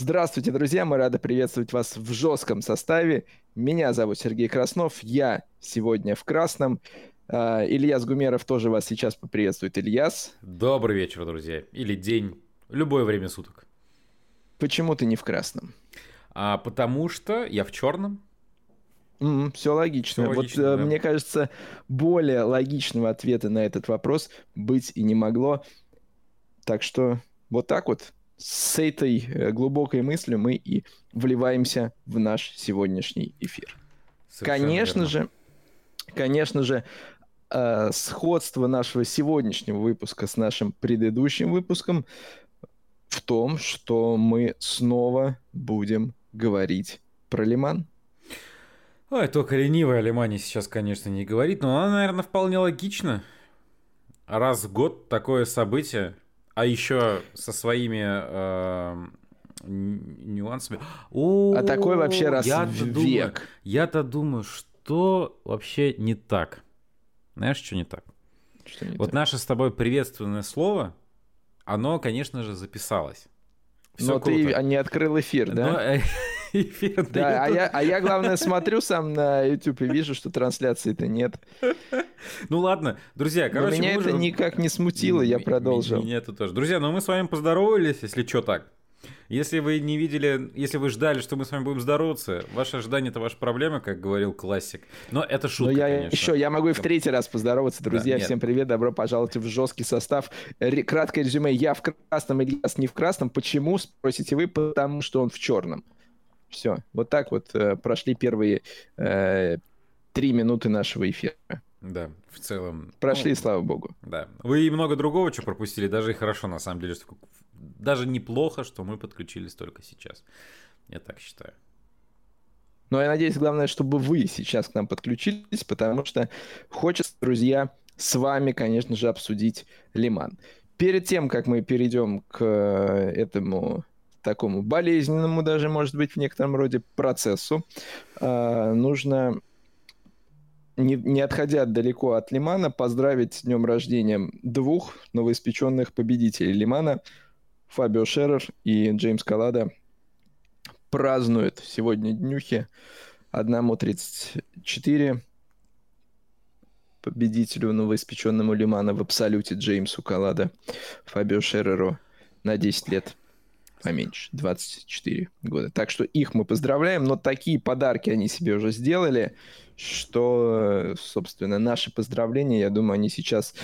Здравствуйте, друзья! Мы рады приветствовать вас в жестком составе. Меня зовут Сергей Краснов. Я сегодня в красном. А, Ильяс Гумеров тоже вас сейчас поприветствует. Ильяс. Добрый вечер, друзья. Или день. Любое время суток. Почему ты не в красном? А, потому что я в черном. Mm, все логично. Все логично вот, э, да. мне кажется, более логичного ответа на этот вопрос быть и не могло. Так что вот так вот с этой э, глубокой мыслью мы и вливаемся в наш сегодняшний эфир. Совершенно конечно верно. же, конечно же, э, сходство нашего сегодняшнего выпуска с нашим предыдущим выпуском в том, что мы снова будем говорить про Лиман. Ой, только ленивая Лимане сейчас, конечно, не говорит, но она, наверное, вполне логично. Раз в год такое событие, а еще со своими э, нюансами. О, а такой вообще раз я в думаю, век. Я-то думаю, что вообще не так. Знаешь, что не так? Что не вот так? наше с тобой приветственное слово, оно, конечно же, записалось. Всё Но круто. ты не открыл эфир, да? Но, э, эфир. Да, а я, а я, главное, смотрю сам на YouTube и вижу, что трансляции-то нет. Ну ладно, друзья, короче... Но меня это уже... никак не смутило, я продолжил. Меня это тоже. Друзья, ну мы с вами поздоровались, если что так. Если вы не видели, если вы ждали, что мы с вами будем здороваться, ваше ожидание это ваша проблема, как говорил классик. Но это шутка, Но я конечно. еще, я могу и в третий раз поздороваться, друзья. Да, всем привет, добро пожаловать в жесткий состав. Краткое резюме: я в красном, Ильяс не в красном. Почему? Спросите вы, потому что он в черном. Все, вот так вот э, прошли первые э, три минуты нашего эфира. Да, в целом. Прошли, ну, слава богу. Да. Вы и много другого что пропустили, даже и хорошо, на самом деле. Что, даже неплохо, что мы подключились только сейчас. Я так считаю. Но я надеюсь, главное, чтобы вы сейчас к нам подключились, потому что хочется, друзья, с вами, конечно же, обсудить Лиман. Перед тем, как мы перейдем к э, этому такому болезненному даже, может быть, в некотором роде процессу, э, нужно, не, не отходя далеко от Лимана, поздравить с днем рождения двух новоиспеченных победителей Лимана, Фабио Шерер и Джеймс Калада, празднуют сегодня днюхи. Одному 34, победителю новоиспеченному Лимана в абсолюте Джеймсу Калада, Фабио Шереру на 10 лет поменьше, 24 года. Так что их мы поздравляем, но такие подарки они себе уже сделали, что, собственно, наши поздравления, я думаю, они сейчас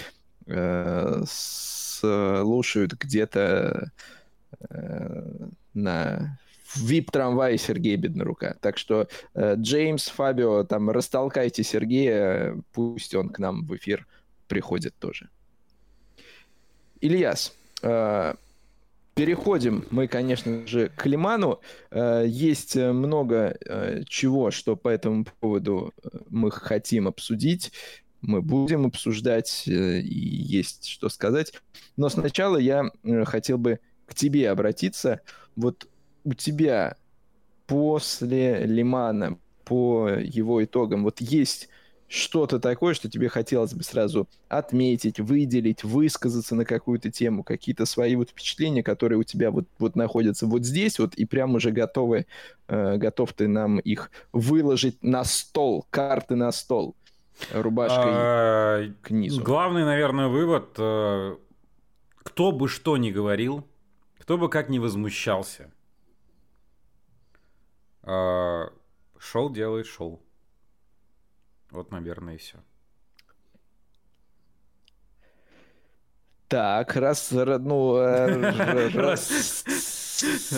э, слушают где-то э, на VIP-трамвае Сергея Беднорука. Так что э, Джеймс, Фабио, там, растолкайте Сергея, пусть он к нам в эфир приходит тоже. Ильяс, э, Переходим мы, конечно же, к Лиману. Э, есть э, много э, чего, что по этому поводу мы хотим обсудить. Мы будем обсуждать, и есть что сказать. Но сначала я хотел бы к тебе обратиться. Вот у тебя после Лимана, по его итогам, вот есть что-то такое, что тебе хотелось бы сразу отметить, выделить, высказаться на какую-то тему, какие-то свои вот впечатления, которые у тебя вот, вот находятся вот здесь вот, и прям уже готовы, э, готов ты нам их выложить на стол, карты на стол, рубашкой а, к низу. Главный, наверное, вывод, э, кто бы что ни говорил, кто бы как ни возмущался, э, шоу делает шоу. Вот, наверное, и все. Так, раз, ну, э,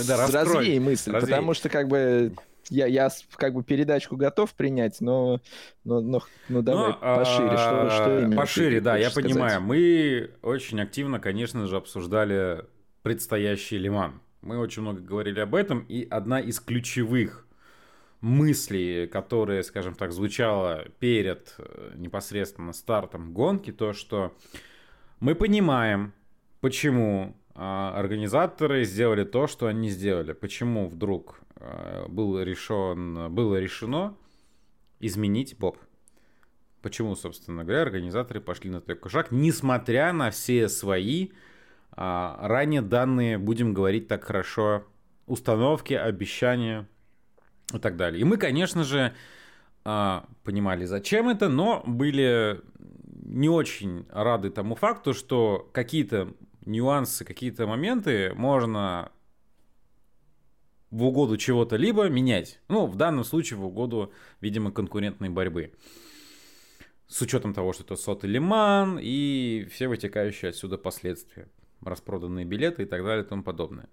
развей мысль, потому что как бы я, я как бы передачку готов принять, но, но, но, ну давай но, ну, пошире. Что, что именно пошире, да, я сказать? понимаю. Мы очень активно, конечно же, обсуждали предстоящий Лиман. Мы очень много говорили об этом, и одна из ключевых мысли, которые, скажем так, звучало перед э, непосредственно стартом гонки, то, что мы понимаем, почему а, организаторы сделали то, что они сделали. Почему вдруг э, было, решен, было решено изменить Боб. Почему, собственно говоря, организаторы пошли на такой шаг, несмотря на все свои а, ранее данные, будем говорить так хорошо, установки, обещания и так далее. И мы, конечно же, а, понимали, зачем это, но были не очень рады тому факту, что какие-то нюансы, какие-то моменты можно в угоду чего-то либо менять. Ну, в данном случае в угоду, видимо, конкурентной борьбы. С учетом того, что это сотый лиман и все вытекающие отсюда последствия. Распроданные билеты и так далее и тому подобное.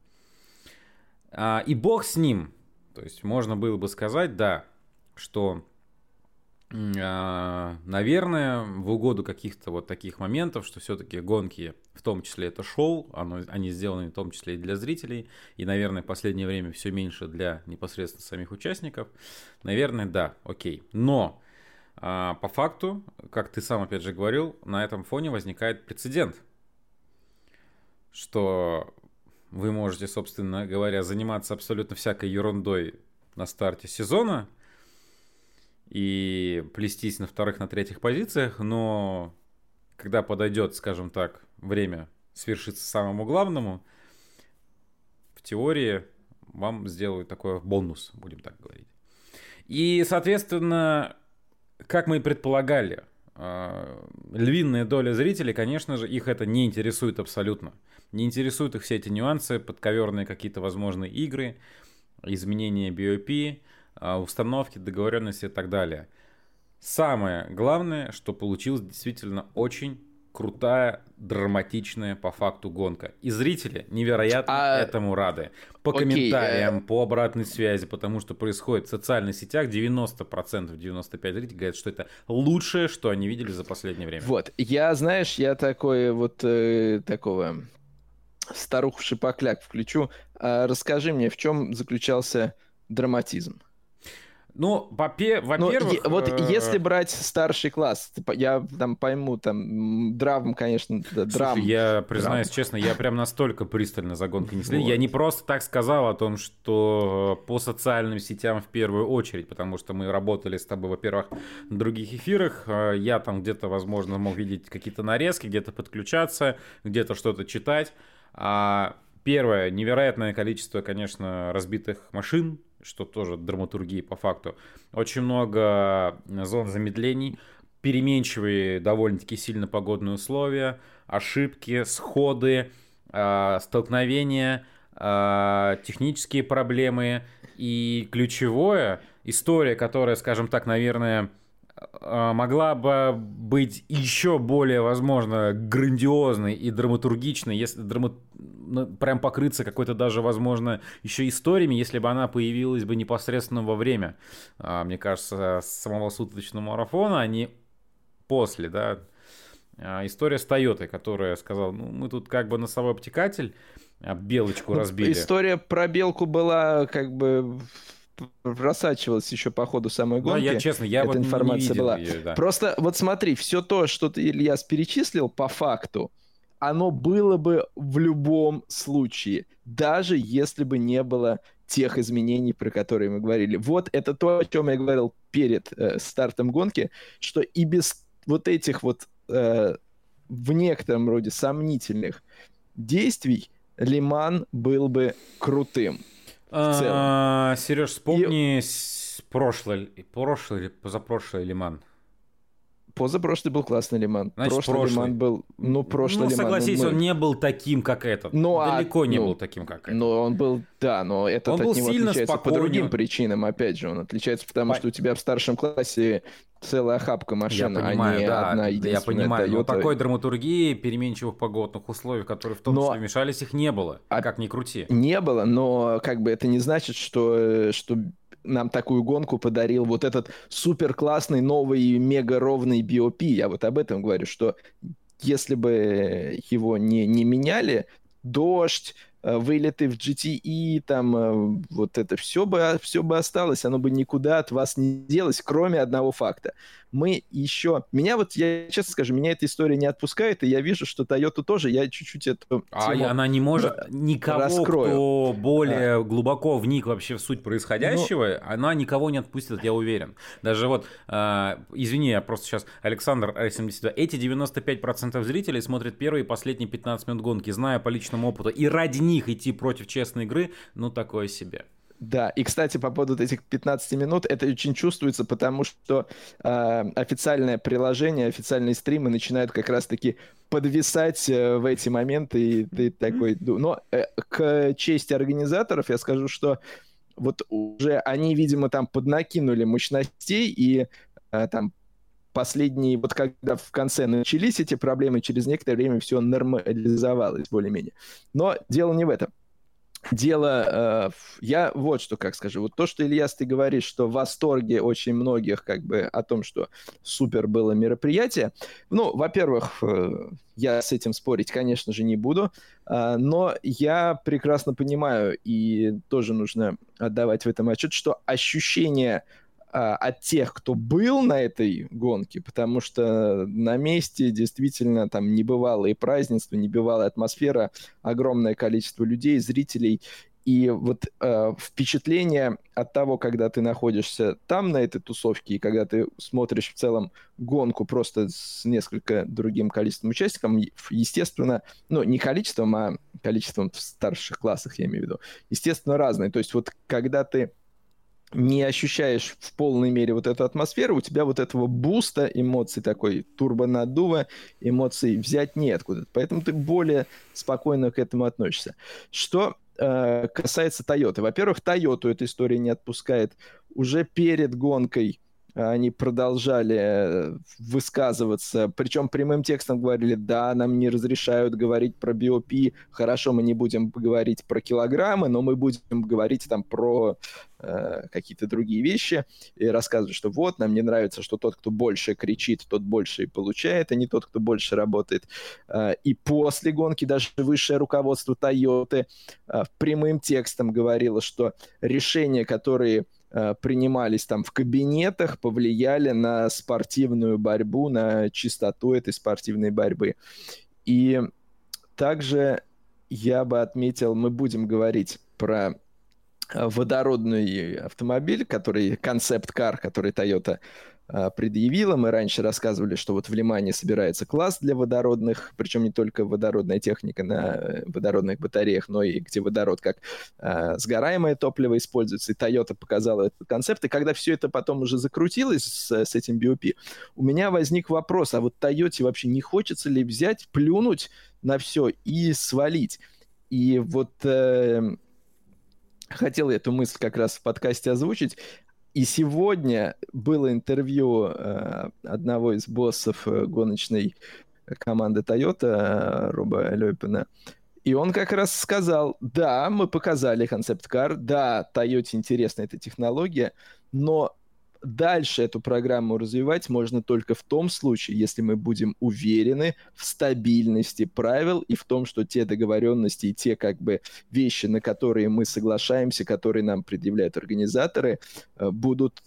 А, и бог с ним. То есть можно было бы сказать, да, что а, наверное, в угоду каких-то вот таких моментов, что все-таки гонки, в том числе это шоу, оно, они сделаны в том числе и для зрителей, и, наверное, в последнее время все меньше для непосредственно самих участников. Наверное, да, окей. Но а, по факту, как ты сам опять же говорил, на этом фоне возникает прецедент, что вы можете, собственно говоря, заниматься абсолютно всякой ерундой на старте сезона – и плестись на вторых, на третьих позициях, но когда подойдет, скажем так, время свершиться самому главному, в теории вам сделают такой бонус, будем так говорить. И, соответственно, как мы и предполагали, а, львиная доля зрителей, конечно же, их это не интересует абсолютно. Не интересуют их все эти нюансы, подковерные какие-то возможные игры, изменения BOP, а, установки, договоренности и так далее. Самое главное, что получилась действительно очень крутая, драматичная по факту гонка. И зрители невероятно а... этому рады. По Окей, комментариям, э... по обратной связи, потому что происходит в социальных сетях, 90%, 95 зрителей говорят, что это лучшее, что они видели за последнее время. Вот, я, знаешь, я такой вот э, такого старуху шипокляк включу. А расскажи мне, в чем заключался драматизм? Ну, ну во-первых... Ну, вот э, если брать старший класс, я там пойму, там, драм, конечно, драм. Слушай, я признаюсь драм. честно, я прям настолько пристально за гонкой не следил. Вот. Я не просто так сказал о том, что по социальным сетям в первую очередь, потому что мы работали с тобой, во-первых, на других эфирах. Э, я там где-то, возможно, мог видеть какие-то нарезки, где-то подключаться, где-то что-то читать. А первое, невероятное количество, конечно, разбитых машин, что тоже драматургия по факту. Очень много зон замедлений, переменчивые довольно-таки сильно погодные условия, ошибки, сходы, э, столкновения, э, технические проблемы и ключевое история, которая, скажем так, наверное, могла бы быть еще более, возможно, грандиозной и драматургичной, если драма... Ну, прям покрыться какой-то даже, возможно, еще историями, если бы она появилась бы непосредственно во время, а, мне кажется, самого суточного марафона, а не после, да. А, история с Тойотой, которая сказала, ну, мы тут как бы носовой обтекатель, белочку разбили. История про белку была как бы просачивалась еще по ходу самой гонки. Ну, я честно, я Эта вот информация не видел была. Ее, да. Просто вот смотри, все то, что ты, Ильяс, перечислил по факту, оно было бы в любом случае, даже если бы не было тех изменений, про которые мы говорили. Вот это то, о чем я говорил перед э, стартом гонки, что и без вот этих вот э, в некотором роде сомнительных действий Лиман был бы крутым Сереж, вспомни и... прошлый, прошлый или позапрошлый Лиман. Позапрошлый был классный Лиман. Значит, прошлый, прошлый Лиман был... Ну, прошлый ну, Лиман... согласись, ну, мы... он не был таким, как этот. Ну, а Далеко а, не ну, был таким, как этот. Ну, он был... Да, но этот он от был него сильно отличается спокойнее. по другим причинам. Опять же, он отличается потому, по... что у тебя в старшем классе целая охапка машин, я понимаю, а не да, одна единственная Я понимаю, Toyota. но такой драматургии переменчивых погодных условий, которые в том но... числе мешались, их не было. А... Как ни крути. Не было, но как бы это не значит, что, что нам такую гонку подарил вот этот супер классный новый мега ровный BOP. Я вот об этом говорю, что если бы его не, не меняли, дождь, вылеты в GTE, там э, вот это все бы, все бы осталось, оно бы никуда от вас не делось, кроме одного факта. Мы еще... Меня вот, я честно скажу, меня эта история не отпускает, и я вижу, что Toyota тоже, я чуть-чуть эту А она не может никого, раскрою. кто более а. глубоко вник вообще в суть происходящего, ну, она никого не отпустит, я уверен. Даже вот, э, извини, я просто сейчас, Александр 72, эти 95% зрителей смотрят первые и последние 15 минут гонки, зная по личному опыту, и ради них них идти против честной игры, ну, такое себе. Да, и, кстати, по поводу этих 15 минут, это очень чувствуется, потому что э, официальное приложение, официальные стримы начинают как раз-таки подвисать э, в эти моменты, и ты такой... Но э, к чести организаторов я скажу, что вот уже они, видимо, там поднакинули мощностей, и э, там последние, вот когда в конце начались эти проблемы, через некоторое время все нормализовалось более-менее. Но дело не в этом. Дело, э, я вот что как скажу, вот то, что, Ильяс, ты говоришь, что в восторге очень многих как бы о том, что супер было мероприятие, ну, во-первых, э, я с этим спорить, конечно же, не буду, э, но я прекрасно понимаю, и тоже нужно отдавать в этом отчет, что ощущение а, от тех, кто был на этой гонке, потому что на месте действительно там небывалые празднества, небывалая атмосфера, огромное количество людей, зрителей. И вот э, впечатление от того, когда ты находишься там на этой тусовке, и когда ты смотришь в целом гонку просто с несколько другим количеством участников, естественно, ну, не количеством, а количеством в старших классах, я имею в виду, естественно, разное. То есть вот когда ты не ощущаешь в полной мере вот эту атмосферу, у тебя вот этого буста эмоций такой, турбонаддува, эмоций взять неоткуда. Поэтому ты более спокойно к этому относишься. Что э, касается Toyota. Во-первых, Toyota эта история не отпускает. Уже перед гонкой они продолжали э, высказываться, причем прямым текстом говорили, да, нам не разрешают говорить про биопи, хорошо, мы не будем говорить про килограммы, но мы будем говорить там про э, какие-то другие вещи, и рассказывать, что вот, нам не нравится, что тот, кто больше кричит, тот больше и получает, а не тот, кто больше работает. Э, и после гонки даже высшее руководство Toyota э, прямым текстом говорило, что решения, которые принимались там в кабинетах, повлияли на спортивную борьбу, на чистоту этой спортивной борьбы. И также я бы отметил, мы будем говорить про э, водородный автомобиль, который концепт-кар, который Toyota предъявила. Мы раньше рассказывали, что вот в Лимане собирается класс для водородных, причем не только водородная техника на э, водородных батареях, но и где водород как э, сгораемое топливо используется. И Toyota показала этот концепт. И когда все это потом уже закрутилось с, с этим BOP, у меня возник вопрос, а вот Toyota вообще не хочется ли взять, плюнуть на все и свалить? И вот э, хотел эту мысль как раз в подкасте озвучить. И сегодня было интервью э, одного из боссов э, гоночной команды Toyota, э, Роба Лёйпена, и он как раз сказал, да, мы показали концепт-кар, да, Toyota интересна эта технология, но дальше эту программу развивать можно только в том случае, если мы будем уверены в стабильности правил и в том, что те договоренности и те как бы вещи, на которые мы соглашаемся, которые нам предъявляют организаторы, э, будут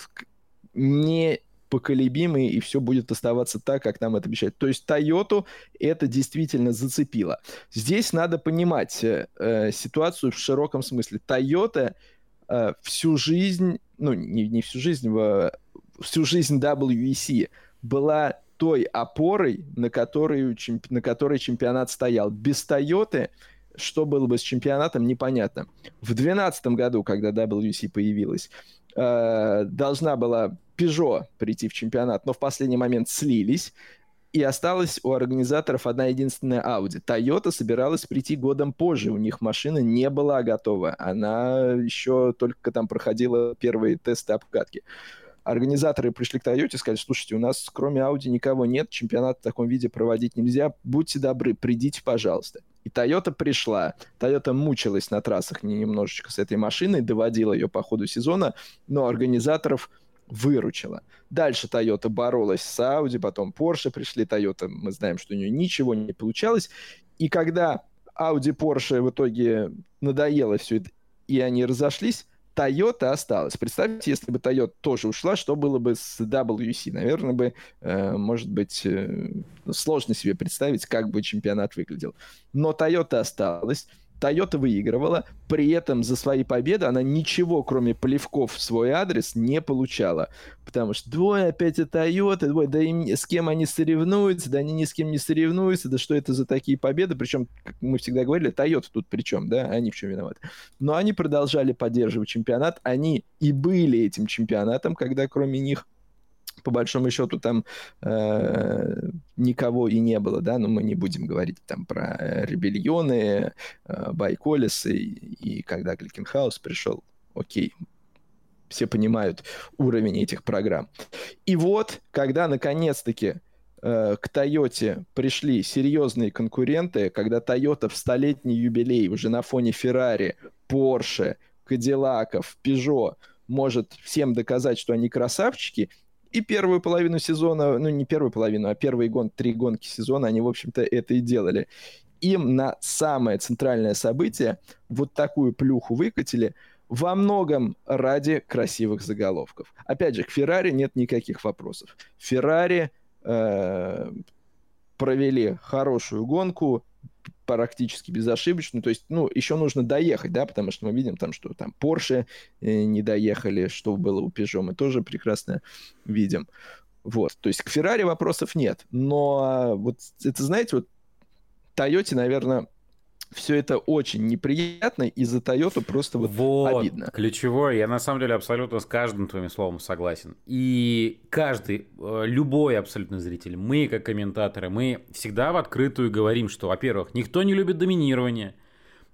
не поколебимые, и все будет оставаться так, как нам это обещают. То есть Toyota это действительно зацепило. Здесь надо понимать э, э ситуацию в широком смысле. Toyota э, всю жизнь ну, не, не всю жизнь, в, всю жизнь WEC была той опорой, на которой, на которой чемпионат стоял. Без Тойоты что было бы с чемпионатом, непонятно. В 2012 году, когда WC появилась, э, должна была Peugeot прийти в чемпионат, но в последний момент слились и осталась у организаторов одна единственная Audi. Toyota собиралась прийти годом позже, у них машина не была готова, она еще только там проходила первые тесты обкатки. Организаторы пришли к Toyota и сказали, слушайте, у нас кроме Audi никого нет, чемпионат в таком виде проводить нельзя, будьте добры, придите, пожалуйста. И Toyota пришла. Toyota мучилась на трассах немножечко с этой машиной, доводила ее по ходу сезона, но организаторов выручила. Дальше Toyota боролась с Audi, потом Porsche пришли, Toyota, мы знаем, что у нее ничего не получалось. И когда Audi, Porsche в итоге надоело все это, и они разошлись, Toyota осталась. Представьте, если бы Toyota тоже ушла, что было бы с WC? Наверное, бы, э, может быть, э, сложно себе представить, как бы чемпионат выглядел. Но Toyota осталась. Toyota выигрывала, при этом за свои победы она ничего, кроме плевков в свой адрес, не получала. Потому что двое опять это Toyota, двое, да им, с кем они соревнуются, да они ни с кем не соревнуются, да что это за такие победы, причем, как мы всегда говорили, Toyota тут при чем, да, они в чем виноваты. Но они продолжали поддерживать чемпионат, они и были этим чемпионатом, когда кроме них по большому счету там э, никого и не было, да, но мы не будем говорить там про ребельоны, э, Байколисы и, и когда Гликенхаус пришел, окей, все понимают уровень этих программ. И вот, когда наконец-таки э, к Тойоте пришли серьезные конкуренты, когда Тойота в столетний юбилей уже на фоне Феррари, Порше, Кадиллаков, Пежо может всем доказать, что они красавчики – и первую половину сезона, ну не первую половину, а первые гон, три гонки сезона они, в общем-то, это и делали. Им на самое центральное событие вот такую плюху выкатили во многом ради красивых заголовков. Опять же, к Феррари нет никаких вопросов. Феррари э, провели хорошую гонку, практически безошибочно. То есть, ну, еще нужно доехать, да, потому что мы видим там, что там Porsche э, не доехали, что было у Peugeot, мы тоже прекрасно видим. Вот, то есть к Феррари вопросов нет. Но а, вот это, знаете, вот Toyota, наверное, все это очень неприятно, и за Toyota просто вот, вот обидно. ключевое, я на самом деле абсолютно с каждым твоим словом согласен. И каждый, э, любой абсолютно зритель, мы как комментаторы, мы всегда в открытую говорим, что, во-первых, никто не любит доминирование.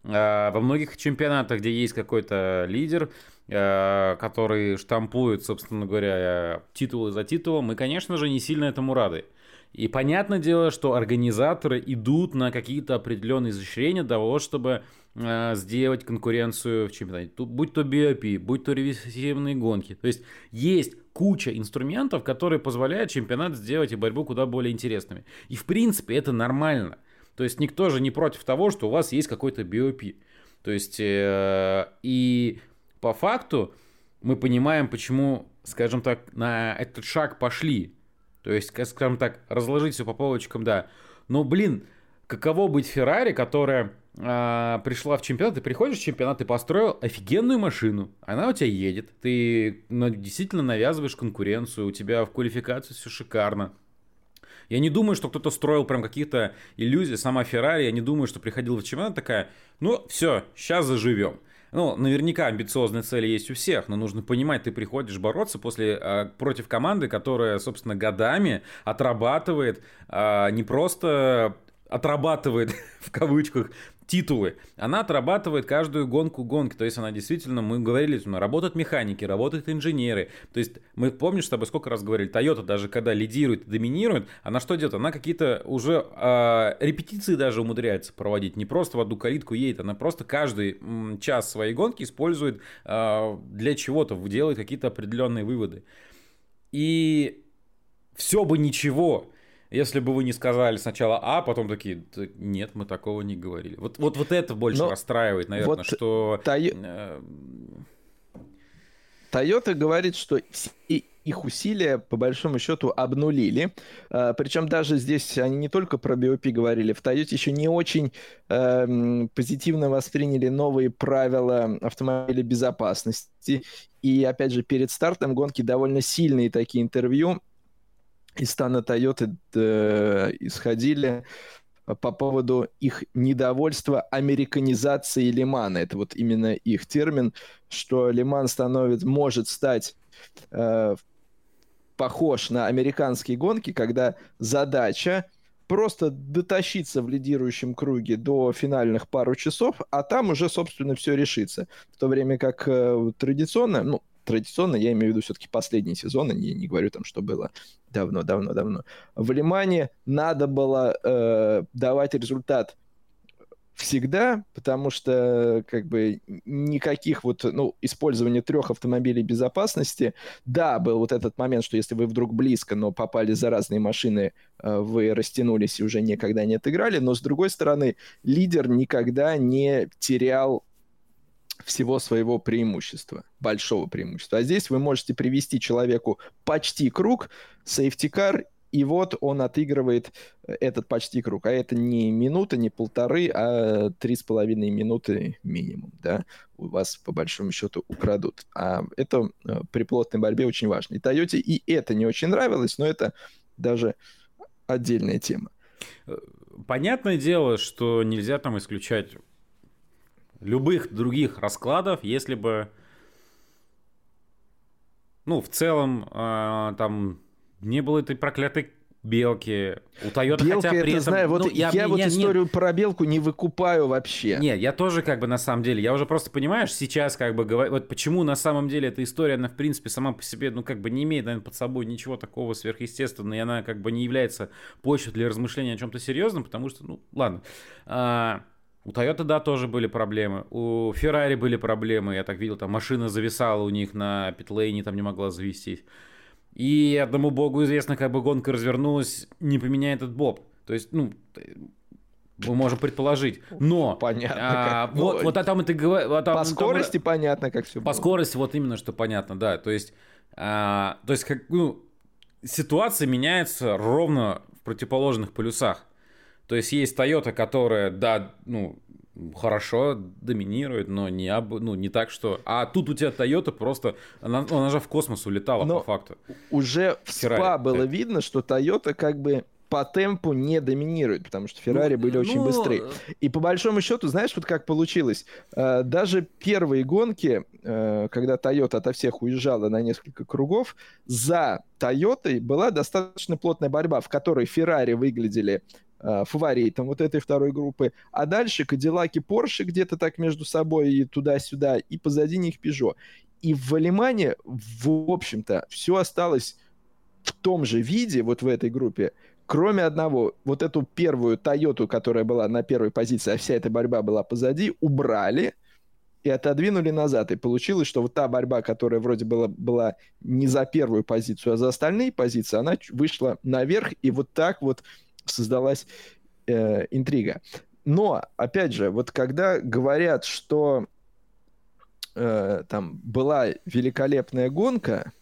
А, во многих чемпионатах, где есть какой-то лидер, э, который штампует, собственно говоря, титулы за титулом, мы, конечно же, не сильно этому рады. И понятное дело, что организаторы идут на какие-то определенные изощрения для того, чтобы э, сделать конкуренцию в чемпионате. Будь то BOP, будь то ревизивные гонки. То есть есть куча инструментов, которые позволяют чемпионат сделать и борьбу куда более интересными. И в принципе это нормально. То есть никто же не против того, что у вас есть какой-то BOP. То есть э, и по факту мы понимаем, почему, скажем так, на этот шаг пошли то есть, скажем так, разложить все по полочкам, да. Но, блин, каково быть Феррари, которая а, пришла в чемпионат, ты приходишь в чемпионат, ты построил офигенную машину, она у тебя едет, ты ну, действительно навязываешь конкуренцию, у тебя в квалификации все шикарно. Я не думаю, что кто-то строил прям какие-то иллюзии, сама Феррари, я не думаю, что приходила в чемпионат такая, ну все, сейчас заживем. Ну, наверняка амбициозные цели есть у всех, но нужно понимать, ты приходишь бороться после, э, против команды, которая, собственно, годами отрабатывает э, не просто отрабатывает в кавычках титулы. Она отрабатывает каждую гонку гонки. То есть она действительно, мы говорили, работают механики, работают инженеры. То есть мы, помнишь, с тобой сколько раз говорили, Toyota даже когда лидирует доминирует, она что делает? Она какие-то уже э, репетиции даже умудряется проводить. Не просто в одну калитку едет, она просто каждый м, час своей гонки использует э, для чего-то, делает какие-то определенные выводы. И все бы ничего, если бы вы не сказали сначала А, потом такие, нет, мы такого не говорили. Вот, вот, вот это больше Но расстраивает, наверное, вот что... Toyota э, говорит, что их усилия, по большому счету, обнулили. А, причем даже здесь они не только про BOP говорили, в Toyota еще не очень э, позитивно восприняли новые правила автомобиля безопасности. И, опять же, перед стартом гонки довольно сильные такие интервью из стана Toyota э, исходили по поводу их недовольства американизации Лимана. Это вот именно их термин, что Лиман становится, может стать э, похож на американские гонки, когда задача просто дотащиться в лидирующем круге до финальных пару часов, а там уже, собственно, все решится. В то время как э, традиционно, ну, традиционно, я имею в виду все-таки последний сезон, не, не говорю там, что было давно-давно-давно. В Лимане надо было э, давать результат всегда, потому что как бы никаких вот, ну, использования трех автомобилей безопасности, да, был вот этот момент, что если вы вдруг близко, но попали за разные машины, э, вы растянулись и уже никогда не отыграли, но с другой стороны, лидер никогда не терял всего своего преимущества, большого преимущества. А здесь вы можете привести человеку почти круг, сейфтикар, и вот он отыгрывает этот почти круг. А это не минута, не полторы, а три с половиной минуты минимум, да, у вас по большому счету украдут. А это при плотной борьбе очень важно. И Тойоте и это не очень нравилось, но это даже отдельная тема. Понятное дело, что нельзя там исключать любых других раскладов, если бы, ну, в целом, э, там не было этой проклятой белки. У Toyota Белка, хотя при этом... знаю, вот ну, я, я вот историю не... про белку не выкупаю вообще. Нет, я тоже как бы на самом деле, я уже просто понимаешь, сейчас как бы говорю, вот почему на самом деле эта история, она в принципе сама по себе, ну как бы не имеет, наверное, под собой ничего такого сверхъестественного, и она как бы не является почвой для размышления о чем-то серьезном, потому что, ну ладно. А, у Toyota, да, тоже были проблемы. У Ferrari были проблемы. Я так видел, там машина зависала у них на питлейне, там не могла завестись. И одному богу известно, как бы гонка развернулась, не поменяет этот боб. То есть, ну, мы можем предположить. Но понятно. А, как, вот, ну, вот о том это говоришь. Вот, по скорости там, понятно, как все. По было. скорости вот именно что понятно, да. То есть, а, то есть как ну ситуация меняется ровно в противоположных полюсах. То есть есть Toyota, которая, да, ну, хорошо доминирует, но не, об, ну, не так, что... А тут у тебя Toyota просто... Она, она же в космос улетала, но по факту. Уже в СПА было видно, что Toyota как бы по темпу не доминирует, потому что Феррари ну, были очень ну... быстрые. И по большому счету, знаешь, вот как получилось? Э, даже первые гонки, э, когда Toyota ото всех уезжала на несколько кругов, за Toyota была достаточно плотная борьба, в которой Феррари выглядели фаворитом вот этой второй группы. А дальше Кадиллаки, Порше где-то так между собой и туда-сюда, и позади них Пежо. И в Валимане, в общем-то, все осталось в том же виде, вот в этой группе, кроме одного, вот эту первую Тойоту, которая была на первой позиции, а вся эта борьба была позади, убрали и отодвинули назад. И получилось, что вот та борьба, которая вроде была, была не за первую позицию, а за остальные позиции, она вышла наверх, и вот так вот создалась э, интрига. Но, опять же, вот когда говорят, что э, там была великолепная гонка,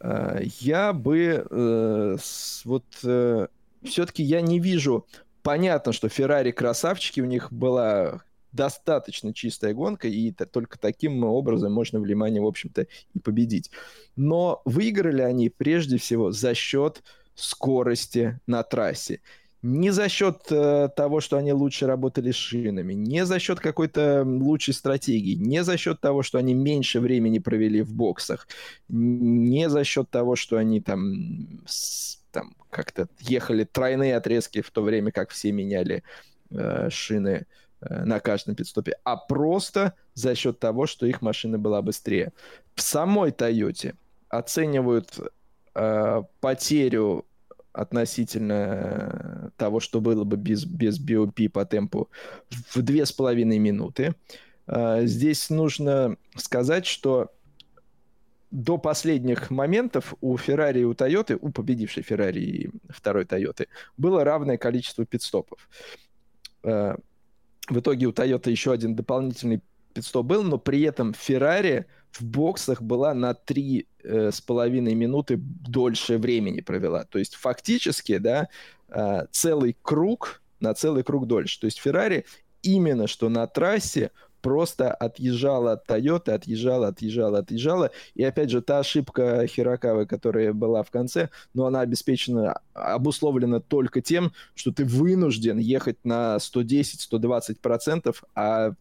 э, я бы э, с, вот э, все-таки я не вижу. Понятно, что Феррари красавчики, у них была достаточно чистая гонка, и только таким образом можно в Лимане, в общем-то, и победить. Но выиграли они прежде всего за счет скорости на трассе. Не за счет э, того, что они лучше работали шинами, не за счет какой-то лучшей стратегии, не за счет того, что они меньше времени провели в боксах, не за счет того, что они там, там как-то ехали тройные отрезки в то время, как все меняли э, шины э, на каждом пидстопе, а просто за счет того, что их машина была быстрее. В самой Тойоте оценивают э, потерю относительно того, что было бы без, без BOP по темпу в две с половиной минуты. Э, здесь нужно сказать, что до последних моментов у Феррари и у Тойоты, у победившей Феррари и второй Тойоты, было равное количество пидстопов. Э, в итоге у Тойоты еще один дополнительный пидстоп был, но при этом Феррари в боксах была на три э, с половиной минуты дольше времени провела. То есть фактически, да, э, целый круг на целый круг дольше. То есть Феррари именно что на трассе просто отъезжала от Toyota, отъезжала, отъезжала, отъезжала. И опять же, та ошибка Хирокавы, которая была в конце, но она обеспечена, обусловлена только тем, что ты вынужден ехать на 110-120%, а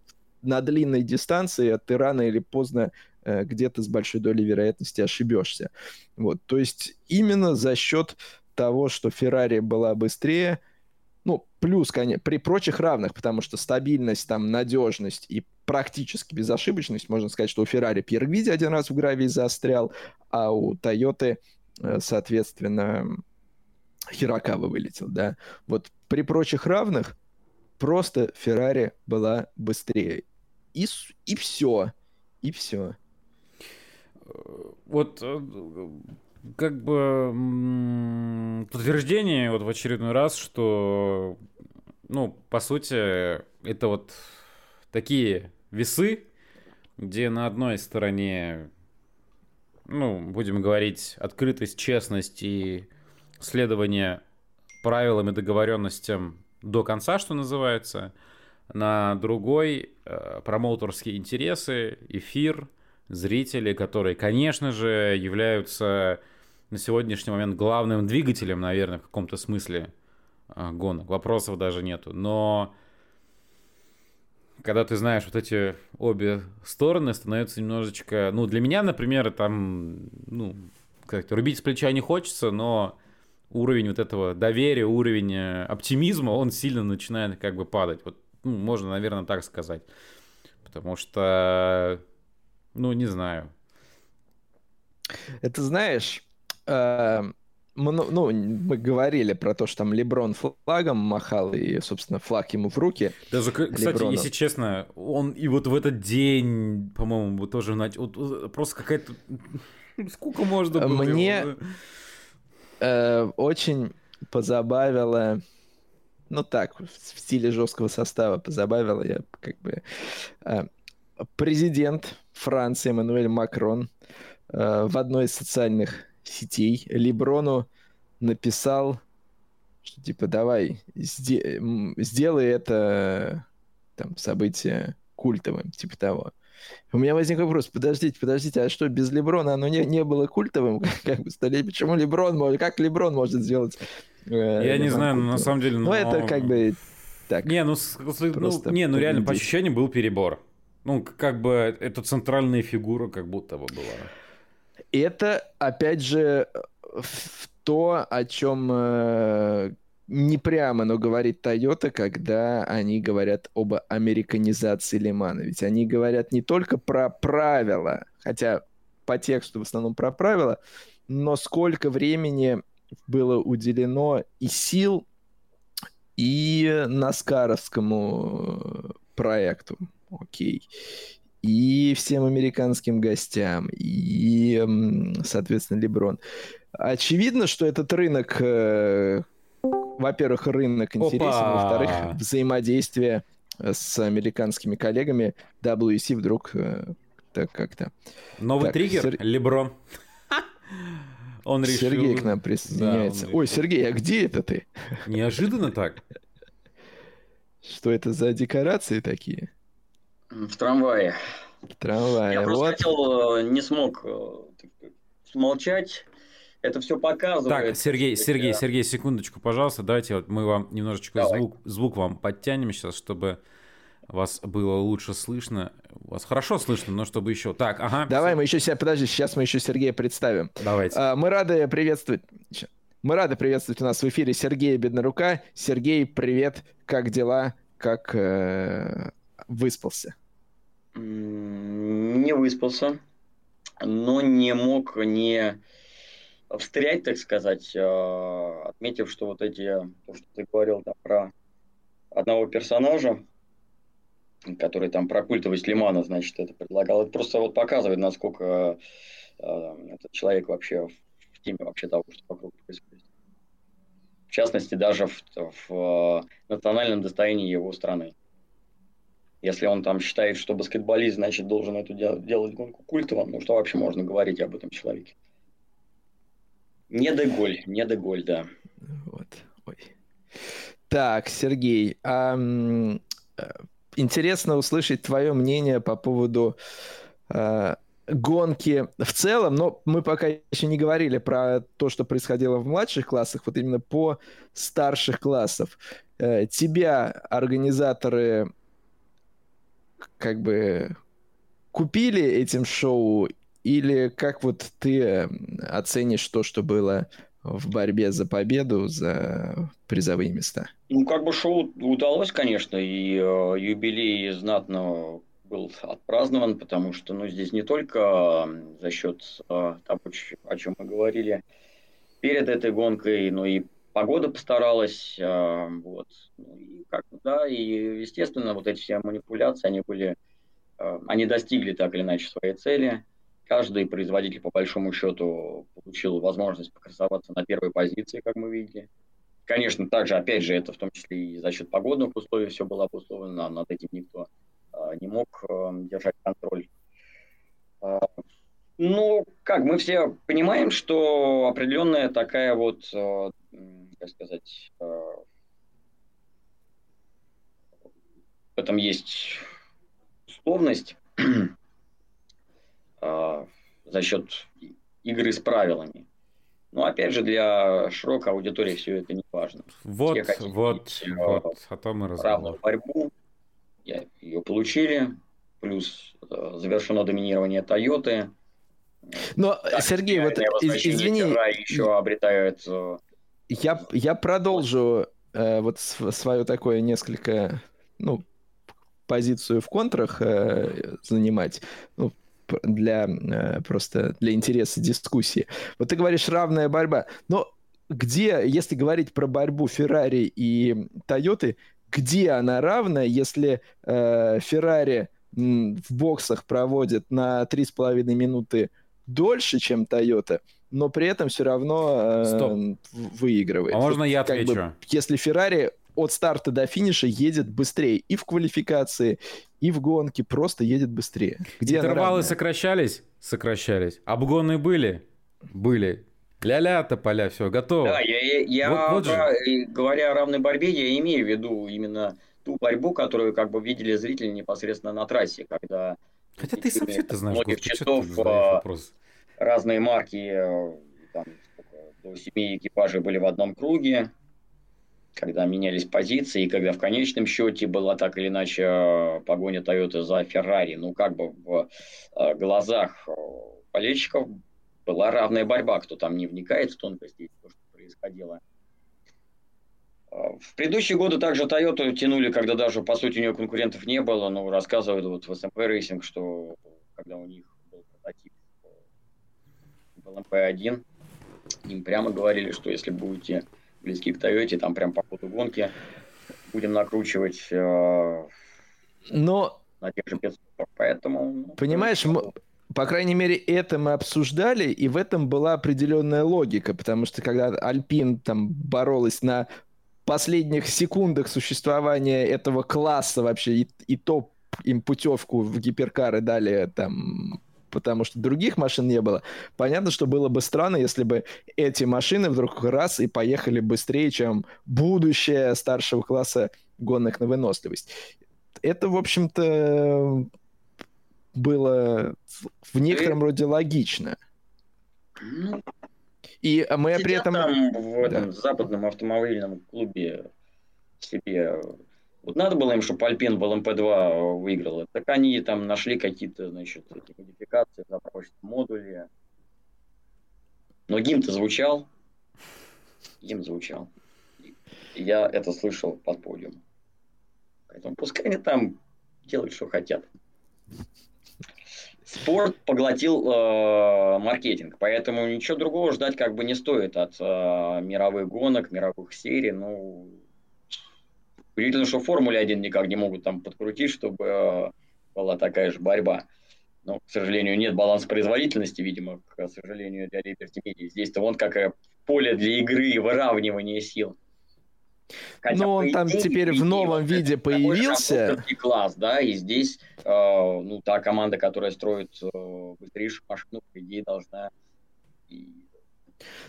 на длинной дистанции ты рано или поздно э, где-то с большой долей вероятности ошибешься. Вот, то есть именно за счет того, что Феррари была быстрее, ну, плюс, конечно, при прочих равных, потому что стабильность, там, надежность и практически безошибочность, можно сказать, что у Феррари Пьер Гвиди один раз в гравии застрял, а у Тойоты, э, соответственно, Хирокава вылетел, да. Вот при прочих равных просто Феррари была быстрее и, и все. И все. Вот э, как бы подтверждение вот в очередной раз, что, ну, по сути, это вот такие весы, где на одной стороне, ну, будем говорить, открытость, честность и следование правилам и договоренностям до конца, что называется. На другой э, промоутерские интересы, эфир, зрители, которые, конечно же, являются на сегодняшний момент главным двигателем, наверное, в каком-то смысле э, гонок. Вопросов даже нету. Но когда ты знаешь вот эти обе стороны, становится немножечко... Ну, для меня, например, там, ну, как рубить с плеча не хочется, но уровень вот этого доверия, уровень э, оптимизма, он сильно начинает как бы падать. Вот, ну, можно, наверное, так сказать. Потому что, ну, не знаю. Это знаешь, э, ну, мы говорили про то, что там Леброн флагом махал, и, собственно, флаг ему в руки. Даже, кстати, Леброну. если честно, он и вот в этот день, по-моему, тоже вот, просто какая-то... Сколько можно было? Мне э, очень позабавило ну так, в стиле жесткого состава позабавило я как бы э, президент Франции Эммануэль Макрон э, в одной из социальных сетей Леброну написал, что типа давай сделай это там событие культовым, типа того. У меня возник вопрос, подождите, подождите, а что, без Леброна оно не, не было культовым? Как бы столетие, почему Леброн может, как Леброн может сделать? Э, Я не знаю, но на самом деле... Ну, это как бы так. Не, ну, ну, не, ну реально, по ощущениям был перебор. Ну, как бы, это центральная фигура как будто бы была. Это, опять же, то, о чем э, не прямо, но говорит Toyota, когда они говорят об американизации Лимана. Ведь они говорят не только про правила, хотя по тексту в основном про правила, но сколько времени было уделено и сил, и наскаровскому проекту. Окей. И всем американским гостям, и, соответственно, Леброн. Очевидно, что этот рынок э, во-первых, рынок интересен, во-вторых, взаимодействие с американскими коллегами WC вдруг э, так как-то. Новый так, триггер? Сер... Леброн. Он решил... Сергей к нам присоединяется. Да, Ой, Сергей, а где это ты? Неожиданно так. Что это за декорации такие? В трамвае. В трамвае. Я просто вот. хотел, э, не смог э, смолчать это все показывает. Так, Сергей, Сергей, Сергей, секундочку, пожалуйста, давайте вот мы вам немножечко Давай. звук, звук вам подтянем сейчас, чтобы вас было лучше слышно. Вас хорошо слышно, но чтобы еще... Так, ага. Давай мы еще себя... Подожди, сейчас мы еще Сергея представим. Давайте. А, мы рады приветствовать... Мы рады приветствовать у нас в эфире Сергея Беднорука. Сергей, привет. Как дела? Как э, выспался? Не выспался, но не мог не встрять, так сказать, э, отметив, что вот эти, то, что ты говорил там про одного персонажа, который там про культовость Лимана, значит, это предлагал. Это просто вот показывает, насколько э, этот человек вообще в теме вообще того, что вокруг происходит. В частности, даже в, в национальном достоянии его страны. Если он там считает, что баскетболист, значит, должен эту делать гонку культовым, ну что вообще можно говорить об этом человеке? Не Деголь, не Деголь, да. Вот. Ой. Так, Сергей, а, интересно услышать твое мнение по поводу а, гонки в целом, но мы пока еще не говорили про то, что происходило в младших классах, вот именно по старших классов. Э, тебя организаторы как бы купили этим шоу или как вот ты оценишь то, что было в борьбе за победу, за призовые места? Ну, как бы шоу удалось, конечно, и э, юбилей знатно был отпразднован, потому что ну, здесь не только за счет э, того, о чем мы говорили перед этой гонкой, но и погода постаралась, э, вот, ну, и как да, и естественно вот эти все манипуляции, они были, э, они достигли так или иначе своей цели, Каждый производитель, по большому счету, получил возможность покрасоваться на первой позиции, как мы видели. Конечно, также, опять же, это в том числе и за счет погодных условий все было обусловлено, над этим никто э, не мог э, держать контроль. Э, Ну, как, мы все понимаем, что определенная такая вот, э, как сказать, э, в этом есть условность за счет игры с правилами. Но опять же, для широкой аудитории все это не важно. Вот, вот, вот, о том и разговор. борьбу, ее получили, плюс завершено доминирование Тойоты, но, так, Сергей, вот извини... еще обретают... Э, я, я продолжу э, вот свою такое несколько, ну, позицию в контрах э, занимать. Ну, для э, просто для интереса дискуссии. Вот ты говоришь равная борьба, но где, если говорить про борьбу Феррари и Тойоты, где она равна, если э, Феррари в боксах проводит на 3,5 минуты дольше, чем Toyota, но при этом все равно э, выигрывает. А можно я отвечу? Как бы, если Ferrari от старта до финиша едет быстрее и в квалификации, и в гонке просто едет быстрее. Где Интервалы сокращались? Сокращались. Обгоны были? Были. Ля-ля, тополя, все, готово. Да, я, я вот, вот же. говоря о равной борьбе, я имею в виду именно ту борьбу, которую как бы видели зрители непосредственно на трассе, когда Хотя ты сам все это знаешь. Многих часов а, разные марки, э, там, до семи экипажей были в одном круге, когда менялись позиции, и когда в конечном счете была так или иначе э, погоня Toyota за Ferrari, ну как бы в э, глазах болельщиков была равная борьба, кто там не вникает в тонкости, то, что происходило. В предыдущие годы также Toyota тянули, когда даже, по сути, у нее конкурентов не было, но рассказывают вот в SMP Racing, что когда у них был прототип LMP1, им прямо говорили, что если будете близки к Toyota, там прям по ходу гонки будем накручивать э, но... на тех же 500. Поэтому... Ну, Понимаешь, мы, по крайней мере, это мы обсуждали, и в этом была определенная логика, потому что когда Альпин там боролась на последних секундах существования этого класса вообще, и, и то им путевку в гиперкары дали там потому что других машин не было. Понятно, что было бы странно, если бы эти машины вдруг раз и поехали быстрее, чем будущее старшего класса гонок на выносливость. Это, в общем-то, было в некотором роде логично. Ну, и мы при этом... там в этом да. западном автомобильном клубе себе... Вот надо было им, чтобы Альпин в ЛМП-2 выиграл. Так они там нашли какие-то, значит, эти модификации, запросят модули. Но гимн-то звучал. Гимн звучал. я это слышал под подиумом. Поэтому пускай они там делают, что хотят спорт поглотил э, маркетинг, поэтому ничего другого ждать как бы не стоит от э, мировых гонок, мировых серий. Ну, удивительно, что Формуле 1 никак не могут там подкрутить, чтобы э, была такая же борьба. Но, к сожалению, нет баланса производительности, видимо, к сожалению, для Liberty Media. Здесь-то вон какое поле для игры и выравнивания сил. Хотя, Но он там идее, теперь в новом виде появился. класс, да, и здесь, э, ну, та команда, которая строит э, быстрейшую машину, по идее, должна и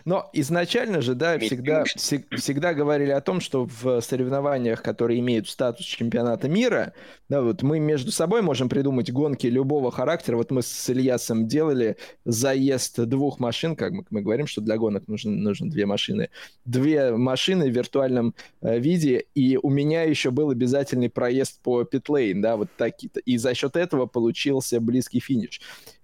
но изначально же, да, всегда, всегда говорили о том, что в соревнованиях, которые имеют статус чемпионата мира, да, вот мы между собой можем придумать гонки любого характера. Вот мы с Ильясом делали заезд двух машин, как мы, мы говорим, что для гонок нужно, нужно две машины. Две машины в виртуальном э, виде, и у меня еще был обязательный проезд по питлейн, да, вот такие. И за счет этого получился близкий финиш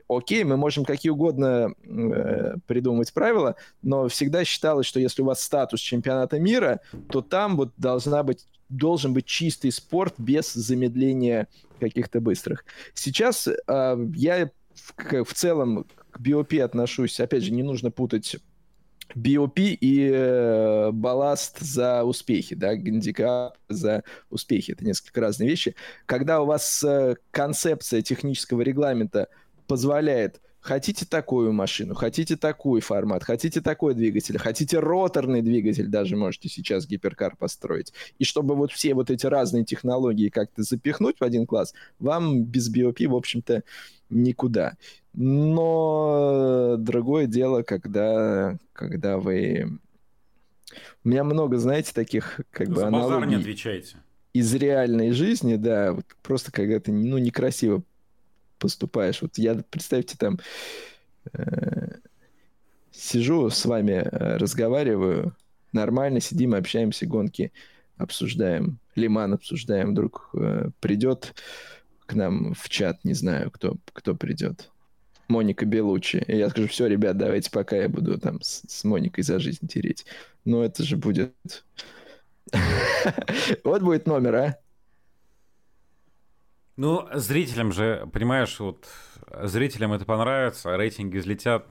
окей, мы можем какие угодно э, придумывать правила, но всегда считалось, что если у вас статус чемпионата мира, то там вот должна быть должен быть чистый спорт без замедления каких-то быстрых. Сейчас э, я в, в целом к BOP отношусь, опять же, не нужно путать BOP и э, балласт за успехи, да, гандикап за успехи. Это несколько разные вещи. Когда у вас э, концепция технического регламента позволяет Хотите такую машину, хотите такой формат, хотите такой двигатель, хотите роторный двигатель даже можете сейчас гиперкар построить. И чтобы вот все вот эти разные технологии как-то запихнуть в один класс, вам без BOP, в общем-то, никуда. Но другое дело, когда, когда вы... У меня много, знаете, таких как бы аналогий. не отвечаете. Из реальной жизни, да, вот просто когда ты ну, некрасиво поступаешь. Вот я, представьте, там э, сижу с вами, э, разговариваю, нормально сидим, общаемся, гонки обсуждаем, Лиман обсуждаем, вдруг э, придет к нам в чат, не знаю, кто, кто придет. Моника Белучи. И я скажу, все, ребят, давайте пока я буду там с, с Моникой за жизнь тереть. Но это же будет... Вот будет номер, а? Ну, зрителям же, понимаешь, вот зрителям это понравится, рейтинги взлетят.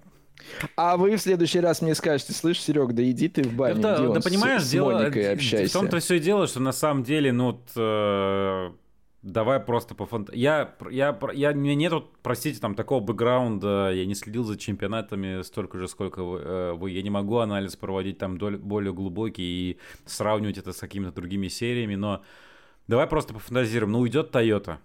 А вы в следующий раз мне скажете, слышь, Серег, да иди ты в баню, да, да, да понимаешь, с, дело, с Моникой общайся. В том-то все дело, что на самом деле, ну, вот, э, давай просто по фант... Я, я, я, у меня нет, простите, там такого бэкграунда, я не следил за чемпионатами столько же, сколько вы, э, вы. я не могу анализ проводить там более глубокий и сравнивать это с какими-то другими сериями, но давай просто пофантазируем, ну, уйдет Toyota,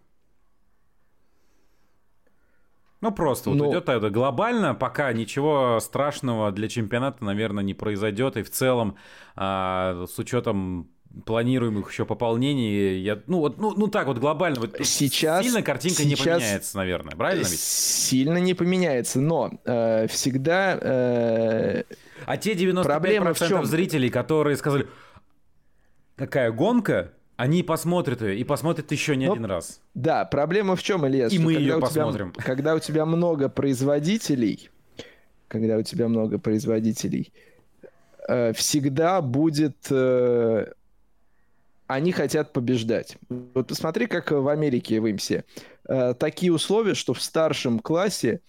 ну, просто вот Но... идет это глобально, пока ничего страшного для чемпионата, наверное, не произойдет. И в целом, а, с учетом планируемых еще пополнений, я, ну, вот, ну, ну так вот глобально, вот сейчас, сильно картинка сейчас не поменяется, наверное, правильно ведь? Сильно не поменяется, но э, всегда... Э, а те 95% в чем? зрителей, которые сказали, какая гонка, они посмотрят ее и посмотрят еще не Но, один раз. Да, проблема в чем, Илья? И мы ее посмотрим. Тебя, когда у тебя много производителей, когда у тебя много производителей, э, всегда будет... Э, они хотят побеждать. Вот посмотри, как в Америке в ИМСе. Э, такие условия, что в старшем классе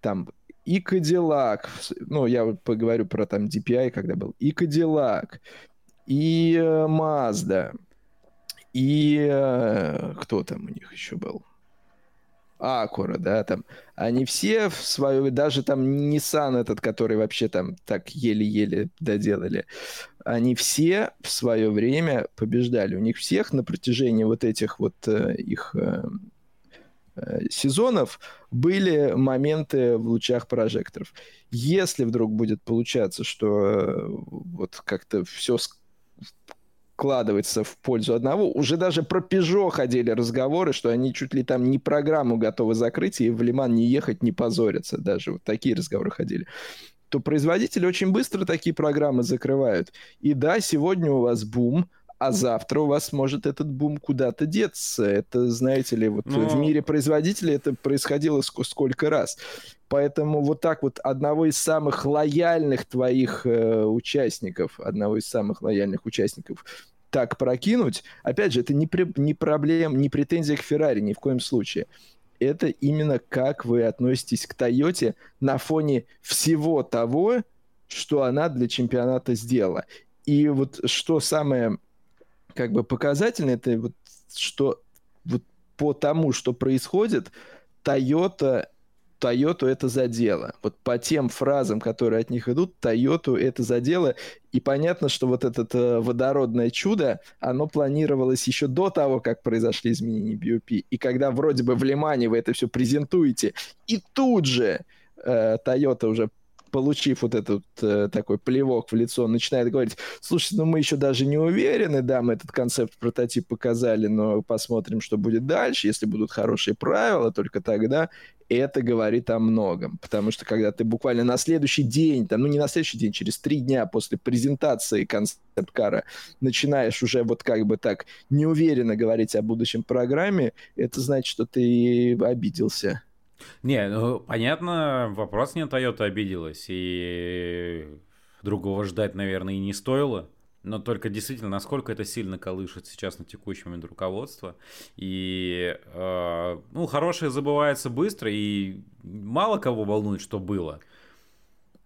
там и Кадиллак, ну, я поговорю про там DPI, когда был, и Кадиллак, и Mazda, и э, кто там у них еще был? Акура, да, там. Они все в свою, даже там Nissan этот, который вообще там так еле-еле доделали, они все в свое время побеждали. У них всех на протяжении вот этих вот э, их э, э, сезонов были моменты в лучах прожекторов. Если вдруг будет получаться, что э, вот как-то все складывается в пользу одного. Уже даже про Peugeot ходили разговоры, что они чуть ли там не программу готовы закрыть и в Лиман не ехать, не позориться. Даже вот такие разговоры ходили то производители очень быстро такие программы закрывают. И да, сегодня у вас бум, а завтра у вас может этот бум куда-то деться. Это, знаете ли, вот Но... в мире производителей это происходило сколько раз. Поэтому вот так вот одного из самых лояльных твоих э, участников, одного из самых лояльных участников так прокинуть, опять же, это не, при, не проблем, не претензия к Феррари ни в коем случае. Это именно как вы относитесь к Тойоте на фоне всего того, что она для чемпионата сделала. И вот что самое как бы показательное, это вот что вот по тому, что происходит, Toyota Тойоту это задело. Вот по тем фразам, которые от них идут, Тойоту это задело. И понятно, что вот это э, водородное чудо, оно планировалось еще до того, как произошли изменения BOP. И когда вроде бы в Лимане вы это все презентуете, и тут же э, Toyota уже получив вот этот э, такой плевок в лицо, начинает говорить, слушайте, ну мы еще даже не уверены, да, мы этот концепт прототип показали, но посмотрим, что будет дальше, если будут хорошие правила, только тогда это говорит о многом, потому что когда ты буквально на следующий день, там, ну не на следующий день, через три дня после презентации концепт-кара начинаешь уже вот как бы так неуверенно говорить о будущем программе, это значит, что ты обиделся. Не, ну, понятно, вопрос не Toyota обиделась, и другого ждать, наверное, и не стоило. Но только действительно, насколько это сильно колышет сейчас на текущий момент руководство. И, э, ну, хорошее забывается быстро, и мало кого волнует, что было.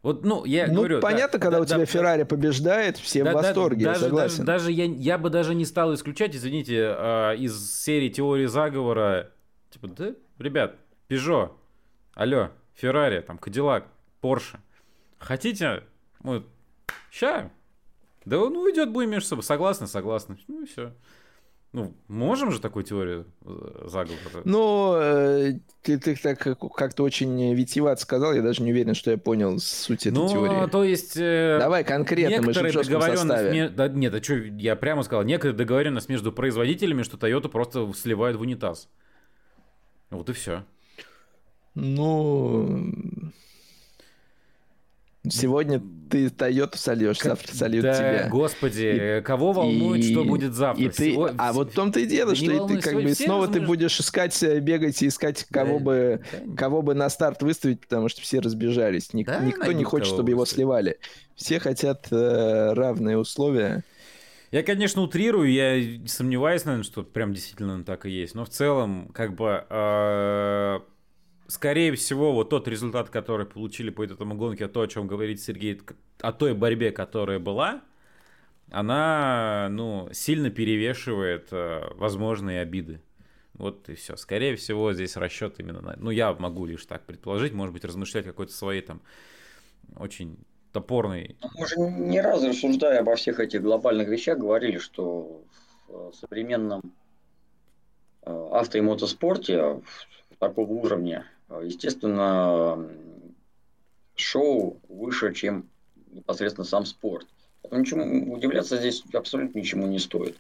Вот, ну, я ну, говорю... понятно, да, когда да, у тебя да, Феррари побеждает, все да, в восторге, да, даже, согласен. Даже, даже я, я бы даже не стал исключать, извините, э, из серии теории заговора, типа, да, ребят, Peugeot, Алло, Феррари, там, Кадиллак, Порше. Хотите? Мы... Ща. Да он уйдет, будем между собой. Согласны, согласны. Ну и все. Ну, можем же такую теорию э, заговора? Ну, э, ты, ты так как-то очень витиевато сказал, я даже не уверен, что я понял суть этой ну, теории. то есть... Э, Давай конкретно, мы же договоренность... Ме... Да, нет, а что, я прямо сказал, некая договоренность между производителями, что Toyota просто сливает в унитаз. Вот и все. Ну... Сегодня ты Тойоту сольешь, завтра сольют да, тебя. Господи, и, кого волнует, и, что будет завтра? И ты, Всего... А вот в том-то и дело, да что ты как бы снова ты будешь искать, э, бегать и искать, кого, да, бы, да, кого бы на старт выставить, потому что все разбежались. Ник, да, никто не хочет, чтобы его сливали. Все хотят э, равные условия. Я, конечно, утрирую, я сомневаюсь, наверное, что прям действительно так и есть. Но в целом, как бы... Э скорее всего, вот тот результат, который получили по этому гонке, то, о чем говорит Сергей, о той борьбе, которая была, она, ну, сильно перевешивает э, возможные обиды. Вот и все. Скорее всего, здесь расчет именно на... Ну, я могу лишь так предположить, может быть, размышлять какой-то своей там очень топорный... Ну, мы же ни разу рассуждая обо всех этих глобальных вещах говорили, что в современном э, авто и мотоспорте такого уровня Э, естественно, шоу выше, чем непосредственно сам спорт. Поэтому ничему, удивляться здесь абсолютно ничему не стоит.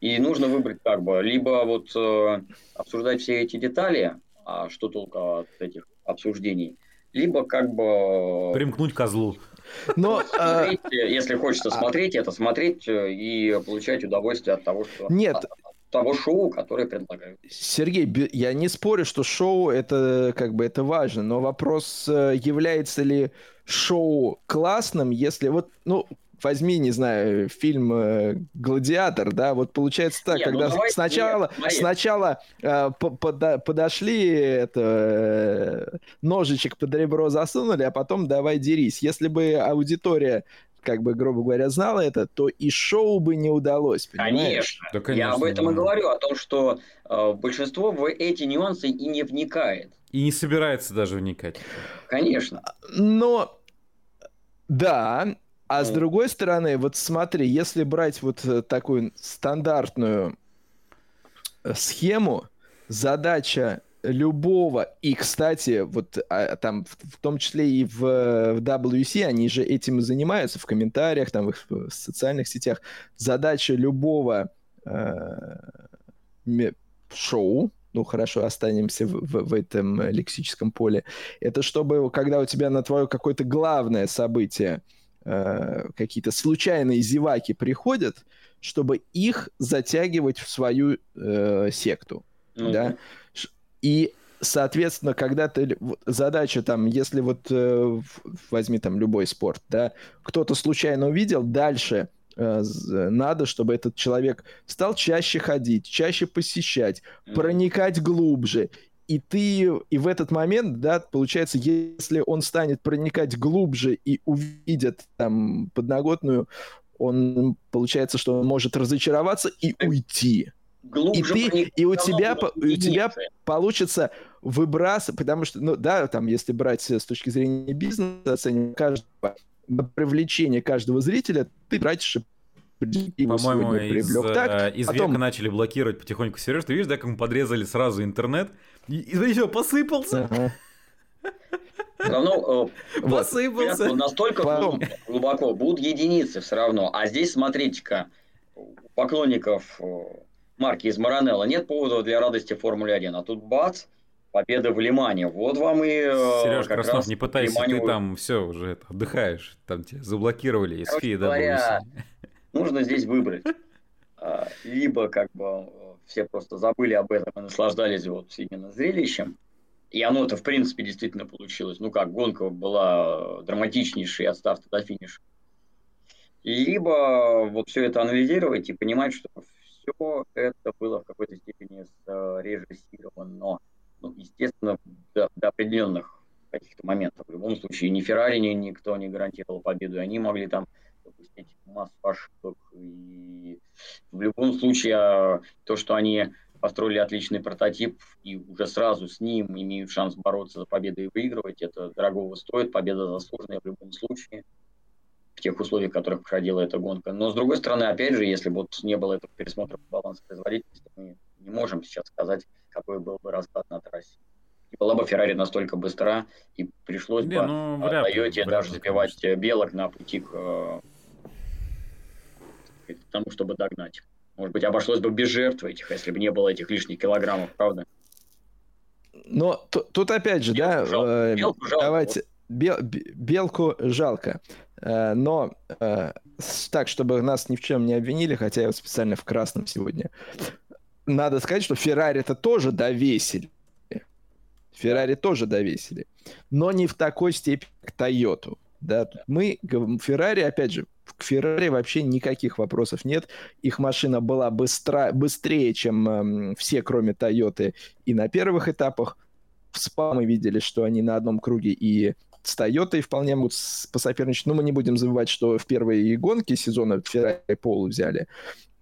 И нужно выбрать как бы, либо вот э, обсуждать все эти детали, а что толку от этих обсуждений, либо как бы... Примкнуть козлу. Но, смотреть, э, если хочется смотреть это, смотреть э, и получать удовольствие от того, что... Нет, того шоу, которое предлагают. Сергей, я не спорю, что шоу это как бы это важно, но вопрос, э, является ли шоу классным, если вот, ну, возьми, не знаю, фильм э, «Гладиатор», да, вот получается так, нет, ну когда ну, давай, сначала, нет, сначала э, под, подошли, это, э, ножичек под ребро засунули, а потом давай дерись. Если бы аудитория как бы, грубо говоря, знала это, то и шоу бы не удалось, понимаешь? Конечно. Да, конечно Я об этом да. и говорю, о том, что э, большинство в эти нюансы и не вникает. И не собирается даже вникать. Конечно. Но, да, а с ну. другой стороны, вот смотри, если брать вот э, такую стандартную э, схему, задача любого, и, кстати, вот а, там в, в том числе и в, в WC, они же этим и занимаются в комментариях, там в их в социальных сетях. Задача любого э, шоу, ну хорошо, останемся в, в, в этом лексическом поле, это чтобы, когда у тебя на твое какое-то главное событие э, какие-то случайные зеваки приходят, чтобы их затягивать в свою э, секту. Mm-hmm. Да? И соответственно, когда ты задача там, если вот э, возьми там любой спорт, да, кто-то случайно увидел, дальше э, надо, чтобы этот человек стал чаще ходить, чаще посещать, проникать глубже. И ты, и в этот момент, да, получается, если он станет проникать глубже и увидит там подноготную, он, получается, что он может разочароваться и уйти глубже и, ты, и у тебя, у тебя получится выбрасывать, потому что, ну да, там, если брать с точки зрения бизнеса, оценивать каждого, привлечение каждого зрителя, ты тратишь по-моему, из, так, из потом... века начали блокировать потихоньку Сереж. Ты видишь, да, как мы подрезали сразу интернет? И, и еще посыпался. Ага. Все равно э, посыпался. настолько Потом. глубоко будут единицы все равно. А здесь, смотрите-ка, поклонников э, марки из Маранелла, нет повода для радости Формуле 1. А тут бац, победа в Лимане. Вот вам и... Э, Сереж Краснов, не пытайся, Лимане... ты там все уже это, отдыхаешь. Там тебя заблокировали из FIA говоря, нужно здесь выбрать. А, либо как бы все просто забыли об этом и наслаждались вот именно зрелищем. И оно-то, в принципе, действительно получилось. Ну как, гонка была драматичнейшей от старта до финиша. Либо вот все это анализировать и понимать, что все это было в какой-то степени срежиссировано. Ну, естественно, до, до определенных каких-то моментов. В любом случае, ни Феррари, ни никто не гарантировал победу, и они могли там допустить массу ошибок. И в любом случае, а, то, что они построили отличный прототип и уже сразу с ним имеют шанс бороться за победу и выигрывать. Это дорогого стоит, победа заслуженная в любом случае в тех условиях, в которых проходила эта гонка. Но, с другой стороны, опять же, если бы вот не было этого пересмотра баланса производительности, мы не можем сейчас сказать, какой был бы расклад на трассе. И была бы Феррари настолько быстра, и пришлось не, бы ну, Тойоте даже сбивать конечно. белок на пути к, э, к тому, чтобы догнать. Может быть, обошлось бы без жертв этих, если бы не было этих лишних килограммов, правда? Но тут опять же, белку да, жалко. Э, белку жалко. давайте, бел, белку жалко. Э, но э, так, чтобы нас ни в чем не обвинили, хотя я специально в красном сегодня, надо сказать, что Феррари это тоже довесили. Феррари тоже довесили. Но не в такой степени, как Тойоту. Да, мы, Феррари, опять же, к Феррари вообще никаких вопросов нет. Их машина была быстро, быстрее, чем э, все, кроме Тойоты, и на первых этапах. В СПА мы видели, что они на одном круге и с Тойотой вполне могут посоперничать. Но мы не будем забывать, что в первые гонки сезона Феррари Пол взяли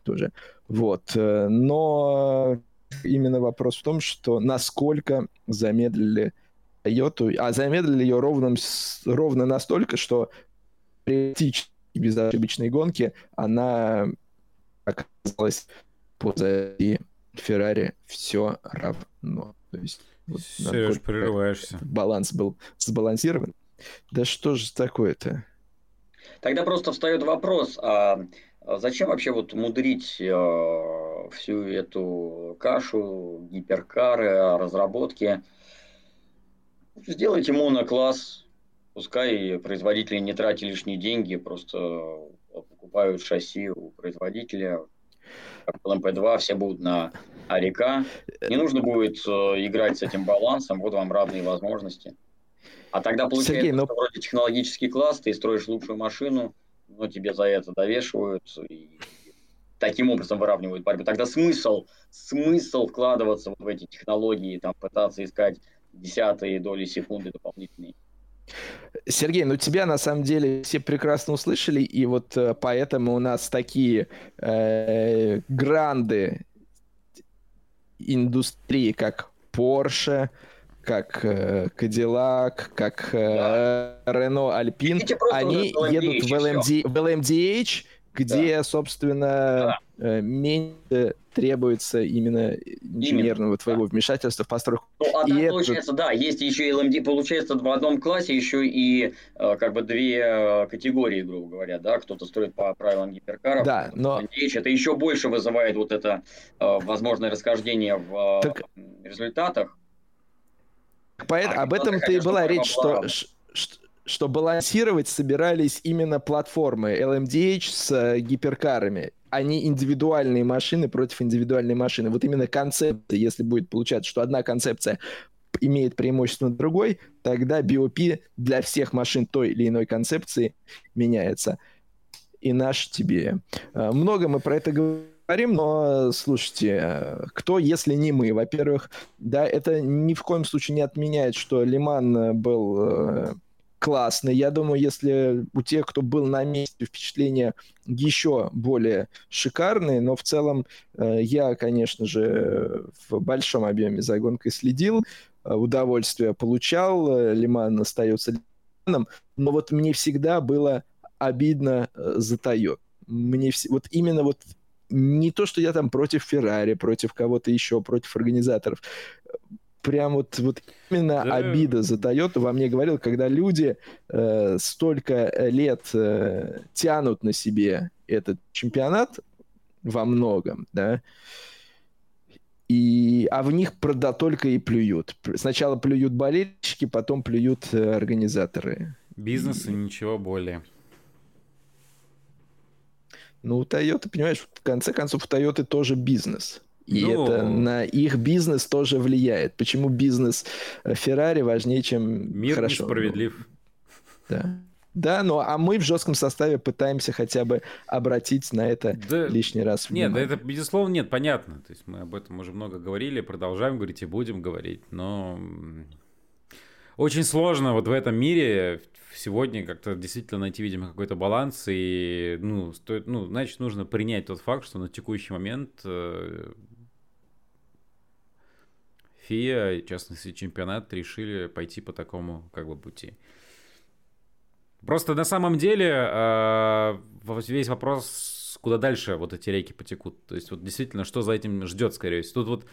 тоже. Вот. Э, но именно вопрос в том, что насколько замедлили Тойоту, а замедлили ее ровно, ровно настолько, что практически безошибочной гонки она оказалась позади Феррари все равно. То есть вот Сереж, прерываешься. Баланс был сбалансирован. Да что же такое-то? Тогда просто встает вопрос, а, а зачем вообще вот мудрить а, всю эту кашу, гиперкары, разработки? Сделайте монокласс, пускай производители не тратят лишние деньги, просто покупают шасси у производителя, как LMP2, все будут на АРК. Не нужно будет э, играть с этим балансом, вот вам равные возможности. А тогда получается, Сергей, но... что вроде технологический класс, ты строишь лучшую машину, но тебе за это довешивают и таким образом выравнивают борьбу. Тогда смысл, смысл вкладываться в эти технологии, там пытаться искать десятые доли секунды дополнительные. Сергей, ну тебя на самом деле все прекрасно услышали, и вот э, поэтому у нас такие э, гранды индустрии, как Porsche, как э, Cadillac, как э, Renault Alpine, они едут в, LMD, в LMDH, где, да. собственно, да. Э, меньше требуется именно инженерного именно, твоего да. вмешательства в постройку. Ну, а и это... получается, да, есть еще и LMD, получается, в одном классе еще и э, как бы две э, категории, грубо говоря, да, кто-то строит по правилам гиперкаров, да, но... LMDH, это еще больше вызывает вот это возможное расхождение в так... результатах. Поэтому, а, об этом ты была речь, что, что, балансировать собирались именно платформы LMDH с гиперкарами, не индивидуальные машины против индивидуальной машины. Вот именно концепция, если будет получаться, что одна концепция имеет преимущество над другой, тогда BOP для всех машин той или иной концепции меняется. И наш тебе. Э, много мы про это говорим, но слушайте, э, кто, если не мы? Во-первых, да, это ни в коем случае не отменяет, что Лиман был классный. Я думаю, если у тех, кто был на месте, впечатления еще более шикарные, но в целом э, я, конечно же, в большом объеме за гонкой следил, э, удовольствие получал, э, Лиман остается Лиманом, но вот мне всегда было обидно за Тойот. Мне вс... вот именно вот не то, что я там против Феррари, против кого-то еще, против организаторов прям вот, вот именно да. обида за Тойоту во мне говорил, когда люди э, столько лет э, тянут на себе этот чемпионат во многом, да, и, а в них правда только и плюют. Сначала плюют болельщики, потом плюют э, организаторы. Бизнес и... и ничего более. Ну, у Toyota, понимаешь, в конце концов, у Toyota тоже бизнес. И ну... это на их бизнес тоже влияет. Почему бизнес Феррари важнее, чем Мир хорошо? справедлив. Да. Да, но а мы в жестком составе пытаемся хотя бы обратить на это да, лишний раз внимание. Нет, да это, безусловно, нет, понятно. То есть мы об этом уже много говорили, продолжаем говорить и будем говорить, но очень сложно вот в этом мире сегодня как-то действительно найти, видимо, какой-то баланс, и, ну, стоит, ну, значит, нужно принять тот факт, что на текущий момент э, ФИА, в частности чемпионат, решили пойти по такому как бы пути. Просто на самом деле э, весь вопрос, куда дальше вот эти реки потекут. То есть вот действительно, что за этим ждет, скорее всего. Тут вот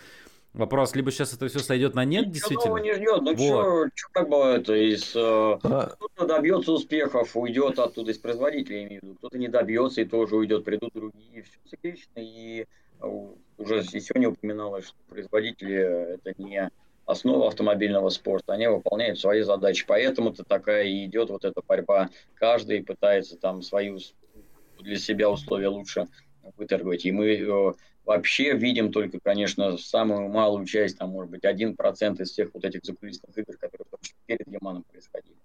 Вопрос, либо сейчас это все сойдет на нет, Ничего действительно. не ждет. Ну вот. что, как бы это из э, а. кто-то добьется успехов, уйдет оттуда из производителей. Кто-то не добьется и тоже уйдет, придут другие, все циклично. И э, уже и сегодня упоминалось, что производители это не основа автомобильного спорта, они выполняют свои задачи. Поэтому-то такая и идет вот эта борьба. Каждый пытается там свои для себя условия лучше выторговать. И мы э, вообще видим только, конечно, самую малую часть, там, может быть, один процент из всех вот этих закулисных игр, которые перед Яманом происходили.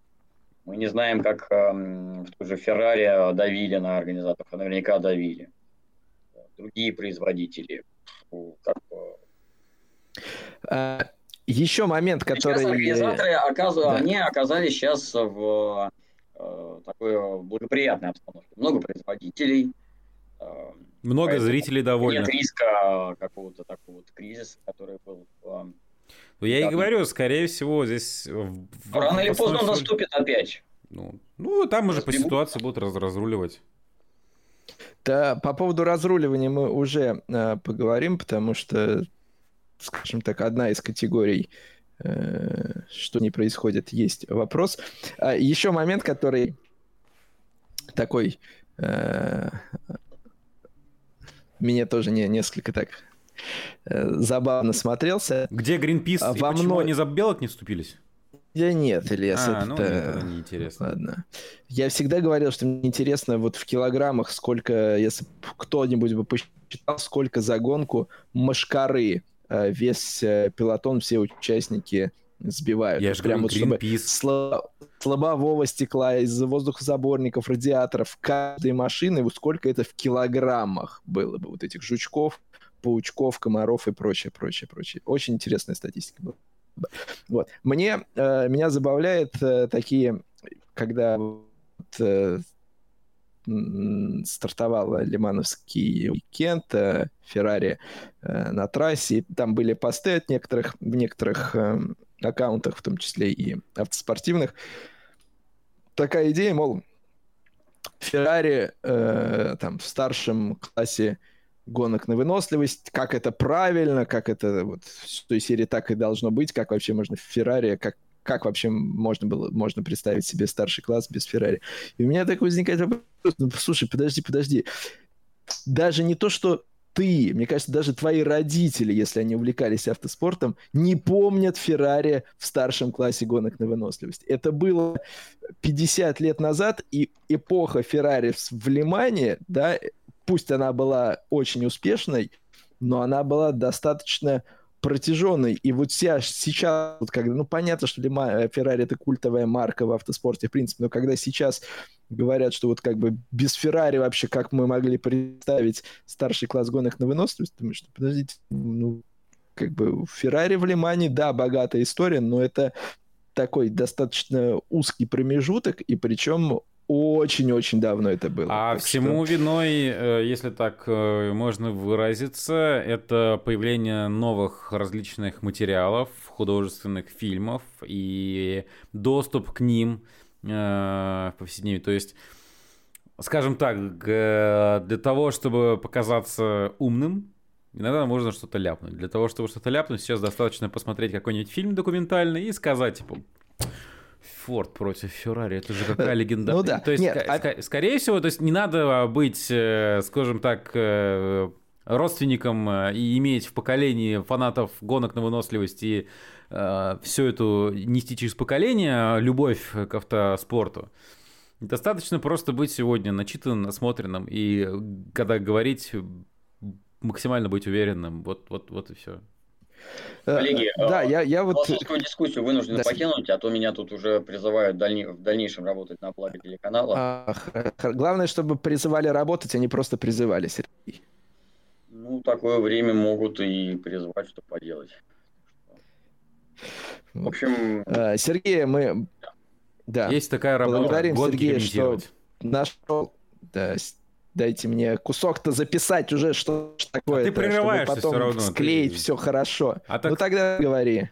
Мы не знаем, как э, в ту же Феррари давили на организаторов, наверняка давили. Другие производители. Как, а, еще момент, который... Сейчас организаторы, оказывают, да. они оказались сейчас в э, такой благоприятной обстановке. Много производителей, э, много зрителей довольны. Нет риска какого-то такого вот кризиса, который был. Ну, я да, и говорю, скорее всего, здесь... Рано или поздно он наступит опять. Ну, ну там уже по ситуации будут раз разруливать. Да, по поводу разруливания мы уже э, поговорим, потому что, скажем так, одна из категорий, э, что не происходит, есть вопрос. А еще момент, который такой э, мне тоже не, несколько так э, забавно смотрелся. Где Гринпис а, и во почему мно... они за белок не вступились? Я нет, Ильяс, а, это... ну, это неинтересно. Ладно. Я всегда говорил, что мне интересно вот в килограммах, сколько, если кто-нибудь бы посчитал, сколько за гонку машкары э, весь э, пилотон, все участники сбивают. Я же прям вот, чтобы сло... слабового стекла из воздухозаборников, радиаторов каждой машины, вот сколько это в килограммах было бы вот этих жучков, паучков, комаров и прочее, прочее, прочее. Очень интересная статистика была. Вот. Мне, э, меня забавляет э, такие, когда вот, э, стартовал Лимановский уикенд, э, Феррари э, на трассе, там были посты от некоторых, в некоторых э, аккаунтах, в том числе и автоспортивных, такая идея, мол, Феррари э, там в старшем классе гонок на выносливость, как это правильно, как это вот в той серии так и должно быть, как вообще можно в Феррари, как, как вообще можно было можно представить себе старший класс без Феррари. И у меня так возникает вопрос, ну, слушай, подожди, подожди, даже не то, что ты, мне кажется, даже твои родители, если они увлекались автоспортом, не помнят Феррари в старшем классе гонок на выносливость. Это было 50 лет назад, и эпоха Феррари в Лимане, да, пусть она была очень успешной, но она была достаточно протяженный. И вот сейчас, вот когда, ну, понятно, что Феррари это культовая марка в автоспорте, в принципе, но когда сейчас говорят, что вот как бы без Феррари вообще, как мы могли представить старший класс гонок на выносливость, думаю, что подождите, ну, как бы Феррари в Лимане, да, богатая история, но это такой достаточно узкий промежуток, и причем очень-очень давно это было. А всему что... виной, э, если так э, можно выразиться, это появление новых различных материалов, художественных фильмов и доступ к ним э, в повседневе. То есть, скажем так, для того, чтобы показаться умным, Иногда можно что-то ляпнуть. Для того, чтобы что-то ляпнуть, сейчас достаточно посмотреть какой-нибудь фильм документальный и сказать, типа, Форд против Феррари, это же какая легенда. Ну да. То есть, Нет, ск- а... скорее всего, то есть не надо быть, э, скажем так, э, родственником э, и иметь в поколении фанатов гонок на выносливость и э, все это нести через поколение, любовь к автоспорту. Достаточно просто быть сегодня начитанным, насмотренным и когда говорить максимально быть уверенным. Вот, вот, вот и все. Э, Коллеги, да, я, я вот... философскую дискуссию вынужден да. покинуть, а то меня тут уже призывают дальне... в дальнейшем работать на благо телеканала. А, главное, чтобы призывали работать, а не просто призывали, Сергей. Ну, такое время могут и призывать, что поделать. В общем... Сергей, мы... Да. Есть такая работа. Благодарим Сергея, что нашел... Да, дайте мне кусок-то записать уже, что такое. А ты прерываешься потом все равно. Склеить ты... все хорошо. А так... Ну тогда говори.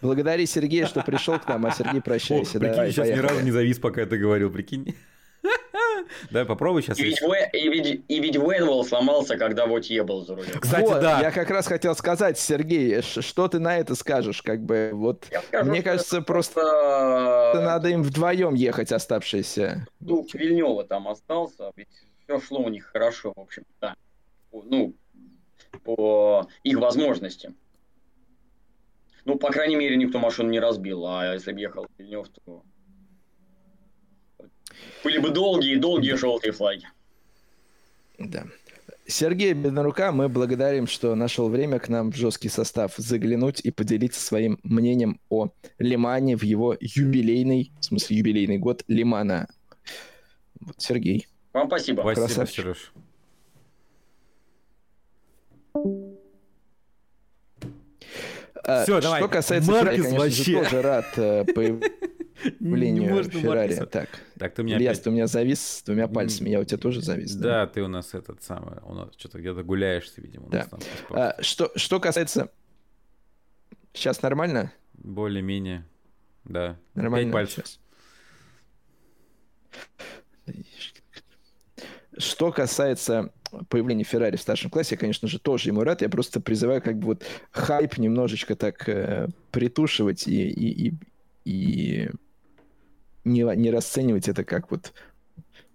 Благодари Сергея, что пришел к нам, а Сергей прощайся. О, прикинь, Давай, сейчас поехали. ни разу не завис, пока это говорил, прикинь. Давай попробуй сейчас. И ведь, Ве, и ведь, и ведь Венвелл сломался, когда вот был за рулем. Кстати, вот, да. Я как раз хотел сказать, Сергей, что ты на это скажешь? Как бы вот, скажу, мне кажется, просто, просто надо им вдвоем ехать оставшиеся. Дух Вильнева там остался, ведь все шло у них хорошо, в общем, да. Ну, по их возможностям. Ну, по крайней мере, никто машину не разбил, а если бы ехал Вильнев, то были бы долгие-долгие желтые флаги. Да. Сергей Беднорука, мы благодарим, что нашел время к нам в жесткий состав заглянуть и поделиться своим мнением о Лимане в его юбилейный, в смысле юбилейный год Лимана. Вот, Сергей. Вам спасибо. Спасибо, Красавчик. Сереж. А, Все, давай. Что касается Маркес Феррари, конечно вообще. же, тоже рад э, появлению Феррари. Так, так ты меня Ильяс, опять... ты у меня завис с двумя пальцами, я у тебя тоже завис. Да, да ты у нас этот самый, у нас что-то где-то гуляешься, видимо. Да. А, что, что касается... Сейчас нормально? Более-менее, да. Нормально. Пять пальцев. Сейчас. Что касается появления Феррари в старшем классе, я, конечно же, тоже ему рад. Я просто призываю как бы вот хайп немножечко так э, притушивать и, и, и, и не, не расценивать это как вот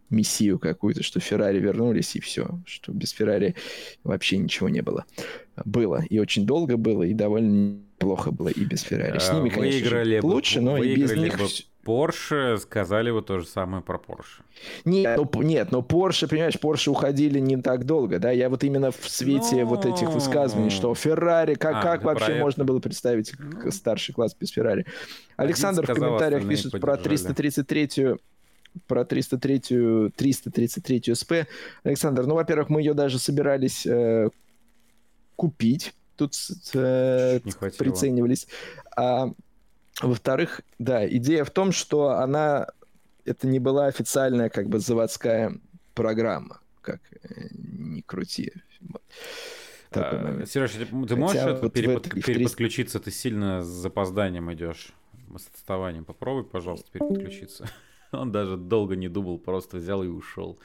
мессию какую-то, что Феррари вернулись и все, что без Феррари вообще ничего не было. Было, и очень долго было, и довольно плохо было и без Феррари. С ними, конечно, выиграли лучше, но и без них... Porsche сказали вот то же самое про Porsche. Нет, ну, нет, но Porsche, понимаешь, Porsche уходили не так долго, да, я вот именно в свете но... вот этих высказываний, что Феррари, как, а, как вообще про можно было представить ну... старший класс без Феррари. Александр в комментариях пишет про 333-ю про 303 333 СП. Александр, ну, во-первых, мы ее даже собирались э, купить. Тут э, приценивались. А во-вторых, да, идея в том, что она это не была официальная как бы заводская программа, как э, не крути. А, Сереж, ты можешь Хотя вот перепод... в, переподключиться? Ты сильно с запозданием идешь, с отставанием. Попробуй, пожалуйста, переподключиться. Он даже долго не думал, просто взял и ушел.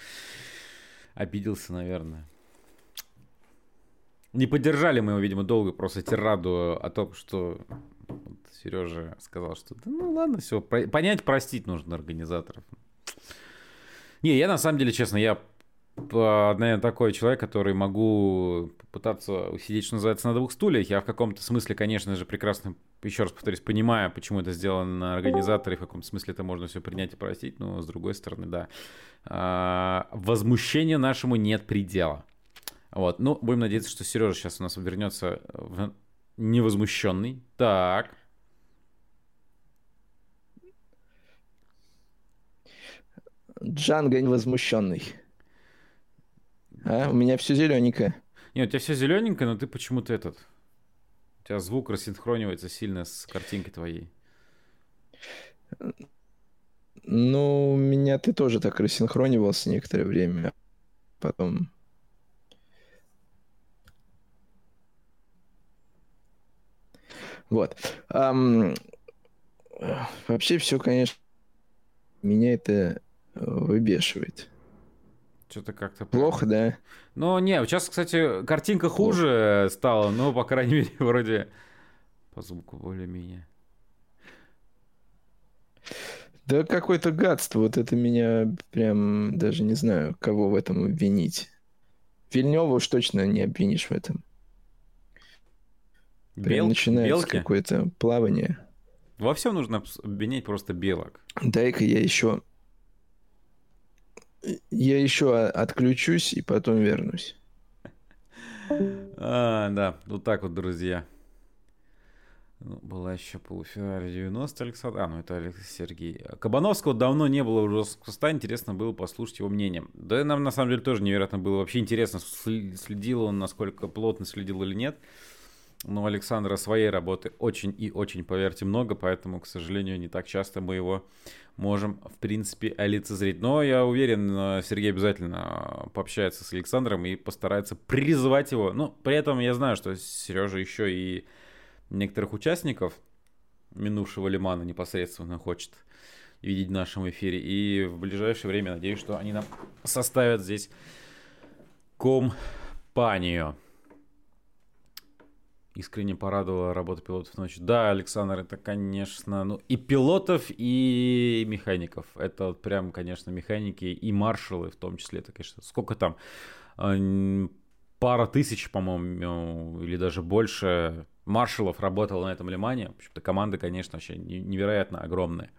Обиделся, наверное. Не поддержали мы его, видимо, долго, просто тираду о том, что Сережа сказал, что да ну ладно, все, понять, простить нужно организаторов. Не, я на самом деле, честно, я, наверное, такой человек, который могу пытаться усидеть, что называется, на двух стульях. Я в каком-то смысле, конечно же, прекрасно, еще раз повторюсь, понимаю, почему это сделано организаторы, в каком смысле это можно все принять и простить, но с другой стороны, да. А, возмущению нашему нет предела. Вот, ну, будем надеяться, что Сережа сейчас у нас вернется невозмущенный. Так. Джанго невозмущенный. А, у меня все зелененькое. Нет, у тебя все зелененькое, но ты почему-то этот... У тебя звук рассинхронивается сильно с картинкой твоей. Ну, у меня ты тоже так рассинхронивался некоторое время. Потом... Вот. Um, вообще все, конечно, меня это выбешивает. Что-то как-то... Плохо, да? Ну, не, сейчас, кстати, картинка хуже Плохо. стала, но, по крайней мере, вроде по звуку более-менее. Да какое-то гадство. Вот это меня прям даже не знаю, кого в этом обвинить. Вильнева уж точно не обвинишь в этом. Прям Бел... начинается какое-то плавание. Во всем нужно обвинять просто белок. Дай-ка я еще я еще отключусь и потом вернусь. А, да, вот так вот, друзья. Ну, была еще полуфинале 90 Александр. А, ну это Алекс Сергей. Кабановского давно не было уже в Интересно было послушать его мнение. Да нам на самом деле тоже невероятно было. Вообще интересно, следил он, насколько плотно следил или нет. Но у Александра своей работы очень и очень, поверьте, много, поэтому, к сожалению, не так часто мы его можем, в принципе, лицезреть. Но я уверен, Сергей обязательно пообщается с Александром и постарается призывать его. Но при этом я знаю, что Сережа еще и некоторых участников минувшего Лимана непосредственно хочет видеть в нашем эфире. И в ближайшее время надеюсь, что они нам составят здесь компанию. Искренне порадовала работа пилотов ночью. Да, Александр, это, конечно, ну и пилотов, и механиков. Это вот прям, конечно, механики и маршалы в том числе. Это, конечно, сколько там? Пара тысяч, по-моему, или даже больше маршалов работало на этом лимане. В общем-то, команда, конечно, вообще невероятно огромная.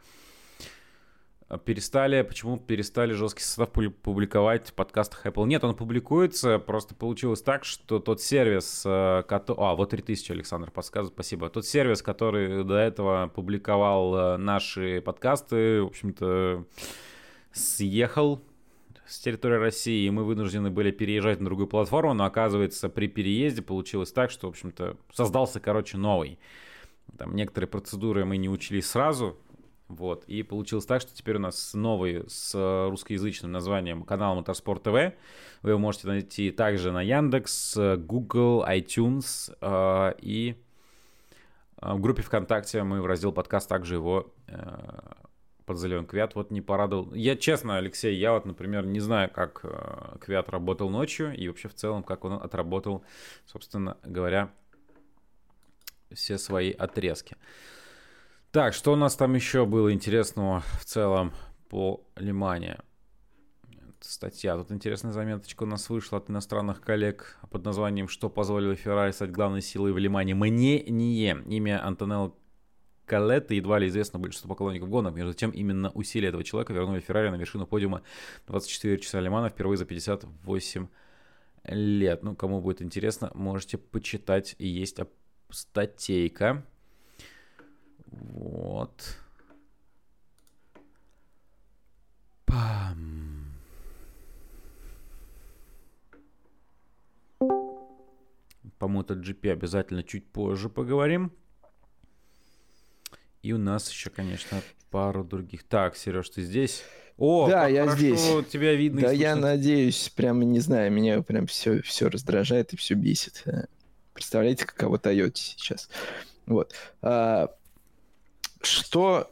Перестали, почему перестали жесткий состав публиковать в подкастах Apple? Нет, он публикуется, просто получилось так, что тот сервис, э, который... А, вот 3000, Александр подсказывает, спасибо. Тот сервис, который до этого публиковал э, наши подкасты, в общем-то, съехал с территории России, и мы вынуждены были переезжать на другую платформу, но оказывается при переезде получилось так, что, в общем-то, создался, короче, новый. Там некоторые процедуры мы не учли сразу, вот. И получилось так, что теперь у нас новый с русскоязычным названием канал Моторспорт ТВ. Вы его можете найти также на Яндекс, Google, iTunes э, и э, в группе ВКонтакте мы в раздел подкаст также его э, под зеленый Квят вот не порадовал. Я честно, Алексей, я вот, например, не знаю, как э, Квят работал ночью и вообще в целом, как он отработал, собственно говоря, все свои отрезки. Так, что у нас там еще было интересного в целом по Лимане? Статья. Тут интересная заметочка у нас вышла от иностранных коллег под названием «Что позволило Феррари стать главной силой в Лимане?» Мне не имя Антонелло Калетта едва ли известно большинству поклонников гонок. Между тем, именно усилия этого человека вернули Феррари на вершину подиума 24 часа Лимана впервые за 58 лет. Ну, кому будет интересно, можете почитать. Есть статейка. Вот. Пам. По MotoGP обязательно чуть позже поговорим. И у нас еще, конечно, пару других. Так, Сереж, ты здесь? О, да, я здесь. Тебя видно. Да, я надеюсь, прям не знаю, меня прям все, все раздражает и все бесит. Представляете, каково Тойоте сейчас. Вот. А, что...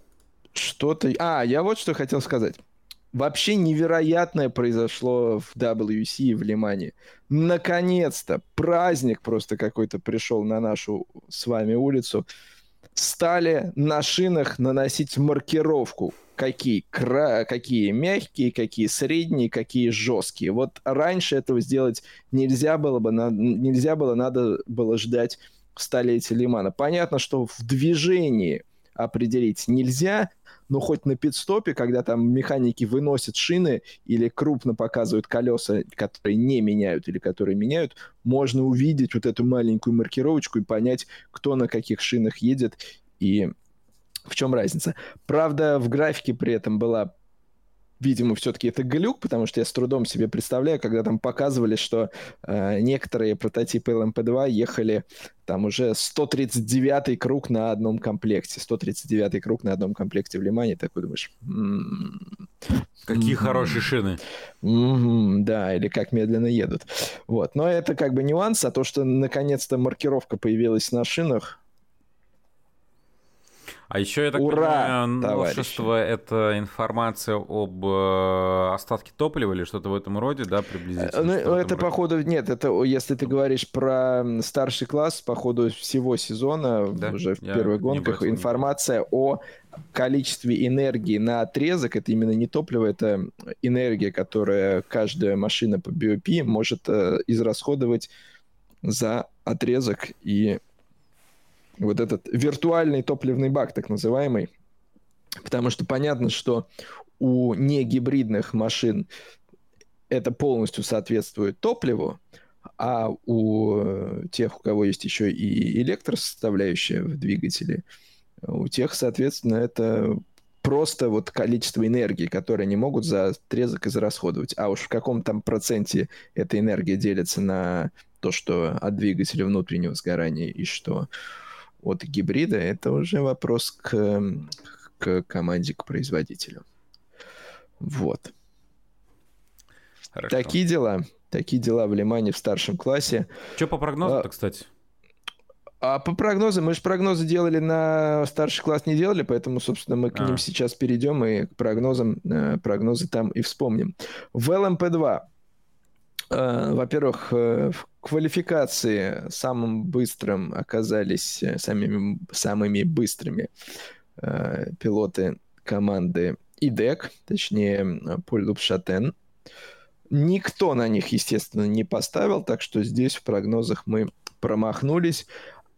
Что-то... А, я вот что хотел сказать. Вообще невероятное произошло в WC в Лимане. Наконец-то праздник просто какой-то пришел на нашу с вами улицу. Стали на шинах наносить маркировку. Какие, кра... какие мягкие, какие средние, какие жесткие. Вот раньше этого сделать нельзя было бы, на... нельзя было, надо было ждать столетия Лимана. Понятно, что в движении определить нельзя, но хоть на пидстопе, когда там механики выносят шины или крупно показывают колеса, которые не меняют или которые меняют, можно увидеть вот эту маленькую маркировочку и понять, кто на каких шинах едет и в чем разница. Правда, в графике при этом была видимо, все-таки это глюк, потому что я с трудом себе представляю, когда там показывали, что э, некоторые прототипы LMP2 ехали там уже 139-й круг на одном комплекте. 139-й круг на одном комплекте в Лимане. Такой думаешь... М-м-м. Какие хорошие шины. М-м, да, или как медленно едут. Вот. Но это как бы нюанс, а то, что наконец-то маркировка появилась на шинах, а еще, я так Ура, понимаю, новшество — это информация об э, остатке топлива или что-то в этом роде, да, приблизительно? Ну, это, походу, нет, это если ты говоришь про старший класс, по ходу всего сезона, да? уже в я первых гонках, информация о количестве энергии на отрезок, это именно не топливо, это энергия, которая каждая машина по BOP может э, израсходовать за отрезок и вот этот виртуальный топливный бак, так называемый. Потому что понятно, что у негибридных машин это полностью соответствует топливу, а у тех, у кого есть еще и электросоставляющая в двигателе, у тех, соответственно, это просто вот количество энергии, которое они могут за отрезок израсходовать. А уж в каком там проценте эта энергия делится на то, что от двигателя внутреннего сгорания и что от гибрида, это уже вопрос к, к команде, к производителю. Вот. Хорошо. Такие дела. Такие дела в Лимане в старшем классе. Что по прогнозам-то, а, кстати? А по прогнозам, мы же прогнозы делали на старший класс не делали, поэтому, собственно, мы к а. ним сейчас перейдем и к прогнозам, э, прогнозы там и вспомним. В ЛМП-2, э, во-первых, э, в квалификации самым быстрым оказались самыми, самыми быстрыми пилоты команды ИДЕК, точнее, Поль Лупшатен. Никто на них, естественно, не поставил, так что здесь в прогнозах мы промахнулись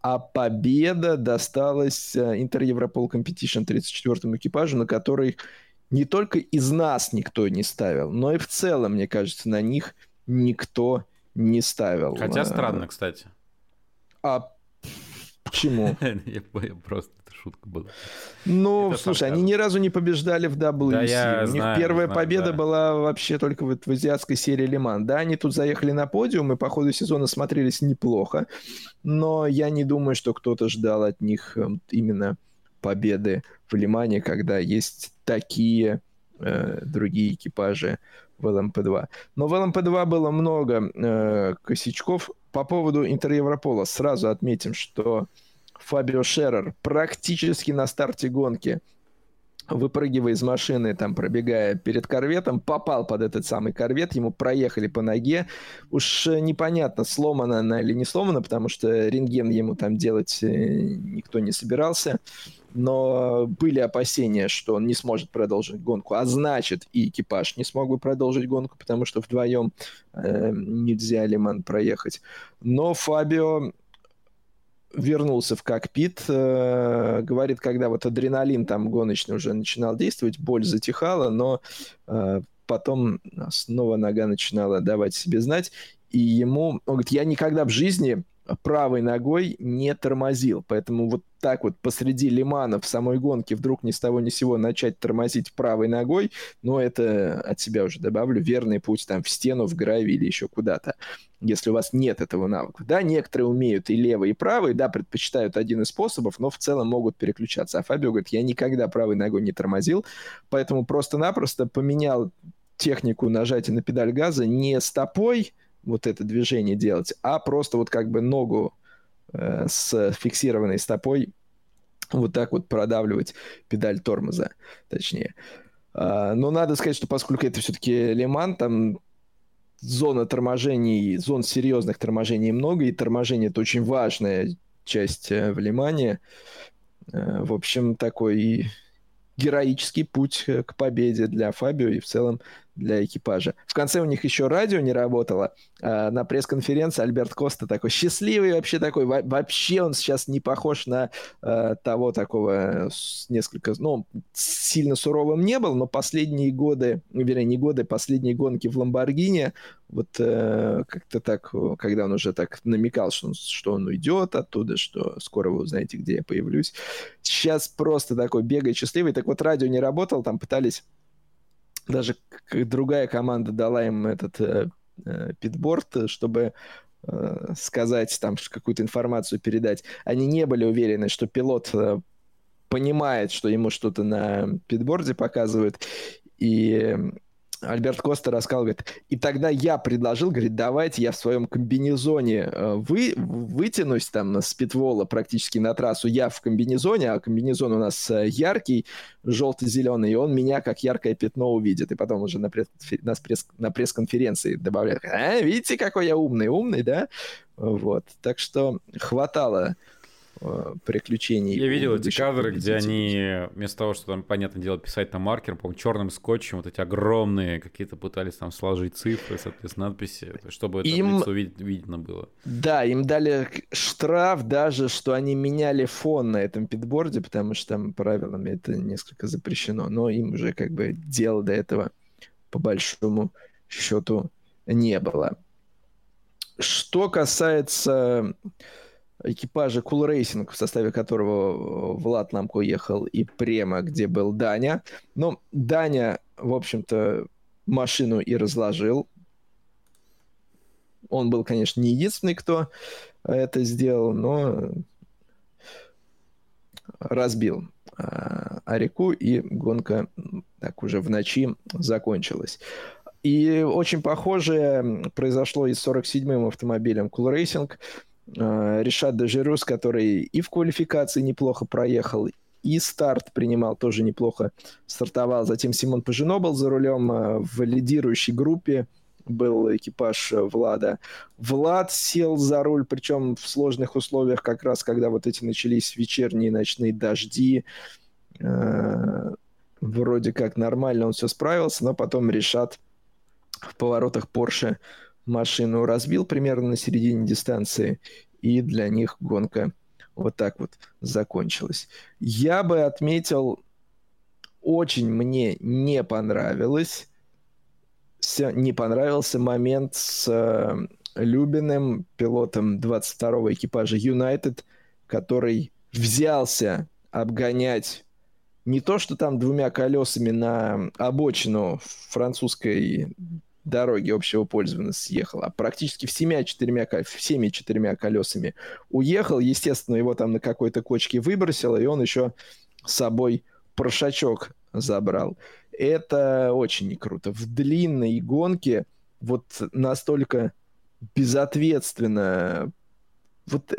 а победа досталась э, Интер Европол Competition 34-му экипажу, на который не только из нас никто не ставил, но и в целом, мне кажется, на них никто не ставил. Хотя странно, кстати. А почему? Я просто шутка была. Ну, это слушай, они ни разу не побеждали в WC. Да, я У них знаю, первая знаю, победа да. была вообще только вот в азиатской серии Лиман. Да, они тут заехали на подиум и по ходу сезона смотрелись неплохо, но я не думаю, что кто-то ждал от них эм, именно победы в Лимане, когда есть такие э, другие экипажи в ЛМП-2. Но в ЛМП-2 было много э, косячков. По поводу Интер-Европола сразу отметим, что Фабио Шерер практически на старте гонки выпрыгивая из машины, там, пробегая перед корветом, попал под этот самый корвет, ему проехали по ноге. Уж непонятно, сломана она или не сломана, потому что рентген ему там делать э, никто не собирался. Но были опасения, что он не сможет продолжить гонку, а значит и экипаж не смог бы продолжить гонку, потому что вдвоем э, нельзя Лиман проехать. Но Фабио вернулся в кокпит, э, говорит, когда вот адреналин там гоночный уже начинал действовать, боль затихала, но э, потом снова нога начинала давать себе знать, и ему, он говорит, я никогда в жизни правой ногой не тормозил. Поэтому вот так вот посреди лимана в самой гонке вдруг ни с того ни с сего начать тормозить правой ногой, ну, это от себя уже добавлю, верный путь там в стену, в гравий или еще куда-то, если у вас нет этого навыка. Да, некоторые умеют и левый, и правый, да, предпочитают один из способов, но в целом могут переключаться. А Фабио говорит, я никогда правой ногой не тормозил, поэтому просто-напросто поменял технику нажатия на педаль газа не стопой, вот это движение делать, а просто вот как бы ногу э, с фиксированной стопой вот так вот продавливать педаль тормоза, точнее. А, но надо сказать, что поскольку это все-таки Лиман, там зона торможений, зон серьезных торможений много, и торможение это очень важная часть э, в Лимане. Э, в общем, такой героический путь э, к победе для Фабио и в целом для экипажа. В конце у них еще радио не работало. А на пресс-конференции Альберт Коста такой счастливый вообще такой. Вообще он сейчас не похож на э, того такого несколько... Ну, сильно суровым не был, но последние годы, вернее, не годы, последние гонки в Ламборгини, вот э, как-то так, когда он уже так намекал, что он, что он уйдет оттуда, что скоро вы узнаете, где я появлюсь. Сейчас просто такой бегает счастливый. Так вот, радио не работал, там пытались даже другая команда дала им этот э, э, питборд, чтобы э, сказать там какую-то информацию передать. Они не были уверены, что пилот э, понимает, что ему что-то на питборде показывают, и Альберт Коста рассказал, говорит, и тогда я предложил, говорит, давайте я в своем комбинезоне э, вы, вытянусь там с питвола практически на трассу, я в комбинезоне, а комбинезон у нас э, яркий, желто-зеленый, и он меня как яркое пятно увидит. И потом уже на, пресс, на, пресс, на пресс-конференции добавляет, а, видите, какой я умный, умный, да? Вот, так что хватало приключений. Я видел эти кадры, где они вместо того, что там, понятное дело, писать на маркер, по черным скотчем, вот эти огромные какие-то пытались там сложить цифры, соответственно, надписи, чтобы это им... лицо вид- видно было. Да, им дали штраф даже, что они меняли фон на этом питборде, потому что там правилами это несколько запрещено, но им уже как бы дела до этого по большому счету не было. Что касается экипажа Cool Racing, в составе которого э, Влад Намко ехал, и Према, где был Даня. Ну, Даня, в общем-то, машину и разложил. Он был, конечно, не единственный, кто это сделал, но разбил а, Арику, и гонка так уже в ночи закончилась. И очень похожее произошло и с 47-м автомобилем Cool Racing. А, Решат Дежерус, который и в квалификации неплохо проехал, и старт принимал тоже неплохо, стартовал. Затем Симон Пажино был за рулем а, в лидирующей группе, был экипаж э, Влада. Влад сел за руль, причем в сложных условиях, как раз когда вот эти начались вечерние ночные дожди. Э, вроде как нормально он все справился, но потом решат в поворотах Porsche машину разбил примерно на середине дистанции, и для них гонка вот так вот закончилась. Я бы отметил, очень мне не понравилось, не понравился момент с э, Любиным, пилотом 22-го экипажа United, который взялся обгонять не то, что там двумя колесами на обочину французской дороги общего пользования съехал, а практически всеми четырьмя, всеми четырьмя колесами уехал. Естественно, его там на какой-то кочке выбросило, и он еще с собой прошачок забрал. Это очень круто. В длинной гонке вот настолько безответственно вот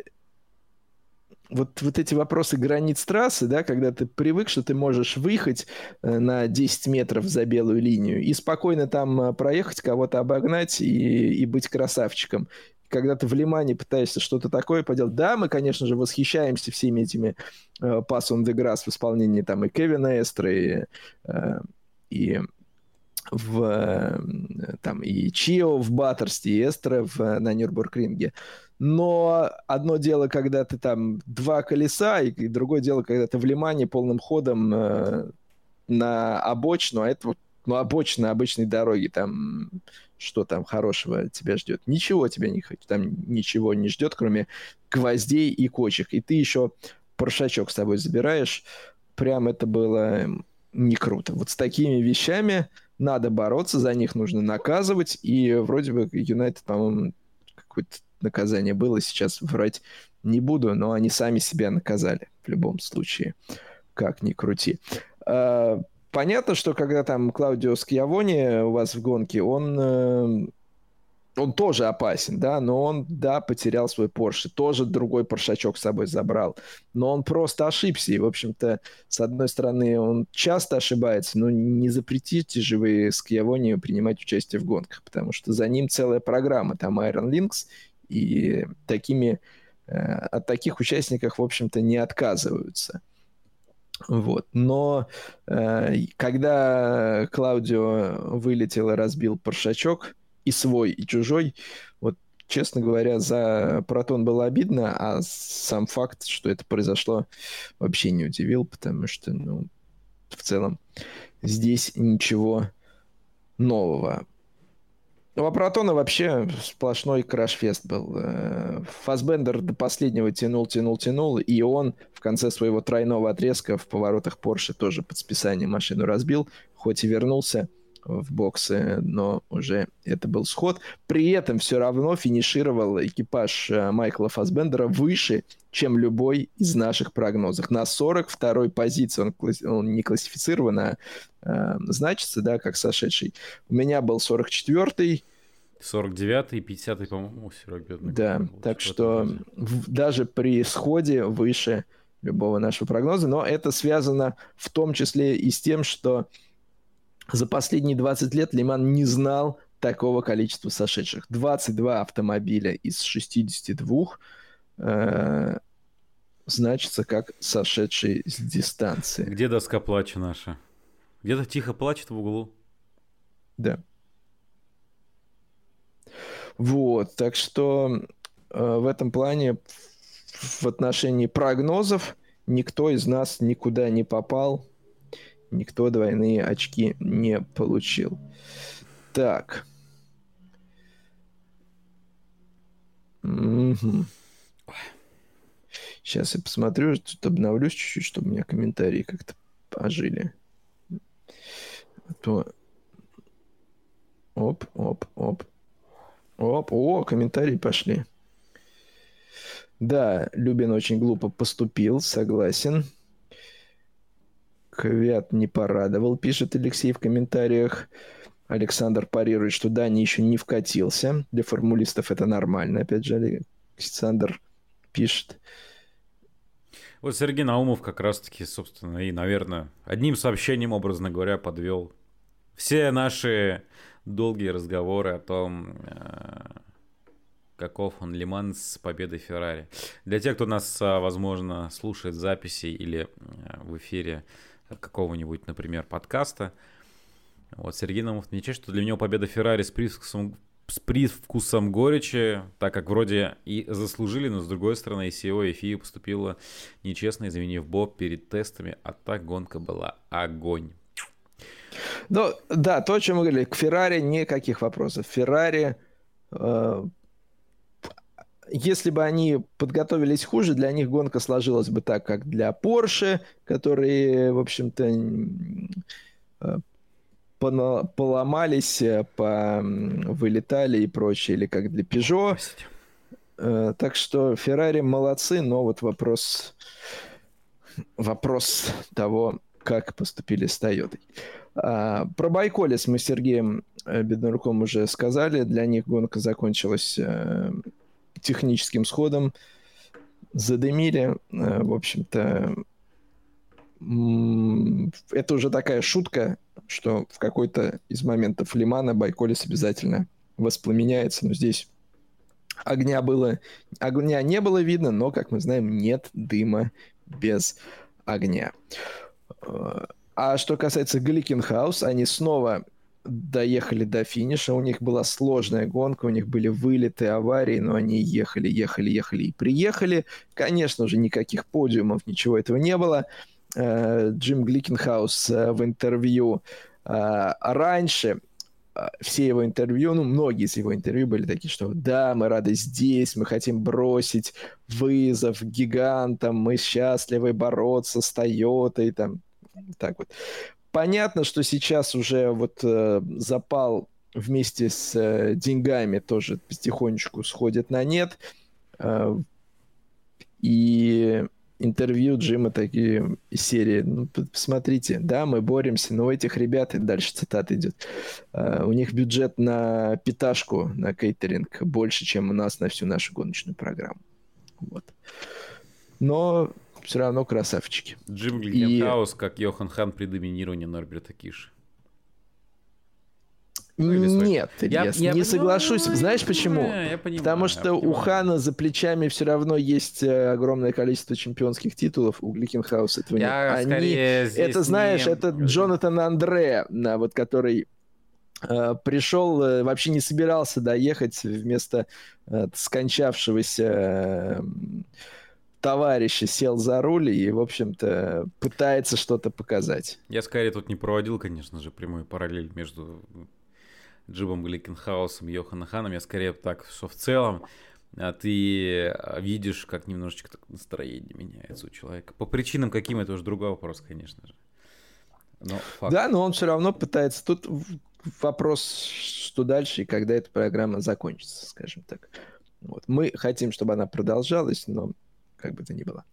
вот, вот эти вопросы границ трассы, да, когда ты привык, что ты можешь выехать э, на 10 метров за белую линию и спокойно там э, проехать, кого-то обогнать и, и быть красавчиком. Когда ты в Лимане пытаешься что-то такое поделать, да, мы, конечно же, восхищаемся всеми этими э, on the Grass в исполнении там и Кевина Эстра, и, э, и в там и Чио в Баттерсте, и Эстра в, на Нюрбургринге. Но одно дело, когда ты там два колеса, и, и другое дело, когда ты в Лимане полным ходом э, на обочину, а это вот ну, обочина обычной дороги, там что там хорошего тебя ждет? Ничего тебя не там ничего не ждет, кроме гвоздей и кочек. И ты еще прошачок с собой забираешь. Прям это было не круто. Вот с такими вещами надо бороться, за них нужно наказывать. И вроде бы Юнайтед, по-моему, какое-то наказание было, сейчас врать не буду, но они сами себя наказали в любом случае, как ни крути. А, понятно, что когда там Клаудио Скьявони у вас в гонке, он э, он тоже опасен, да, но он, да, потерял свой Порше, тоже другой Поршачок с собой забрал, но он просто ошибся, и, в общем-то, с одной стороны, он часто ошибается, но не запретите же вы Скьявони принимать участие в гонках, потому что за ним целая программа, там Iron Links, и такими, э, от таких участников, в общем-то, не отказываются. Вот. Но э, когда Клаудио вылетел и разбил Поршачок, и свой, и чужой. Вот, честно говоря, за Протон было обидно, а сам факт, что это произошло, вообще не удивил, потому что, ну, в целом, здесь ничего нового. Ну, а Протона вообще сплошной краш-фест был. Э, Фасбендер до последнего тянул, тянул, тянул, и он в конце своего тройного отрезка в поворотах Порше тоже под списание машину разбил, хоть и вернулся в боксы, но уже это был сход. При этом все равно финишировал экипаж э, Майкла Фасбендера выше, чем любой из наших прогнозов. На 42-й позиции он, он не классифицирован, а э, значится, да, как сошедший. У меня был 44-й, 49-й, 50-й, по-моему, Серега. Да, так что в, даже при сходе выше любого нашего прогноза, но это связано в том числе и с тем, что за последние 20 лет Лиман не знал такого количества сошедших. 22 автомобиля из 62 э, значится как сошедшие с дистанции. Где доска плача наша? Где-то тихо плачет в углу. Да. Вот, так что э, в этом плане в отношении прогнозов никто из нас никуда не попал никто двойные очки не получил. Так. Угу. Сейчас я посмотрю, тут обновлюсь чуть-чуть, чтобы у меня комментарии как-то ожили. А то... Оп, оп, оп. Оп, о, комментарии пошли. Да, Любин очень глупо поступил, согласен. Квят не порадовал, пишет Алексей в комментариях. Александр парирует, что Дани еще не вкатился. Для формулистов это нормально. Опять же, Александр пишет. Вот Сергей Наумов как раз-таки, собственно, и, наверное, одним сообщением, образно говоря, подвел все наши долгие разговоры о том, э, каков он Лиман с победой Феррари. Для тех, кто нас, а, возможно, слушает записи или э, в эфире какого-нибудь, например, подкаста, вот Сергей Наумов отмечает, что для него победа Феррари с привкусом, с привкусом горечи, так как вроде и заслужили, но с другой стороны SEO и FIA поступила нечестно, изменив Боб перед тестами, а так гонка была огонь. Ну, да, то, о чем мы говорили, к Феррари никаких вопросов. Феррари, э, если бы они подготовились хуже, для них гонка сложилась бы так, как для Porsche, которые, в общем-то, э, поломались, э, по, вылетали и прочее, или как для Peugeot. Э, так что Ferrari молодцы, но вот вопрос, вопрос того, как поступили с Toyota. А, про ByKolles мы с Сергеем э, Беднаруком уже сказали. Для них гонка закончилась техническим сходом. Задымили. В общем-то, это уже такая шутка, что в какой-то из моментов Ле-Мана ByKolles обязательно воспламеняется, но здесь огня было, огня не было видно, но, как мы знаем, нет дыма без огня. А что касается Гликенхаус, они снова доехали до финиша, у них была сложная гонка, у них были вылеты, аварии, но они ехали, ехали, ехали и приехали. Конечно же, никаких подиумов, ничего этого не было. Э, Джим Гликенхаус э, в интервью э, раньше все его интервью, ну, многие из его интервью были такие, что да, мы рады здесь, мы хотим бросить вызов гигантам, мы счастливы бороться с Тойотой, там, так вот. Понятно, что сейчас уже вот э, запал вместе с э, деньгами тоже потихонечку сходит на нет. Э, и интервью Джима такие серии. Ну, посмотрите, да, мы боремся, но у этих ребят, и дальше цитата идет, uh, у них бюджет на питашку, на кейтеринг больше, чем у нас на всю нашу гоночную программу. Вот. Но все равно красавчики. Джим Гликенхаус, и... как Йохен Хан при доминировании Норберта Киша. Нет, я, я, я не соглашусь. Знаешь почему? Я понимаю, Потому что у Хана за плечами все равно есть э, огромное количество чемпионских титулов. У Гликенхауса этого нет. Они... Это, знаешь, не... это Джонатан Андре, вот который э, пришел, э, вообще не собирался доехать вместо скончавшегося товарища сел за руль и, в общем-то, пытается что-то показать. Я скорее тут не проводил, конечно же, прямую параллель между Джибом Гликенхаусом, Йоханом Ханом, я скорее так, что в целом а ты а, видишь, как немножечко так настроение меняется у человека. По причинам каким, это уже другой вопрос, конечно же. Но факт. Да, но он все равно пытается. Тут вопрос, что дальше и когда эта программа закончится, скажем так. Вот. Мы хотим, чтобы она продолжалась, но как бы то ни было.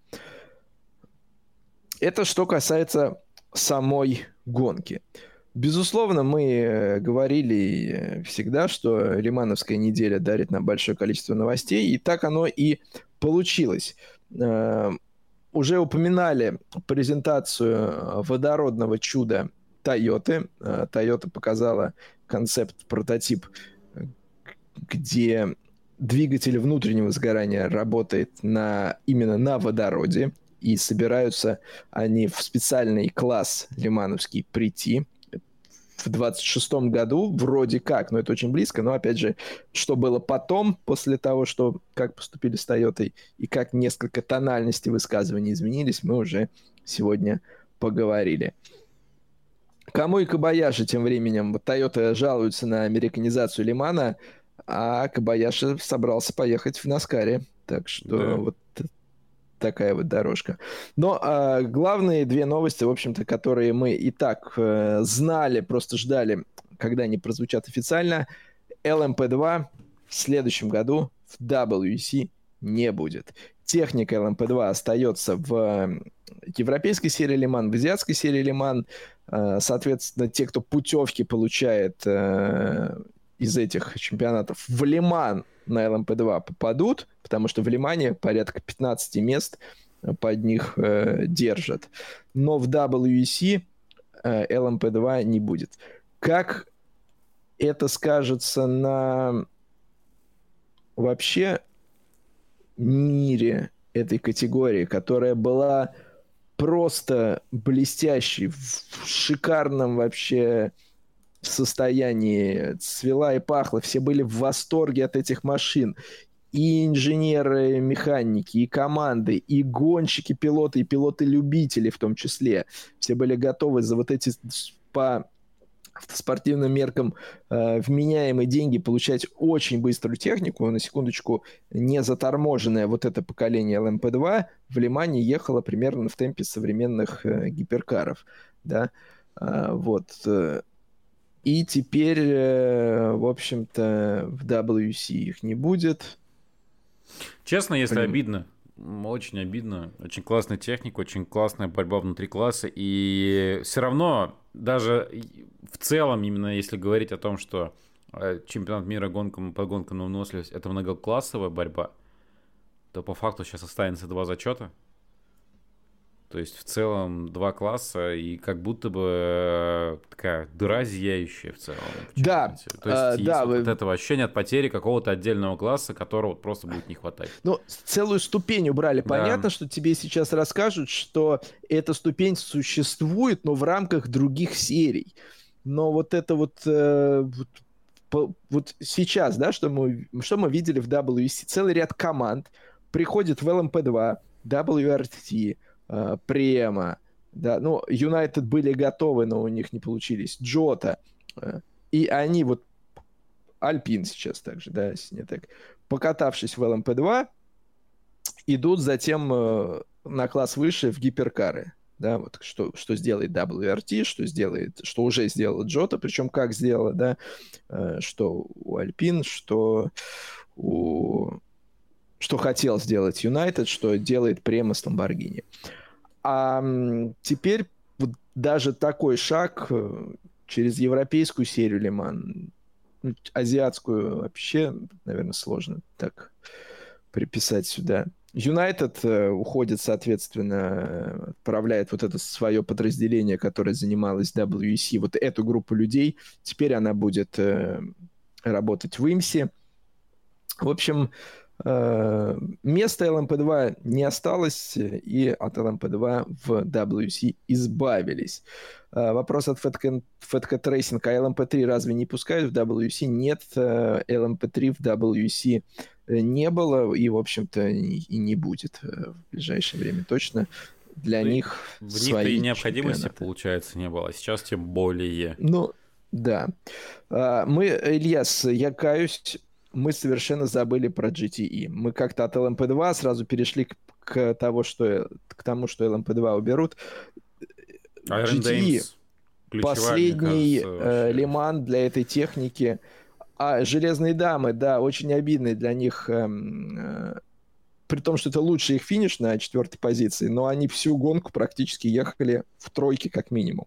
Это что касается самой гонки. Безусловно, мы э, говорили э, всегда, что Лимановская неделя дарит нам большое количество новостей, и так оно и получилось. Э, уже упоминали презентацию водородного чуда Toyota. Toyota показала концепт, прототип, где двигатель внутреннего сгорания работает на, именно на водороде, и собираются они в специальный класс лимановский прийти в 26-м году, вроде как, но это очень близко, но опять же, что было потом, после того, что как поступили с Тойотой и как несколько тональностей высказываний изменились, мы уже сегодня поговорили. Кому и Кабаяши тем временем, Toyota жалуется на американизацию Лимана, а Кабаяши собрался поехать в Наскаре. Так что да. вот такая вот дорожка. Но э, главные две новости, в общем-то, которые мы и так э, знали, просто ждали, когда они прозвучат официально. LMP2 в следующем году в WEC не будет. Техника LMP2 остается в европейской серии Лиман, в азиатской серии Лиман. Э, соответственно, те, кто путевки получает э, из этих чемпионатов в Лиман на LMP2 попадут, потому что в Лимане порядка 15 мест под них э, держат. Но в WEC э, LMP2 не будет. Как это скажется на вообще мире этой категории, которая была просто блестящей, в шикарном вообще состоянии, цвела и пахла, все были в восторге от этих машин. И инженеры, механики, и команды, и гонщики, пилоты, и пилоты-любители в том числе. Все были готовы за вот эти по спортивным меркам э, вменяемые деньги получать очень быструю технику. На секундочку, не заторможенное вот это поколение LMP2 в Лимане ехало примерно в темпе современных э, гиперкаров. Да? Э, вот. И теперь, э, в общем-то, в WC их не будет. Честно, если Блин. обидно, очень обидно. Очень классная техника, очень классная борьба внутри класса. И все равно, даже в целом, именно если говорить о том, что э, чемпионат мира гонкам по гонкам на выносливость это многоклассовая борьба, то по факту сейчас останется два зачета. То есть в целом два класса и как будто бы э, такая дыра зияющая в целом. В да. То есть, а, есть да, вот вы... этого ощущения от потери какого-то отдельного класса, которого просто будет не хватать. Ну, целую ступень убрали. Да. Понятно, что тебе сейчас расскажут, что эта ступень существует, но в рамках других серий. Но вот это вот, э, вот вот сейчас, да, что мы, что мы видели в WEC, целый ряд команд приходит в LMP2, WRT, э, Према, да, ну, Юнайтед были готовы, но у них не получились, Джота, э, и они вот, Альпин сейчас также, да, если не так, покатавшись в LMP2, идут затем э, на класс выше в гиперкары, да, вот что, что сделает WRT, что сделает, что уже сделала Джота, причем как сделала, да, э, что у Альпин, что у что хотел сделать Юнайтед, что делает Према с Ламборгини. А теперь вот даже такой шаг э, через европейскую серию Лиман, ну, азиатскую вообще, наверное, сложно так приписать сюда. Юнайтед э, уходит, соответственно, отправляет вот это свое подразделение, которое занималось WEC, вот эту группу людей. Теперь она будет э, работать в Имсе. В общем, Э, место LMP2 не осталось, и от LMP2 в WC избавились. Э, вопрос от Fatcat Racing. А LMP3 разве не пускают в WC? Нет, LMP3 в WC не было, и, в общем-то, и не будет в ближайшее время точно. Для ну, них В них-то и необходимости, чемпионаты. получается, не было. Сейчас тем более. Ну, да. Э, мы, Ильяс, я каюсь, мы совершенно забыли про GTE. Мы как-то от LMP2 сразу перешли к, к, того, что, к тому, что LMP2 уберут. Iron GTE последний кажется, э, лиман для этой техники. А железные дамы, да, очень обидный для них, э, э, при том, что это лучший их финиш на четвертой позиции, но они всю гонку практически ехали в тройке как минимум.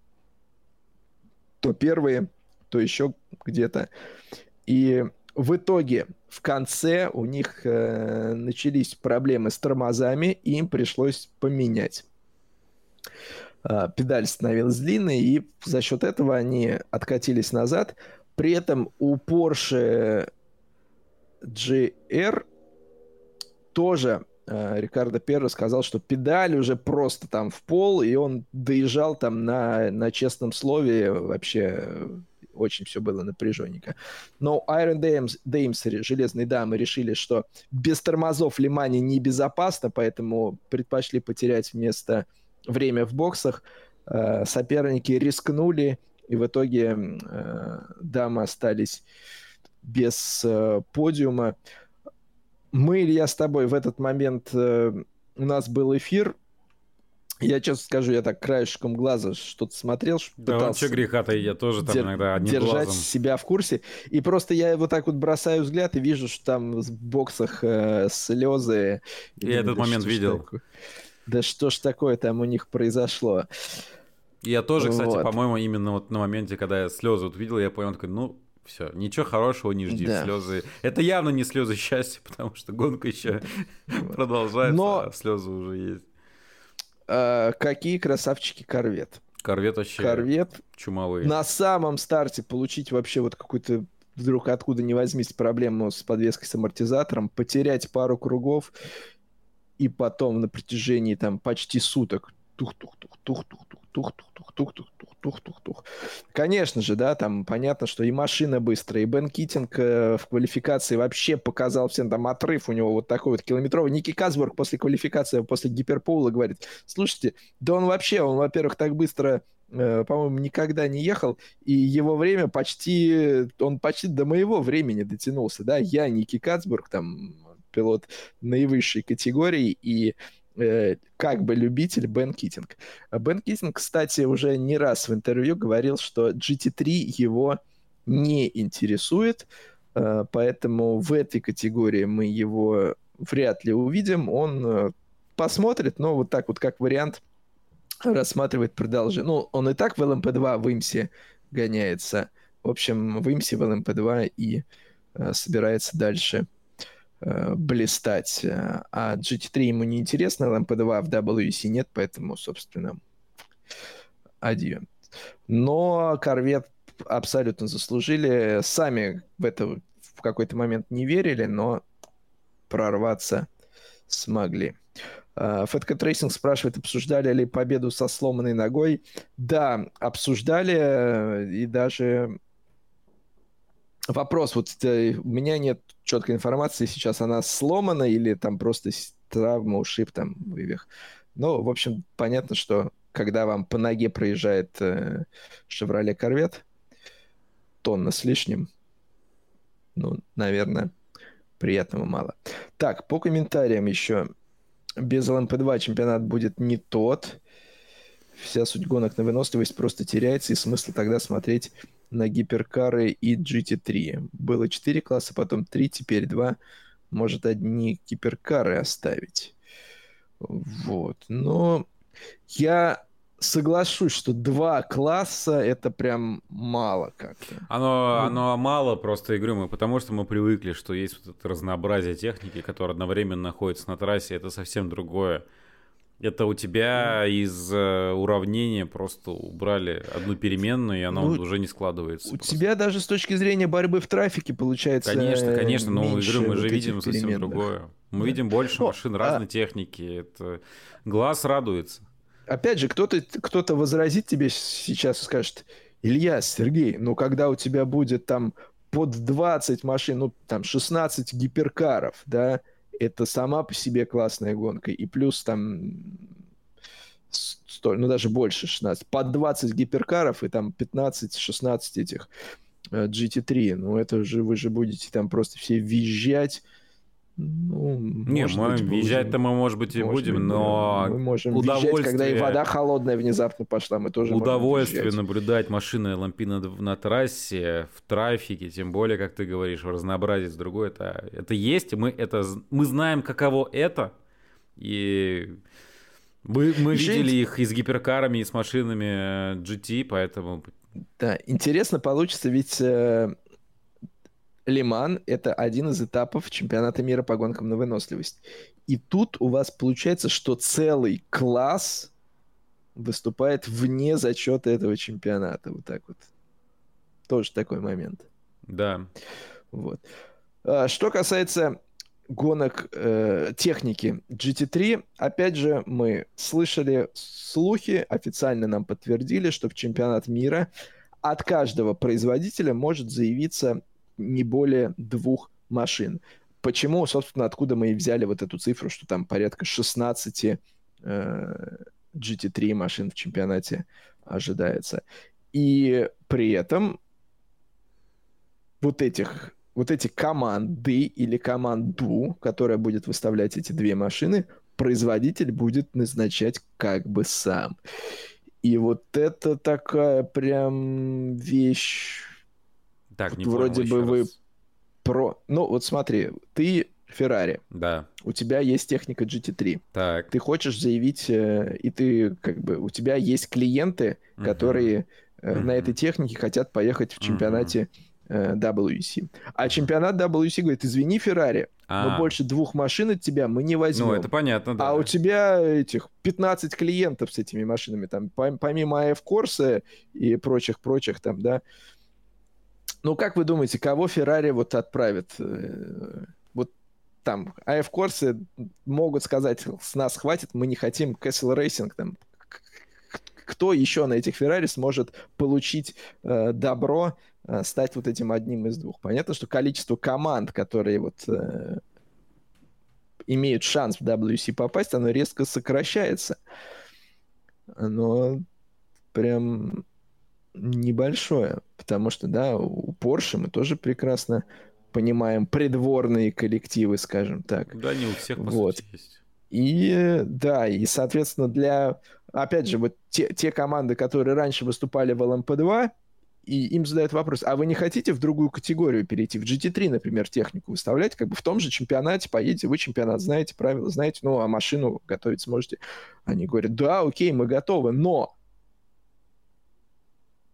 То первые, то еще где-то. И в итоге в конце у них э, начались проблемы с тормозами, и им пришлось поменять. Э, педаль становилась длинной, и за счет этого они откатились назад. При этом у Porsche GR тоже э, Рикардо Перро сказал, что педаль уже просто там в пол, и он доезжал там на, на честном слове вообще очень все было напряженненько. Но Iron Dames, Dames, железные дамы, решили, что без тормозов Лимане небезопасно, поэтому предпочли потерять вместо время в боксах. Э, соперники рискнули, и в итоге э, дамы остались без э, подиума. Мы, Илья, с тобой в этот момент... Э, у нас был эфир Я честно скажу, я так краешком глаза что-то смотрел, что да, пытался что греха-то, я тоже там дер- иногда одним держать глазом. себя в курсе. И просто я вот так вот бросаю взгляд и вижу, что там в боксах э, слезы. Я и этот да момент видел. Такое? Да что ж такое там у них произошло? Я тоже, кстати, вот. по-моему, именно вот на моменте, когда я слезы вот видел, я понял, такой, ну, все, ничего хорошего не жди, да. слезы. Это явно не слезы счастья, потому что гонка еще продолжается, Но... а слезы уже есть. А, какие красавчики корвет. Корвет вообще корвет чумовые. На самом старте получить вообще вот какую-то вдруг откуда не возьмись проблему с подвеской с амортизатором, потерять пару кругов и потом на протяжении там почти суток тух-тух-тух-тух-тух-тух-тух-тух-тух-тух-тух. Конечно же, да, там понятно, что и машина быстрая, и Бен Китинг в квалификации вообще показал всем там отрыв у него вот такой вот километровый. Ники Казбург после квалификации, после гиперпула говорит, слушайте, да он вообще, он, во-первых, так быстро по-моему, никогда не ехал, и его время почти, он почти до моего времени дотянулся, да, я Ники Кацбург, там, пилот наивысшей категории, и как бы любитель Бен Китинг. Бен Китинг, кстати, уже не раз в интервью говорил, что GT3 его не интересует, э, поэтому в этой категории мы его вряд ли увидим. Он э, посмотрит, но вот так вот как вариант рассматривает продолжение. Ну, он и так в LMP2 в Имсе гоняется. В общем, в Имсе в LMP2 и собирается дальше э, блистать. А GT3 ему не интересно, LMP2 в WEC нет, поэтому, собственно, адью. Но корвет абсолютно заслужили. Сами в это в какой-то момент не верили, но прорваться смогли. Fat Cat Racing спрашивает, обсуждали ли победу со сломанной ногой. Да, обсуждали, и даже вопрос, вот э, у меня нет четкой информации, сейчас она сломана или там просто травма, ушиб, там, вывих. Ну, в общем, понятно, что когда вам по ноге проезжает э, Chevrolet Corvette, тонна с лишним, ну, наверное, приятного мало. Так, по комментариям еще. Без ЛМП-2 чемпионат будет не тот. Вся суть гонок на выносливость просто теряется, и смысл тогда смотреть на гиперкары и GT3. Было 4 класса, потом 3, теперь 2. Может, одни гиперкары оставить. Вот. Но я соглашусь, что два класса это прям мало как-то. Оно, ну, оно мало просто, я говорю, мы, потому что мы привыкли, что есть вот это разнообразие техники, которое одновременно находится на трассе, это совсем другое. Это у тебя из э, уравнения просто убрали одну переменную, и она ну, уже не складывается. У просто. тебя даже с точки зрения борьбы в трафике получается. Конечно, конечно, но мы, говорю, мы же видим совсем другое. Мы да. видим больше ну, машин разной а... техники. Это глаз радуется. Опять же, кто-то кто возразит тебе сейчас и скажет: Илья, Сергей, ну когда у тебя будет там под 20 машин, ну там 16 гиперкаров, да, это сама по себе классная гонка. И плюс там столь, ну даже больше 16, под 20 гиперкаров и там 15-16 этих GT3. Ну это же вы же будете там просто все визжать. Ну, не, мы визжать-то мы, может быть, и может будем, быть, но мы можем удовольствие... визжать, когда и вода холодная внезапно пошла, мы тоже Удовольствие наблюдать машины лампина на трассе, в трафике, тем более, как ты говоришь, в разнообразии с другой, это, это есть, мы, это, мы знаем, каково это, и мы, мы видели их и с гиперкарами, и с машинами GT, поэтому... Да, интересно получится, ведь э, Лиман — это один из этапов чемпионата мира по гонкам на выносливость. И тут у вас получается, что целый класс выступает вне зачета этого чемпионата. Вот так вот. Тоже такой момент. Да. Вот. А, что касается гонок э, техники GT3, опять же, мы слышали слухи, официально нам подтвердили, что в чемпионат мира от каждого производителя может заявиться не более двух машин. Почему, собственно, откуда мы и взяли вот эту цифру, что там порядка 16 э, GT3 машин в чемпионате ожидается. И при этом вот этих вот эти команды или команду, которая будет выставлять эти две машины, производитель будет назначать как бы сам. И вот это такая прям вещь. Так, вот не вроде бы раз. вы про... Ну, вот смотри, ты Феррари. Да. У тебя есть техника GT3. Так. Ты хочешь заявить, э, и ты как бы... У тебя есть клиенты, Мгм. которые Мгм. на этой технике хотят поехать в чемпионате э, WEC. А чемпионат WEC говорит, извини, Феррари, но А, больше двух машин от тебя мы не возьмем. Ну, это понятно, да. А у тебя этих 15 клиентов с этими машинами, там, пом- помимо AF Corsa и прочих-прочих там, да. Ну, как вы думаете, кого Феррари вот отправит? Э, Вот там, AF Corsa могут сказать, с нас хватит, мы не хотим Castle Racing, там, кто еще на этих Феррари сможет получить э, добро э, стать вот этим одним из двух? Понятно, что количество команд, которые вот э, имеют шанс в WC попасть, оно резко сокращается. Оно прям небольшое, потому что, да, у Porsche мы тоже прекрасно понимаем придворные коллективы, скажем так. Да, не у всех, по Вот. сути, есть. И да, и, соответственно, для, опять же, вот те, те команды, которые раньше выступали в LMP2, и им задают вопрос, а вы не хотите в другую категорию перейти, в GT3, например, технику выставлять, как бы в том же чемпионате поедете, вы чемпионат знаете, правила знаете, ну, а машину готовить сможете. Они говорят, да, окей, мы готовы, но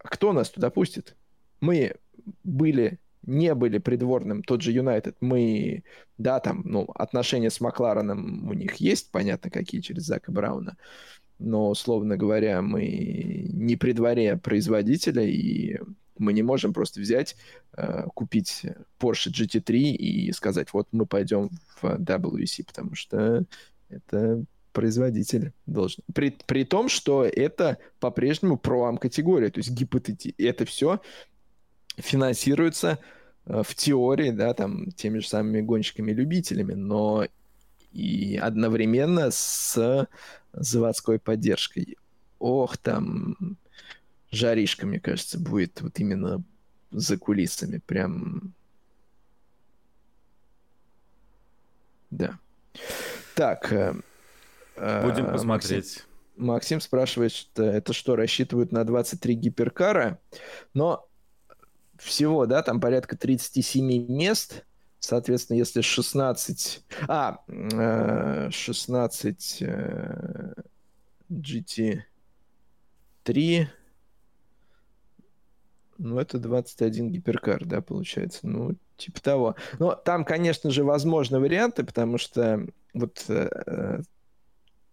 кто нас туда пустит? Мы были, не были придворным, тот же Юнайтед, мы, да, там, ну, отношения с Маклареном у них есть, понятно, какие через Зака Брауна, но, условно говоря, мы не при дворе производителя, и мы не можем просто взять, э, купить Porsche GT3 и сказать, вот мы пойдем в WEC, потому что это производитель должен. При, при том, что это по-прежнему проам категория, то есть гипотети... это все финансируется э, в теории, да, там, теми же самыми гонщиками-любителями, но и одновременно с заводской поддержкой. Ох, там жаришка, мне кажется, будет вот именно за кулисами. Прям... Да. Так. Э, э, Будем Максим- посмотреть. Максим спрашивает, что это что, рассчитывают на 23 гиперкара? Но всего, да, там порядка 37 мест. Соответственно, если 16... А, э, 16 э, GT3... Ну, это 21 гиперкар, да, получается. Ну, типа того. Но там, конечно же, возможны варианты, потому что вот э,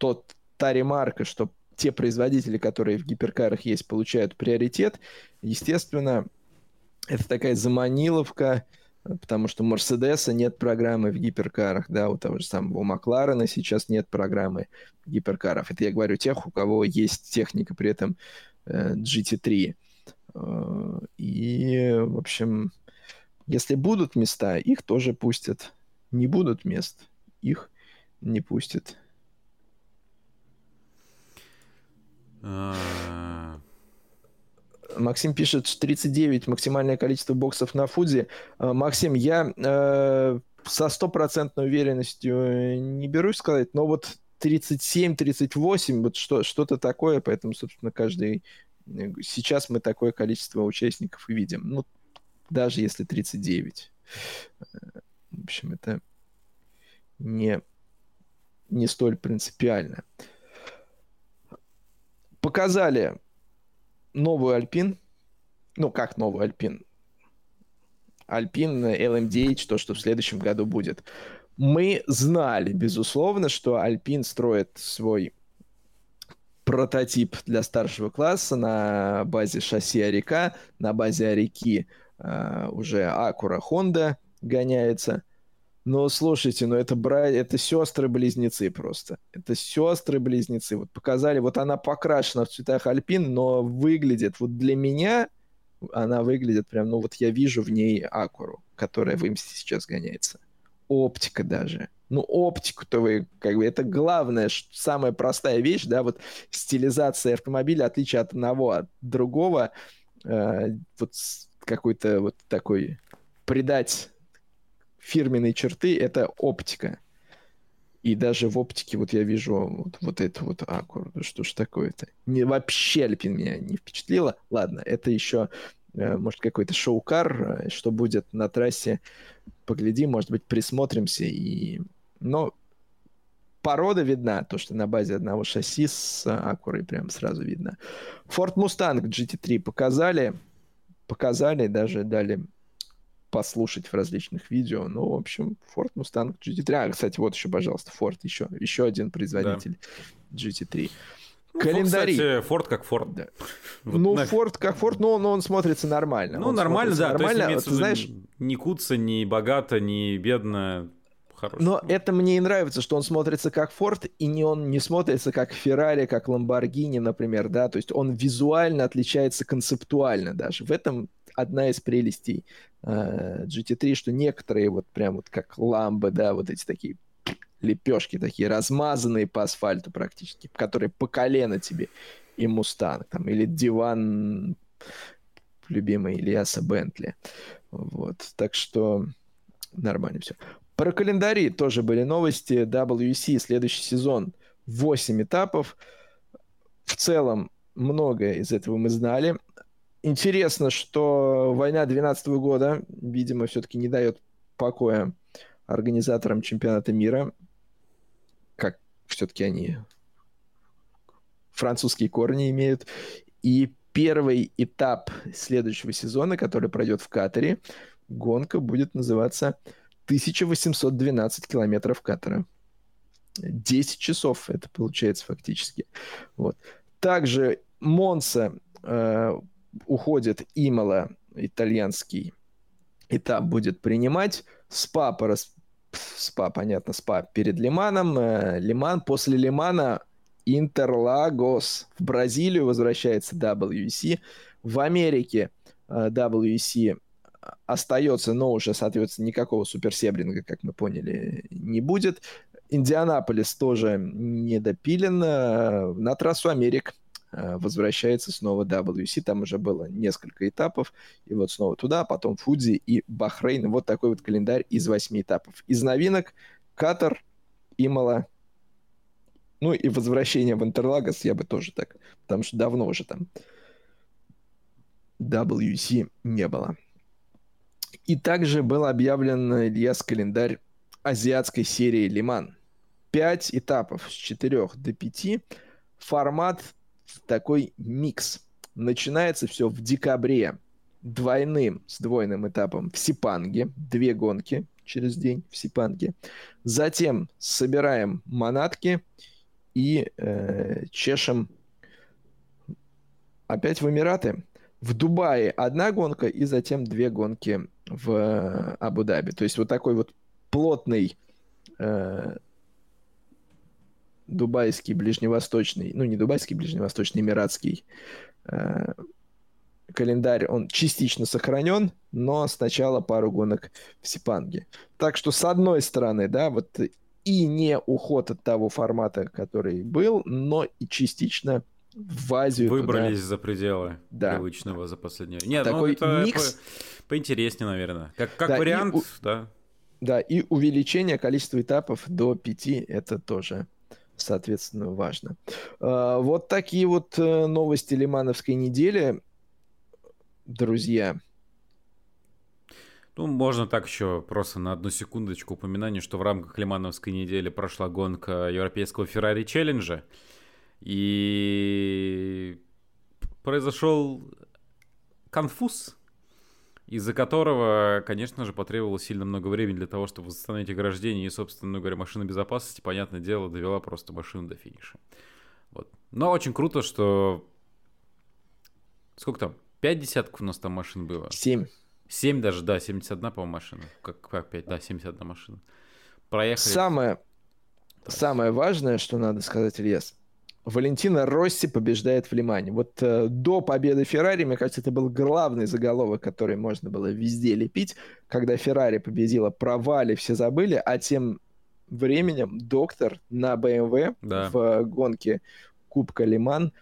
тот, та ремарка, что те производители, которые в гиперкарах есть, получают приоритет, естественно, это такая заманиловка, потому что у Мерседеса нет программы в гиперкарах, да, у того же самого Макларена сейчас нет программы гиперкаров. Это я говорю тех, у кого есть техника при этом э, GT3. Э, И, в общем, если будут места, их тоже пустят. Не будут мест, их не пустят. А, Максим пишет, что 39 максимальное количество боксов на Фудзе. Э, Максим, я э, со стопроцентной уверенностью э, не берусь сказать, но вот 37-38, вот что, что-то такое, поэтому, собственно, каждый... э, Сейчас мы такое количество участников и видим. Ну, даже если 39. Э, В общем, это не, не столь принципиально. Показали новую Альпин. Ну, как новую Альпин? Альпин LMDH, то, что в следующем году будет. Мы знали, безусловно, что Альпин строит свой прототип для старшего класса на базе шасси Арика, на базе Арики э, уже Акура Honda гоняется. Но слушайте, ну это бра... это сестры-близнецы просто. Это сестры-близнецы. Вот показали, вот она покрашена в цветах Альпин, но выглядит, вот для меня она выглядит прям, ну вот я вижу в ней Акуру, которая в Имсте сейчас гоняется. Оптика даже. Ну, оптику-то вы, как бы, это главная, ш- самая простая вещь, да, вот стилизация автомобиля, отличие от одного от другого, э, вот какой-то вот такой придать фирменные черты, это оптика. И даже в оптике вот я вижу вот, вот это вот аккурат. Что ж такое-то? Не, вообще Альпин меня не впечатлило. Ладно, это еще э, может какой-то шоу-кар, э, что будет на трассе. Погляди, может быть, присмотримся. И... Но порода видна, то, что на базе одного шасси с Акурой прям сразу видно. Ford Mustang GT3 показали, показали, даже дали послушать в различных видео. Ну, в общем, Ford Mustang GT3. А, кстати, вот еще, пожалуйста, Ford еще, еще один производитель да. GT3. Ну, Календари. Кстати, Ford как Ford. Да. Вот ну, на... Ford как Ford, но, но он смотрится нормально. Ну, он нормально, да. Нормально. То есть, Ты знаешь... Ни куца, ни богато, ни бедно хороший. Но это мне и нравится, что он смотрится как Форд, и не он не смотрится как Феррари, как Ламборгини, например, да, то есть он визуально отличается концептуально даже. В этом одна из прелестей э, GT3, что некоторые вот прям вот как ламбы, да, вот эти такие лепешки такие размазанные по асфальту практически, которые по колено тебе и Мустанг, там, или диван любимый Ильяса Бентли. Вот, так что нормально все. Про календари тоже были новости. WC следующий сезон 8 этапов. В целом многое из этого мы знали. Интересно, что война 12 года, видимо, все-таки не дает покоя организаторам чемпионата мира. Как все-таки они французские корни имеют. И первый этап следующего сезона, который пройдет в Катаре, гонка будет называться 1812 километров катера. 10 часов это получается фактически. Вот. Также Монса э, уходит Имала, итальянский этап будет принимать. СПА, порас... СПА, понятно, СПА перед Лиманом. Э, Лиман после Лимана Интерлагос. В Бразилию возвращается WEC. В Америке э, WEC остается, но уже, соответственно, никакого суперсебринга, как мы поняли, не будет. Индианаполис тоже не допилен. На трассу Америк э, возвращается снова WC. Там уже было несколько этапов. И вот снова туда, потом Фудзи и Бахрейн. Вот такой вот календарь из восьми этапов. Из новинок Катар, Имала, ну и возвращение в Интерлагос я бы тоже так, потому что давно уже там WC не было. И также был объявлен Ильяс календарь азиатской серии Лиман. Пять этапов с четырех до пяти. Формат такой микс. Начинается все в декабре двойным с двойным этапом в Сипанге. Две гонки через день в Сипанге. Затем собираем манатки и э, чешем опять в Эмираты. В Дубае одна гонка и затем две гонки в э, Абу-Даби. То есть вот такой вот плотный э, дубайский, ближневосточный, ну не дубайский, ближневосточный, эмиратский э, календарь, он частично сохранен, но сначала пару гонок в Сипанге. Так что с одной стороны, да, вот и не уход от того формата, который был, но и частично в Азию. Выбрались туда. за пределы да. привычного за последнее Нет, ну, Такой ну, это микс... по... поинтереснее, наверное. Как, как да, вариант, и, да. Да, и увеличение количества этапов до пяти, это тоже, соответственно, важно. А, вот такие вот э, новости Лимановской недели, друзья. Ну, можно так еще просто на одну секундочку упоминание, что в рамках Лимановской недели прошла гонка европейского Феррари Челленджа. И произошел конфуз, из-за которого, конечно же, потребовалось сильно много времени для того, чтобы восстановить ограждение и, собственно говоря, машина безопасности, понятное дело, довела просто машину до финиша. Вот. Но очень круто, что... Сколько там? Пять десятков у нас там машин было? Семь. Семь даже, да, 71, по-моему, машина. Как, как 5, да, 71 машина. Проехали. Самое, самое важное, что надо сказать, Ильяс, Валентина Росси побеждает в Лимане. Вот э, до победы Феррари, мне кажется, это был главный заголовок, который можно было везде лепить. Когда Феррари победила, провали все забыли, а тем временем доктор на BMW да. в гонке Кубка Лиман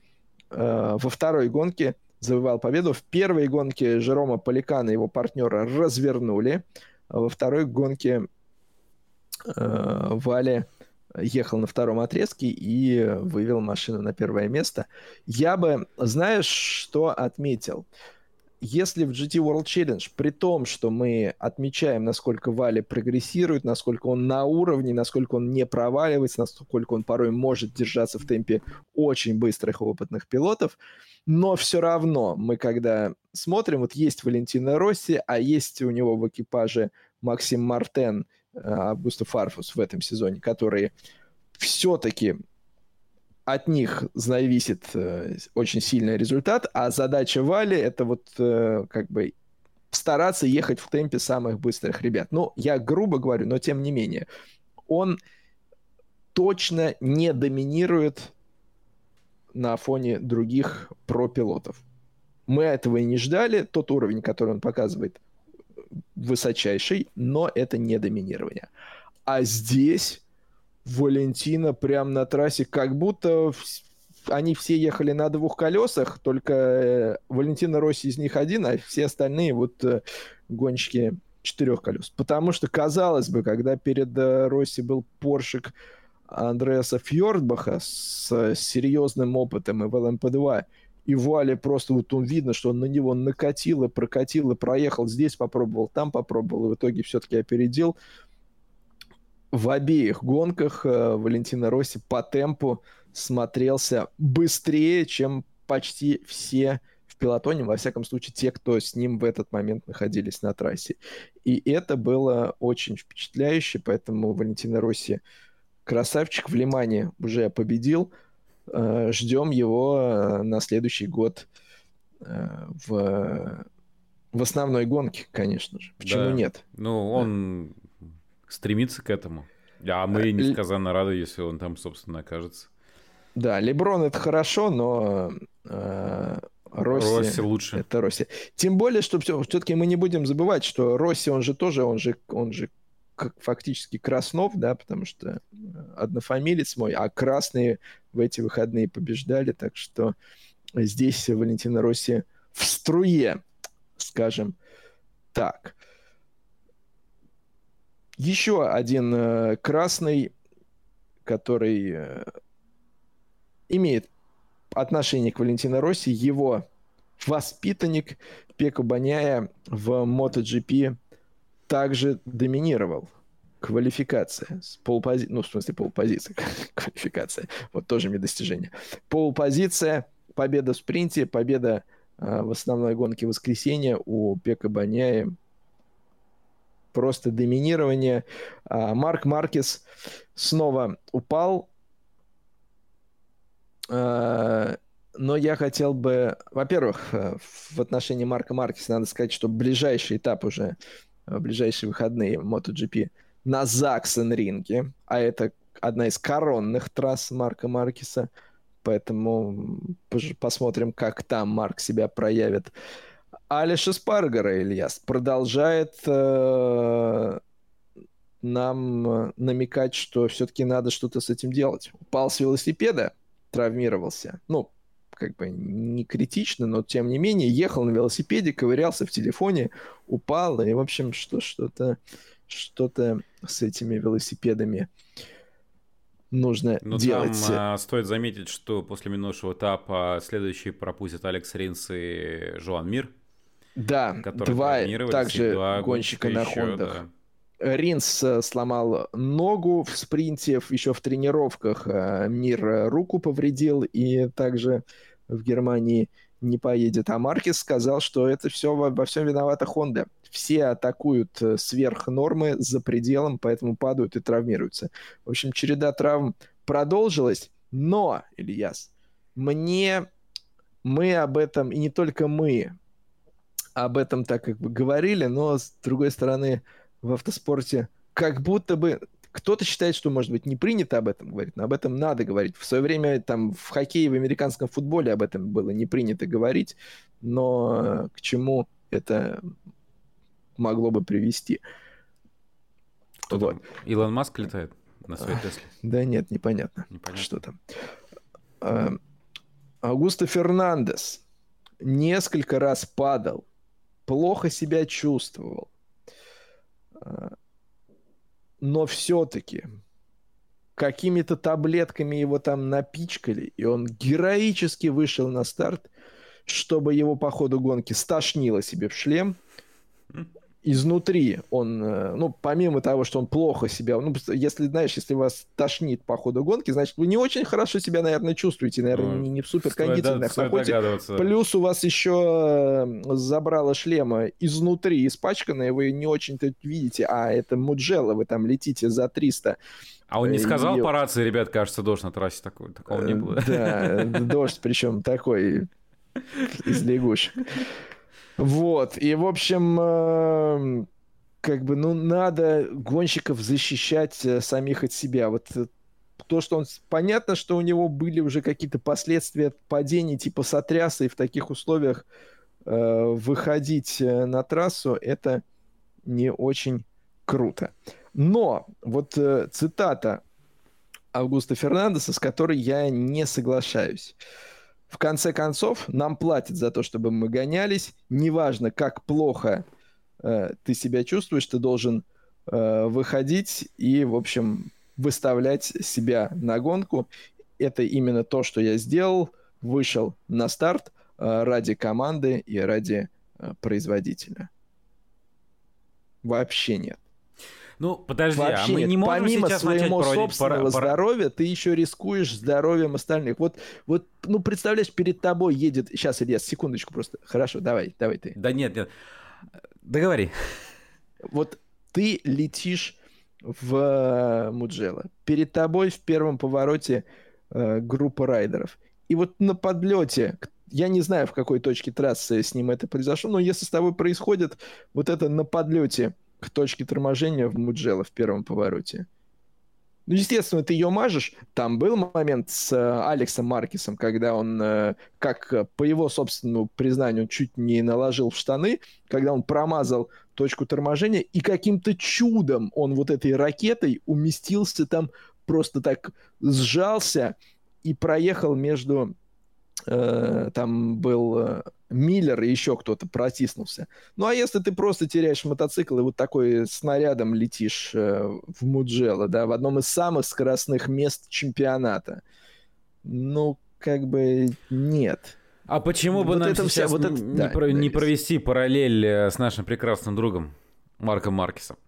э, во второй гонке завоевал победу. В первой гонке Жерома Поликана, его партнера, развернули. А во второй гонке э, Вали ехал на втором отрезке и вывел машину на первое место. Я бы, знаешь, что отметил? Если в GT World Challenge, при том, что мы отмечаем, насколько Вали прогрессирует, насколько он на уровне, насколько он не проваливается, насколько он порой может держаться в темпе очень быстрых опытных пилотов, но все равно мы, когда смотрим, вот есть Валентина Росси, а есть у него в экипаже Максим Мартен – Августа Фарфус в этом сезоне, которые все-таки от них зависит э, очень сильный результат, а задача Вали это вот э, как бы стараться ехать в темпе самых быстрых ребят. Ну, я грубо говорю, но тем не менее, он точно не доминирует на фоне других пропилотов. Мы этого и не ждали. Тот уровень, который он показывает, высочайший, но это не доминирование. А здесь Валентина прям на трассе, как будто они все ехали на двух колесах, только э, Валентина Росси из них один, а все остальные вот э, гонщики четырех колес. Потому что, казалось бы, когда перед э, Росси был Поршик Андреаса Фьордбаха с серьезным опытом и в ЛМП-2, и Вали просто вот он видно, что он на него накатил и прокатил и проехал. Здесь попробовал, там попробовал, и в итоге все-таки опередил. В обеих гонках э, Валентина Росси по темпу смотрелся быстрее, чем почти все в пилотоне, во всяком случае, те, кто с ним в этот момент находились на трассе. И это было очень впечатляюще, поэтому Валентина Росси красавчик в Лимане уже победил – ждем его э, на следующий год э, в, в основной гонке, конечно же. Почему да. нет? Ну, он да. стремится к этому. А мы несказанно рады, если он там, собственно, окажется. Да, Леброн это хорошо, но э, Росси, Росси лучше. Это Росси. Тем более, что все-таки мы не будем забывать, что Росси, он же тоже, он же, он же как фактически Краснов, да, потому что э, однофамилец мой, а красные в эти выходные побеждали, так что здесь Валентина Росси в струе, скажем так. Еще один э, красный, который э, имеет отношение к Валентино Росси, его воспитанник Пеку Баняя в MotoGP также доминировал. Квалификация. Полпози... Ну, в смысле, полпозиция. Квалификация. Вот тоже мне достижение. Полпозиция, победа в спринте, победа э, в основной гонке воскресенья у Пека Баняя. Просто доминирование. А Марк Маркес снова упал. А, но я хотел бы, во-первых, э, в отношении Марка Маркеса надо сказать, что ближайший этап уже в ближайшие выходные MotoGP на Заксен-ринге, а это одна из коронных трасс Марка Маркиса, поэтому посмотрим, как там Марк себя проявит. Алиш Спаргара, Ильяс, продолжает э, нам намекать, что все-таки надо что-то с этим делать. Упал с велосипеда, травмировался. Ну, как бы не критично, но тем не менее ехал на велосипеде, ковырялся в телефоне, упал, и, в общем, что, что-то что-то с этими велосипедами нужно Но делать. Там а, стоит заметить, что после минувшего этапа следующий пропустит Алекс Ринс и Жуан Мир. Да, два также два гонщика на еще, Хондах. Да. Ринс э, сломал ногу в спринте, еще в тренировках э, Мир руку повредил, и также в Германии не поедет. А Маркес сказал, что это все во, во всем виновата Honda. Все атакуют э, сверх нормы за пределом, поэтому падают и травмируются. В общем, череда травм продолжилась, но, Ильяс, мне мы об этом, и не только мы об этом так как бы говорили, но с другой стороны в автоспорте как будто бы кто-то считает, что, может быть, не принято об этом говорить, но об этом надо говорить. В свое время там в хоккее, в американском футболе об этом было не принято говорить, но к чему это могло бы привести? Кто вот. Илон Маск летает на своей Тесле? Да нет, непонятно, непонятно. что там. А, Аугусто Фернандес несколько раз падал, плохо себя чувствовал. Но все-таки какими-то таблетками его там напичкали, и он героически вышел на старт, чтобы его по ходу гонки стошнило себе в шлем, изнутри он, э, ну, помимо того, что он плохо себя, ну, если, знаешь, если вас тошнит по ходу гонки, значит, вы не очень хорошо себя, наверное, чувствуете, наверное, ну, не, не в супер кондиционных находитесь. Плюс у вас еще э, забрало шлема изнутри испачканное, вы не очень-то видите, а это Муджела, вы там летите за 300. А он не э, сказал и... по рации, ребят, кажется, дождь на трассе такой, такого не было. Да, дождь, причем такой из лягушек. Вот, и, в общем, э, как бы, ну, надо гонщиков защищать э, самих от себя. Вот э, то, что он... Понятно, что у него были уже какие-то последствия падений типа сотряса, и в таких условиях э, выходить на трассу, это не очень круто. Но вот э, цитата Августа Фернандеса, с которой я не соглашаюсь. В конце концов, нам платят за то, чтобы мы гонялись. Неважно, как плохо э, ты себя чувствуешь, ты должен э, выходить и, в общем, выставлять себя на гонку. Это именно то, что я сделал. Вышел на старт э, ради команды и ради э, производителя. Вообще нет. Ну, подожди, Вообще а мы нет. не можем Помимо сейчас своего собственного про... здоровья, ты еще рискуешь здоровьем остальных. Вот, вот, ну, представляешь, перед тобой едет... Сейчас, Илья, секундочку просто. Хорошо, давай, давай ты. Да нет, нет. Договори. Вот ты летишь в э, Муджело. Перед тобой в первом повороте э, группа райдеров. И вот на подлете, я не знаю, в какой точке трассы с ним это произошло, но если с тобой происходит вот это на подлете к точке торможения в Муджело в первом повороте. Ну, естественно, ты ее мажешь. Там был момент с э, Алексом Маркисом, когда он, э, как э, по его собственному признанию, чуть не наложил в штаны, когда он промазал точку торможения, и каким-то чудом он вот этой ракетой уместился там, просто так сжался и проехал между Э, там был э, Миллер и еще кто-то протиснулся. Ну а если ты просто теряешь мотоцикл и вот такой снарядом летишь э, в Муджело, да, в одном из самых скоростных мест чемпионата, ну как бы нет. А почему бы вот нам сейчас вся, вот это, не, да, про, да, не провести параллель с нашим прекрасным другом Марком Маркесом?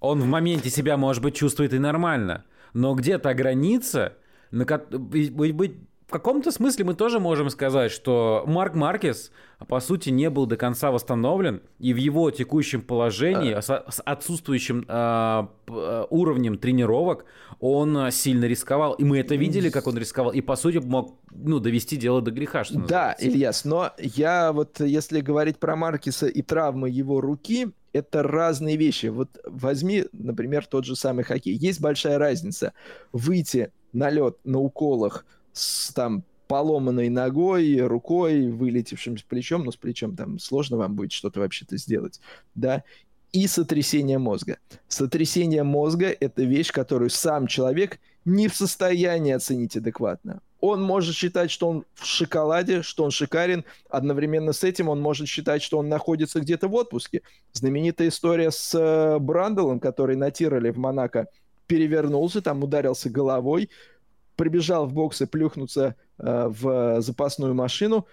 Он в моменте себя, может быть, чувствует и нормально, но где-то граница, на, быть, в каком-то смысле мы тоже можем сказать, что Марк Маркес, по сути, не был до конца восстановлен, и в его текущем положении, а. с, отсутствующим а, а, уровнем тренировок, он сильно рисковал. И мы это видели, как он рисковал, и, по сути, мог ну, довести дело до греха, что Да, Ильяс, но я вот, если говорить про Маркеса и травмы его руки, это разные вещи. Вот возьми, например, тот же самый хоккей. Есть большая разница выйти на лед на уколах – с там поломанной ногой, рукой, вылетевшим с плечом, но с плечом там сложно вам будет что-то вообще-то сделать, да, и сотрясение мозга. Сотрясение мозга – это вещь, которую сам человек не в состоянии оценить адекватно. Он может считать, что он в шоколаде, что он шикарен. Одновременно с этим он может считать, что он находится где-то в отпуске. Знаменитая история с э, Бранделом, который на Тироле в Монако перевернулся, там ударился головой, прибежал в боксы плюхнуться э, в запасную машину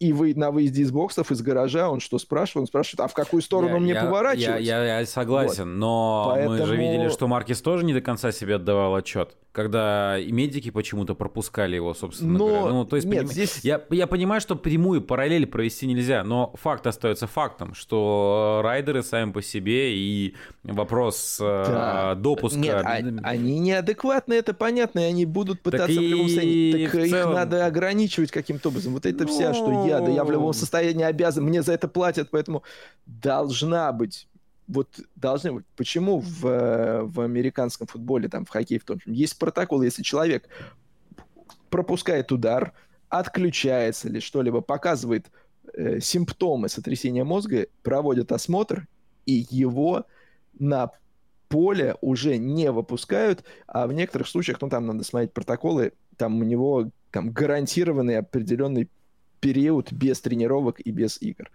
и вы на выезде из боксов, из гаража, он что спрашивает? Он спрашивает, а в какую сторону я, мне я, поворачивать? Я, я, я согласен, вот. но Поэтому... мы же видели, что Маркис тоже не до конца себе отдавал отчет, когда и медики почему-то пропускали его, собственно но... говоря. Ну, то есть, Нет, поним... здесь... я, я понимаю, что прямую параллель провести нельзя, но факт остается фактом, что райдеры сами по себе и вопрос э, да. допуска... Нет, а, они неадекватны, это понятно, и они будут пытаться так в любом случае. Так их целом... надо ограничивать каким-то образом. Вот это ну... вся, что я, да я в любом состоянии обязан, мне за это платят, поэтому должна быть вот должны быть. Почему в, в американском футболе, там, в хоккее в том числе, есть протокол, если человек пропускает удар, отключается или что-либо, показывает э, симптомы сотрясения мозга, проводят осмотр, и его на поле уже не выпускают, а в некоторых случаях, ну, там надо смотреть протоколы, там у него там гарантированный определенный период без тренировок и без игр.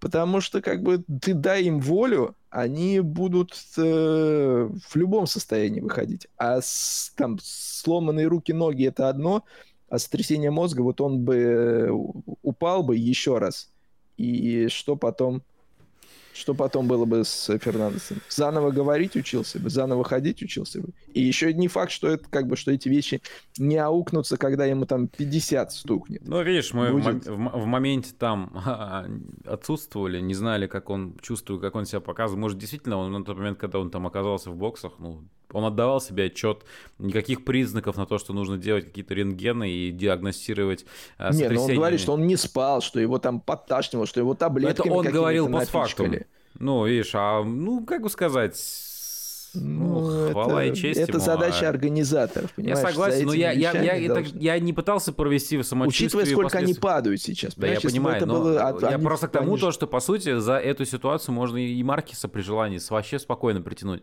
Потому что как бы ты дай им волю, они будут э, в любом состоянии выходить. А с, там сломанные руки, ноги это одно, а сотрясение мозга, вот он бы э, упал бы еще раз. И что потом? Что потом было бы с Фернандесом? Заново говорить учился бы, заново ходить учился бы. И еще не факт, что это как бы, что эти вещи не аукнутся, когда ему там 50 стукнет. Ну, видишь, мы Будет... в, в, моменте там отсутствовали, не знали, как он чувствует, как он себя показывает. Может, действительно, он на тот момент, когда он там оказался в боксах, ну, он отдавал себе отчет, никаких признаков на то, что нужно делать какие-то рентгены и диагностировать э, Не, но он говорит, что он не спал, что его там подташнивало, что его таблетки Это он говорил постфактум. Ну, видишь, а, ну, как бы сказать... Ну, ну хвала это, и честь Это ему, задача а... организаторов, понимаешь? Я согласен, но я, я, я, это, я не пытался провести самочувствие... Учитывая, сколько послед... они падают сейчас. Да, я понимаю, но было... я просто к тому, то, что, по сути, за эту ситуацию можно и Маркиса при желании вообще спокойно притянуть.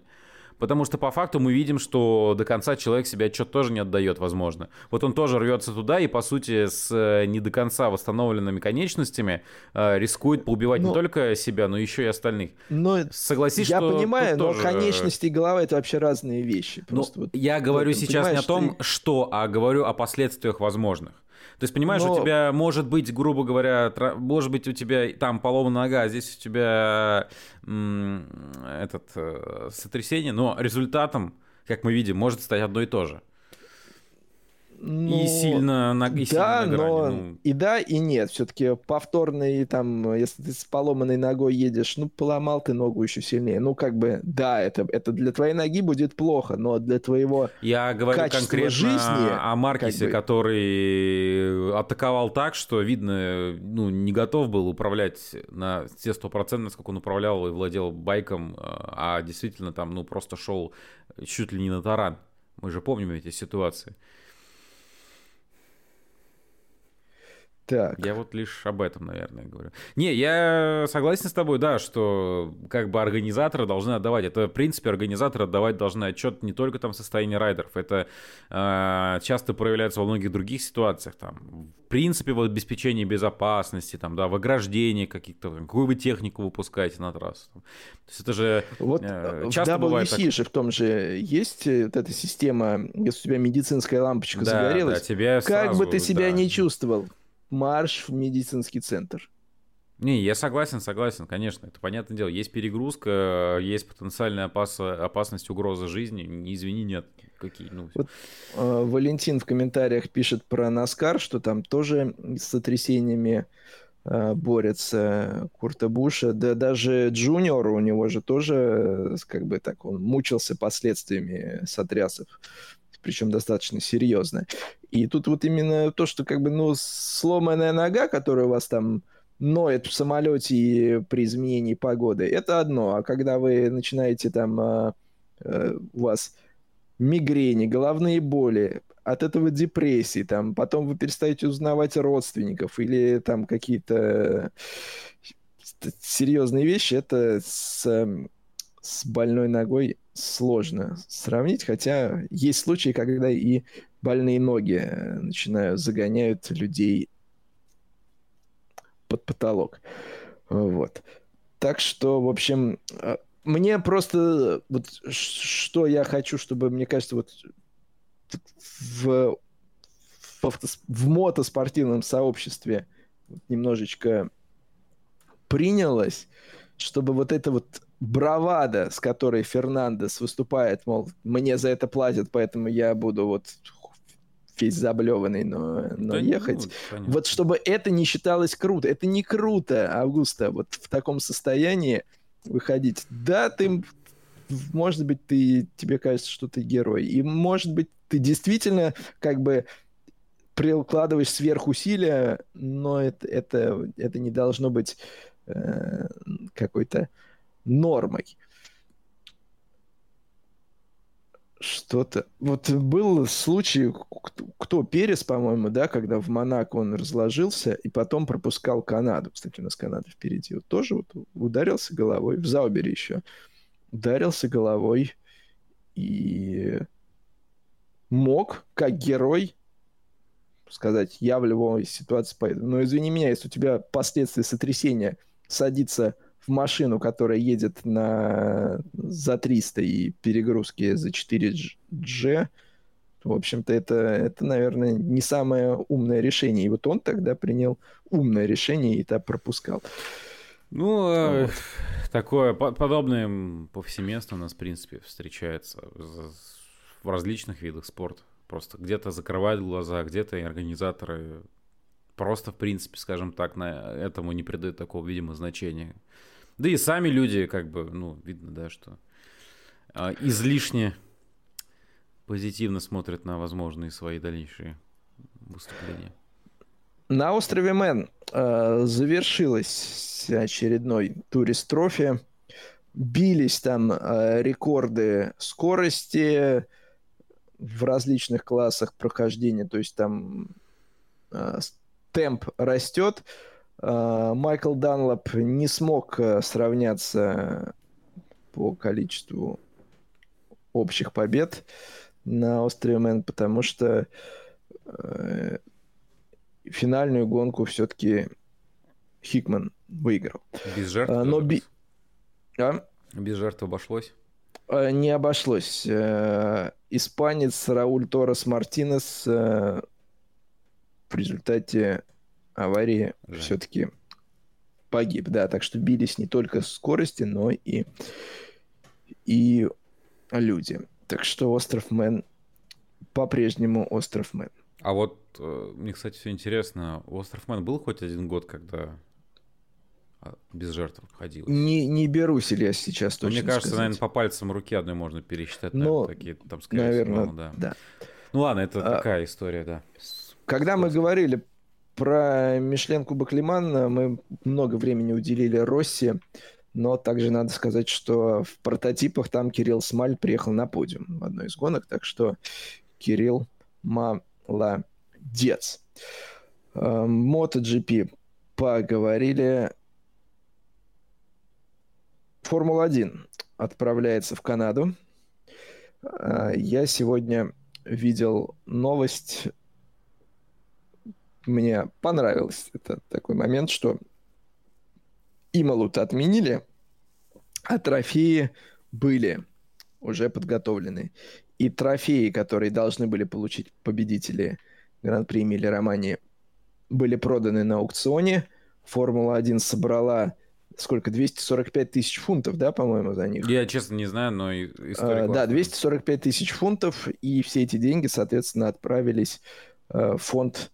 Потому что по факту мы видим, что до конца человек себе отчет тоже не отдает, возможно. Вот он тоже рвется туда и, по сути, с э, не до конца восстановленными конечностями э, рискует поубивать но... не только себя, но еще и остальных. Но... Согласись, я что... Я понимаю, но тоже... конечности и голова — это вообще разные вещи. Ну, Просто ну, вот я говорю этом, сейчас не о том, ты... что, а говорю о последствиях возможных. То есть, понимаешь, Но... у тебя может быть, грубо говоря, тра... может быть, у тебя там поломана нога, а здесь у тебя этот э, сотрясение, но результатом, как мы видим, может стать одно и то же. Но... И сильно на, и да, сильно на грани. Но... Ну... И да, и нет. Все-таки повторный, там, если ты с поломанной ногой едешь, ну, поломал ты ногу еще сильнее. Ну, как бы, да, это, это для твоей ноги будет плохо, но для твоего Я говорю конкретно жизни, о Маркисе, как бы... который атаковал так, что, видно, ну, не готов был управлять на те стопроцентно, сколько он управлял и владел байком, а действительно там, ну, просто шел чуть ли не на таран. Мы же помним эти ситуации. Так. Я вот лишь об этом, наверное, говорю. Не, я согласен с тобой, да, что как бы организаторы должны отдавать. Это, в принципе, организаторы отдавать должны отчет не только там состоянии райдеров. Это э, часто проявляется во многих других ситуациях. Там, в принципе, в обеспечении безопасности, там, да, в ограждении каких-то, какую вы технику выпускаете на трассу. То есть это же вот э, часто в WC бывает так... же в том же есть э, вот эта система, если у тебя медицинская лампочка да, загорелась, да, тебе как сразу, бы ты себя да. не чувствовал марш в медицинский центр. Не, я согласен, согласен, конечно, это понятное дело. Есть перегрузка, есть потенциальная опас... опасность, угроза жизни. Не извини, нет. Какие, ну... вот, э, Валентин в комментариях пишет про Наскар, что там тоже с сотрясениями э, борется Курта Буша. Да даже Джуниор у него же тоже, э, как бы так, он мучился последствиями сотрясов причем достаточно серьезно. И тут вот именно то, что как бы, ну, сломанная нога, которая у вас там ноет в самолете при изменении погоды, это одно. А когда вы начинаете там, э, э, у вас мигрени, головные боли, от этого депрессии, там, потом вы перестаете узнавать родственников или там какие-то серьезные вещи, это с, с больной ногой сложно сравнить, хотя есть случаи, когда и больные ноги э, начинают загоняют людей под потолок. Вот. Так что, в общем, э, мне просто вот что я хочу, чтобы, мне кажется, вот в, в, в мотоспортивном сообществе немножечко принялось, чтобы вот это вот бравада, с которой Фернандес выступает, мол, мне за это платят, поэтому я буду вот весь заблеванный, но, но да ехать. Ну, вот чтобы это не считалось круто. Это не круто, Августа, вот в таком состоянии выходить. Да, ты, может быть, ты, тебе кажется, что ты герой. И, может быть, ты действительно как бы прикладываешь сверхусилия, но это, это, это не должно быть э, какой-то нормой. Что-то... Вот был случай, кто Перес, по-моему, да, когда в Монако он разложился и потом пропускал Канаду. Кстати, у нас Канада впереди. Вот тоже вот ударился головой, в Заубере еще. Ударился головой и мог, как герой, сказать, я в любой ситуации поеду. Но извини меня, если у тебя последствия сотрясения садится в машину, которая едет на за 300 и перегрузки за 4G, в общем-то, это, это, наверное, не самое умное решение. И вот он тогда принял умное решение и так пропускал. Ну, э, вот. такое подобное повсеместно у нас, в принципе, встречается в различных видах спорта. Просто где-то закрывают глаза, где-то и организаторы просто, в принципе, скажем так, на этому не придают такого, видимо, значения. Да и сами люди, как бы, ну, видно, да, что э, излишне позитивно смотрят на возможные свои дальнейшие выступления. На острове Мэн э, завершилась очередной турист трофи. Бились там э, рекорды скорости в различных классах прохождения. То есть там э, темп растет. Э, Майкл Данлоп не смог э, сравняться по количеству общих побед на острове Мэн, потому что э, финальную гонку все-таки Хикман выиграл. Без жертв? А, но би... а? Без жертв обошлось? А, не обошлось. Э, испанец Рауль Торрес Мартинес э, в результате аварии все-таки погиб. Да, так что бились не только скорости, но и, и люди. Так что остров Мэн по-прежнему остров Мэн. А вот э, мне, кстати, все интересно. Остров Мэн был хоть один год, когда а, без жертв обходилось? Не, не берусь, Илья, сейчас точно Мне кажется, сказать. наверное, по пальцам руки одной можно пересчитать. Но, наверное, такие, там, скорее наверное, всего, да. да. Ну ладно, это а, такая история, да. Когда мы говорили про Мишлен Кубок Ле-Ман, мы много времени уделили Росси, но также надо сказать, что в прототипах там Кирилл Смаль приехал на подиум в одной из гонок, так что Кирилл молодец. MotoGP эм, поговорили. Формула-1 отправляется в Канаду. Э, я сегодня видел новость. Мне понравилось это такой момент, что Ималут отменили, а трофеи были уже подготовлены. И трофеи, которые должны были получить победители Гран-при Эмили Романи, были проданы на аукционе. Формула-1 собрала сколько, 245 тысяч фунтов, да, по-моему, за них? Я, честно, не знаю, но а, Да, 245 тысяч фунтов, и все эти деньги, соответственно, отправились э, в фонд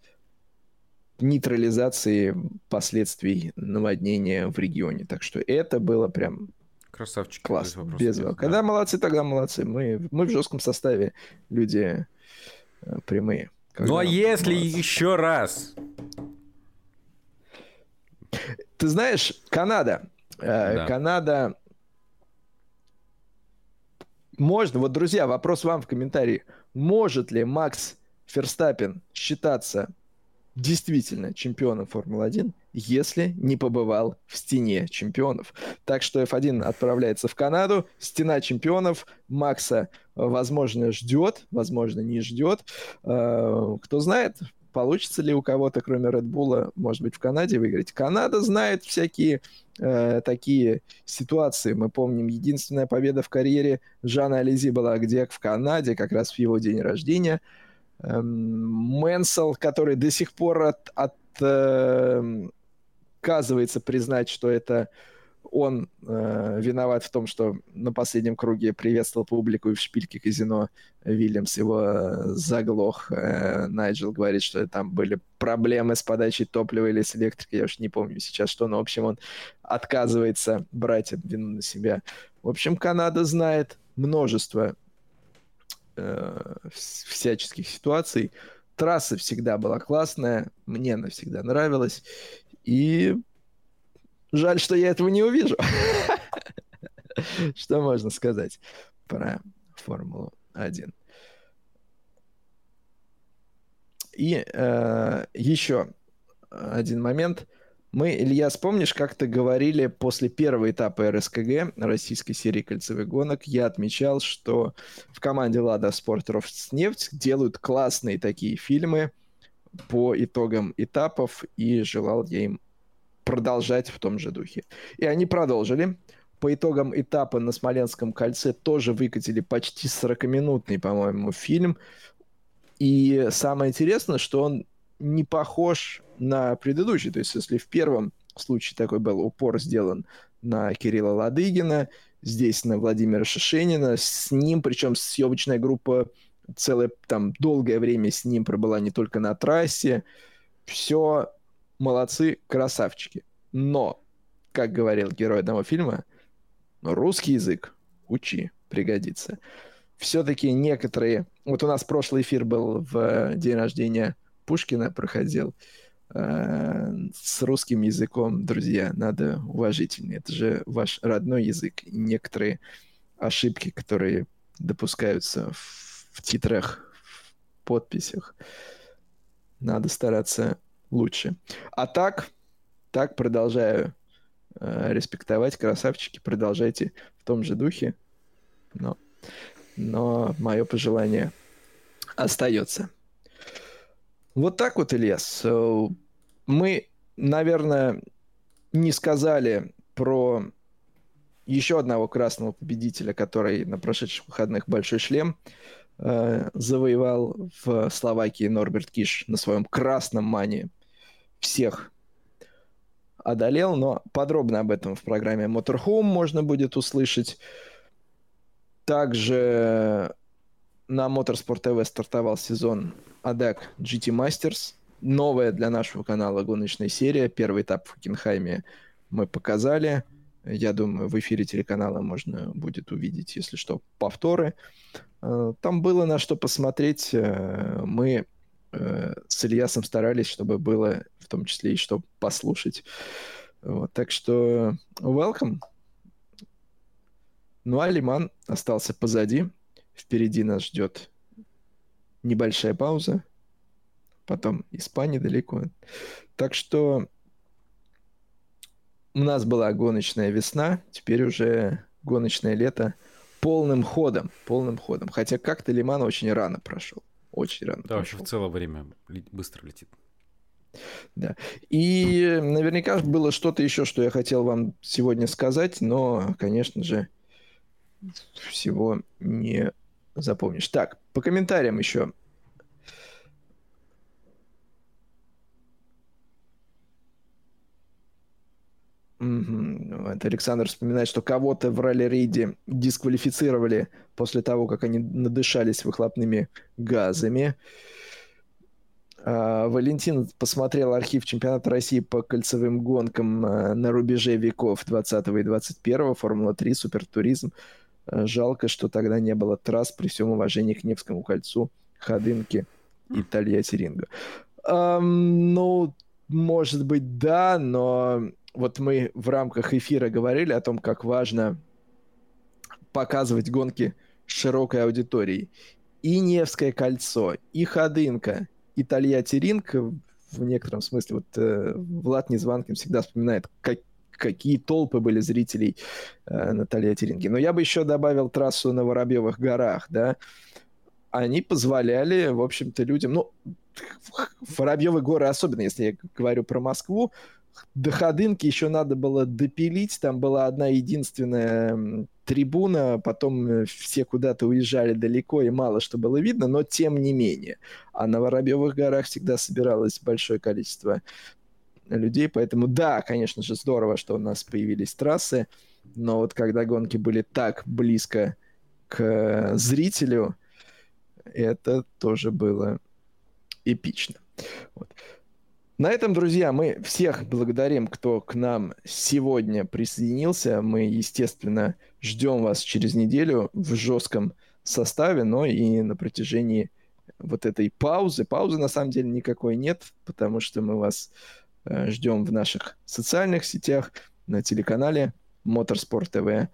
нейтрализации последствий наводнения в регионе. Так что это было прям Красавчик. Класс. Без, да. Когда молодцы, тогда молодцы. Мы, мы в жестком составе люди э, прямые. Когда ну а если молодцы. еще раз? Ты знаешь, Канада. Э, да. Канада... Можно, вот, друзья, вопрос вам в комментарии. Может ли Макс Ферстаппин считаться действительно чемпионом Формулы-1, если не побывал в стене чемпионов. Так что F1 отправляется в Канаду, стена чемпионов, Макса, возможно, ждет, возможно, не ждет. Э, кто знает, получится ли у кого-то, кроме Red Bull, может быть, в Канаде выиграть. Канада знает всякие э, такие ситуации. Мы помним, единственная победа в карьере Жана Ализи была где? В Канаде, как раз в его день рождения – Мэнсел, который до сих пор от, от, э, отказывается признать, что это он э, виноват в том, что на последнем круге приветствовал публику и в шпильке казино Вильямс его э, заглох. Э, Найджел говорит, что там были проблемы с подачей топлива или с электрикой, я уж не помню сейчас что, но в общем он отказывается брать вину на себя. В общем, Канада знает множество э, всяческих ситуаций. Трасса всегда была классная, мне она всегда нравилась. И жаль, что я этого не увижу. Что можно сказать про Формулу-1? И э, еще один момент – мы, Илья, помнишь, как ты говорили после первого этапа РСКГ, российской серии кольцевых гонок, я отмечал, что в команде Лада Спорт Роснефть делают классные такие фильмы по итогам этапов, и желал я им продолжать в том же духе. И они продолжили. По итогам этапа на Смоленском кольце тоже выкатили почти 40-минутный, по-моему, фильм. И самое интересное, что он не похож на предыдущий. То есть, если в первом случае такой был упор сделан на Кирилла Ладыгина, здесь на Владимира Шишенина, с ним, причем съемочная группа целое там долгое время с ним пробыла не только на трассе. Все молодцы, красавчики. Но, как говорил герой одного фильма, русский язык учи, пригодится все-таки некоторые... Вот у нас прошлый эфир был в день рождения Пушкина проходил э, с русским языком, друзья, надо уважительнее. Это же ваш родной язык. Некоторые ошибки, которые допускаются в, в титрах, в подписях, надо стараться лучше. А так, так продолжаю э, респектовать, красавчики, продолжайте в том же духе. Но но мое пожелание остается. Вот так вот, Ильяс. Мы, наверное, не сказали про еще одного красного победителя, который на прошедших выходных большой шлем э, завоевал в Словакии Норберт Киш на своем красном мане. Всех одолел, но подробно об этом в программе Motorhome можно будет услышать. Также на Motorsport TV стартовал сезон ADAC GT Masters. Новая для нашего канала гоночная серия. Первый этап в Хокенхайме мы показали. Я думаю, в эфире телеканала можно будет увидеть, если что, повторы. Э, там было на что посмотреть. Э, мы э, с Ильясом старались, чтобы было в том числе и что послушать. Вот, так что welcome. Ну а Лиман остался позади. Впереди нас ждет небольшая пауза. Потом Испания далеко. Так что у нас была гоночная весна, теперь уже гоночное лето полным ходом, полным ходом. Хотя как-то Лиман очень рано прошел. Очень рано Да, вообще в целое время быстро летит. Да. И наверняка было что-то еще, что я хотел вам сегодня сказать, но, конечно же, всего не запомнишь. Так, по комментариям еще. Это Александр вспоминает, что кого-то в ралли-рейде дисквалифицировали после того, как они надышались выхлопными газами. А, Валентин посмотрел архив чемпионата России по кольцевым гонкам а, на рубеже веков 20 и 21 Формула-3, Супертуризм. Э, жалко, что тогда не было трасс при всем уважении к Невскому кольцу, Ходынке и Тольятти-Ринго. Эм, ну, может быть, да, но вот мы в рамках эфира говорили о том, как важно показывать гонки широкой аудитории. И Невское кольцо, и Ходынка, и Тольятти-Ринг в некотором смысле, вот э, Влад Незванкин всегда вспоминает, как, какие толпы были зрителей э, на Тольятти-ринге. Но я бы еще добавил трассу на Воробьевых горах, да. Они позволяли, в общем-то, людям, ну, Воробьевы горы особенно, если я говорю про Москву, до Ходынки еще надо было допилить, там была одна единственная трибуна, потом э, все куда-то уезжали далеко и мало что было видно, но тем не менее. А на Воробьевых горах всегда собиралось большое количество людей, поэтому да, конечно же, здорово, что у нас появились трассы, но вот когда гонки были так близко к зрителю, это тоже было эпично. Вот. На этом, друзья, мы всех благодарим, кто к нам сегодня присоединился. Мы, естественно, ждем вас через неделю в жестком составе, но и на протяжении вот этой паузы. Паузы на самом деле никакой нет, потому что мы вас Э, ждем в наших социальных сетях, на телеканале Моторспорт ТВ.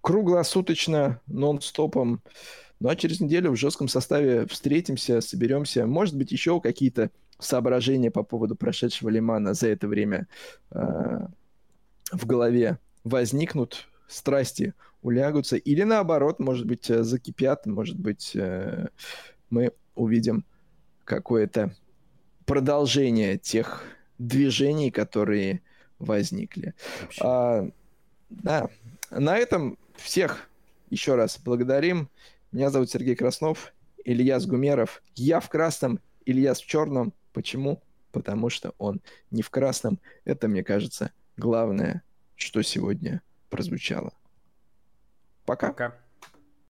Круглосуточно, нон-стопом. Ну а через неделю в жестком составе встретимся, соберемся. Может быть, еще какие-то соображения по поводу прошедшего Лимана за это время э, в голове возникнут, страсти улягутся. Или наоборот, может быть, э, закипят, может быть, э, мы увидим какое-то продолжение тех движений, которые возникли. А, да, на этом всех еще раз благодарим. Меня зовут Сергей Краснов, Ильяс Гумеров. Я в красном, Ильяс в черном. Почему? Потому что он не в красном. Это, мне кажется, главное, что сегодня прозвучало. Пока. Пока.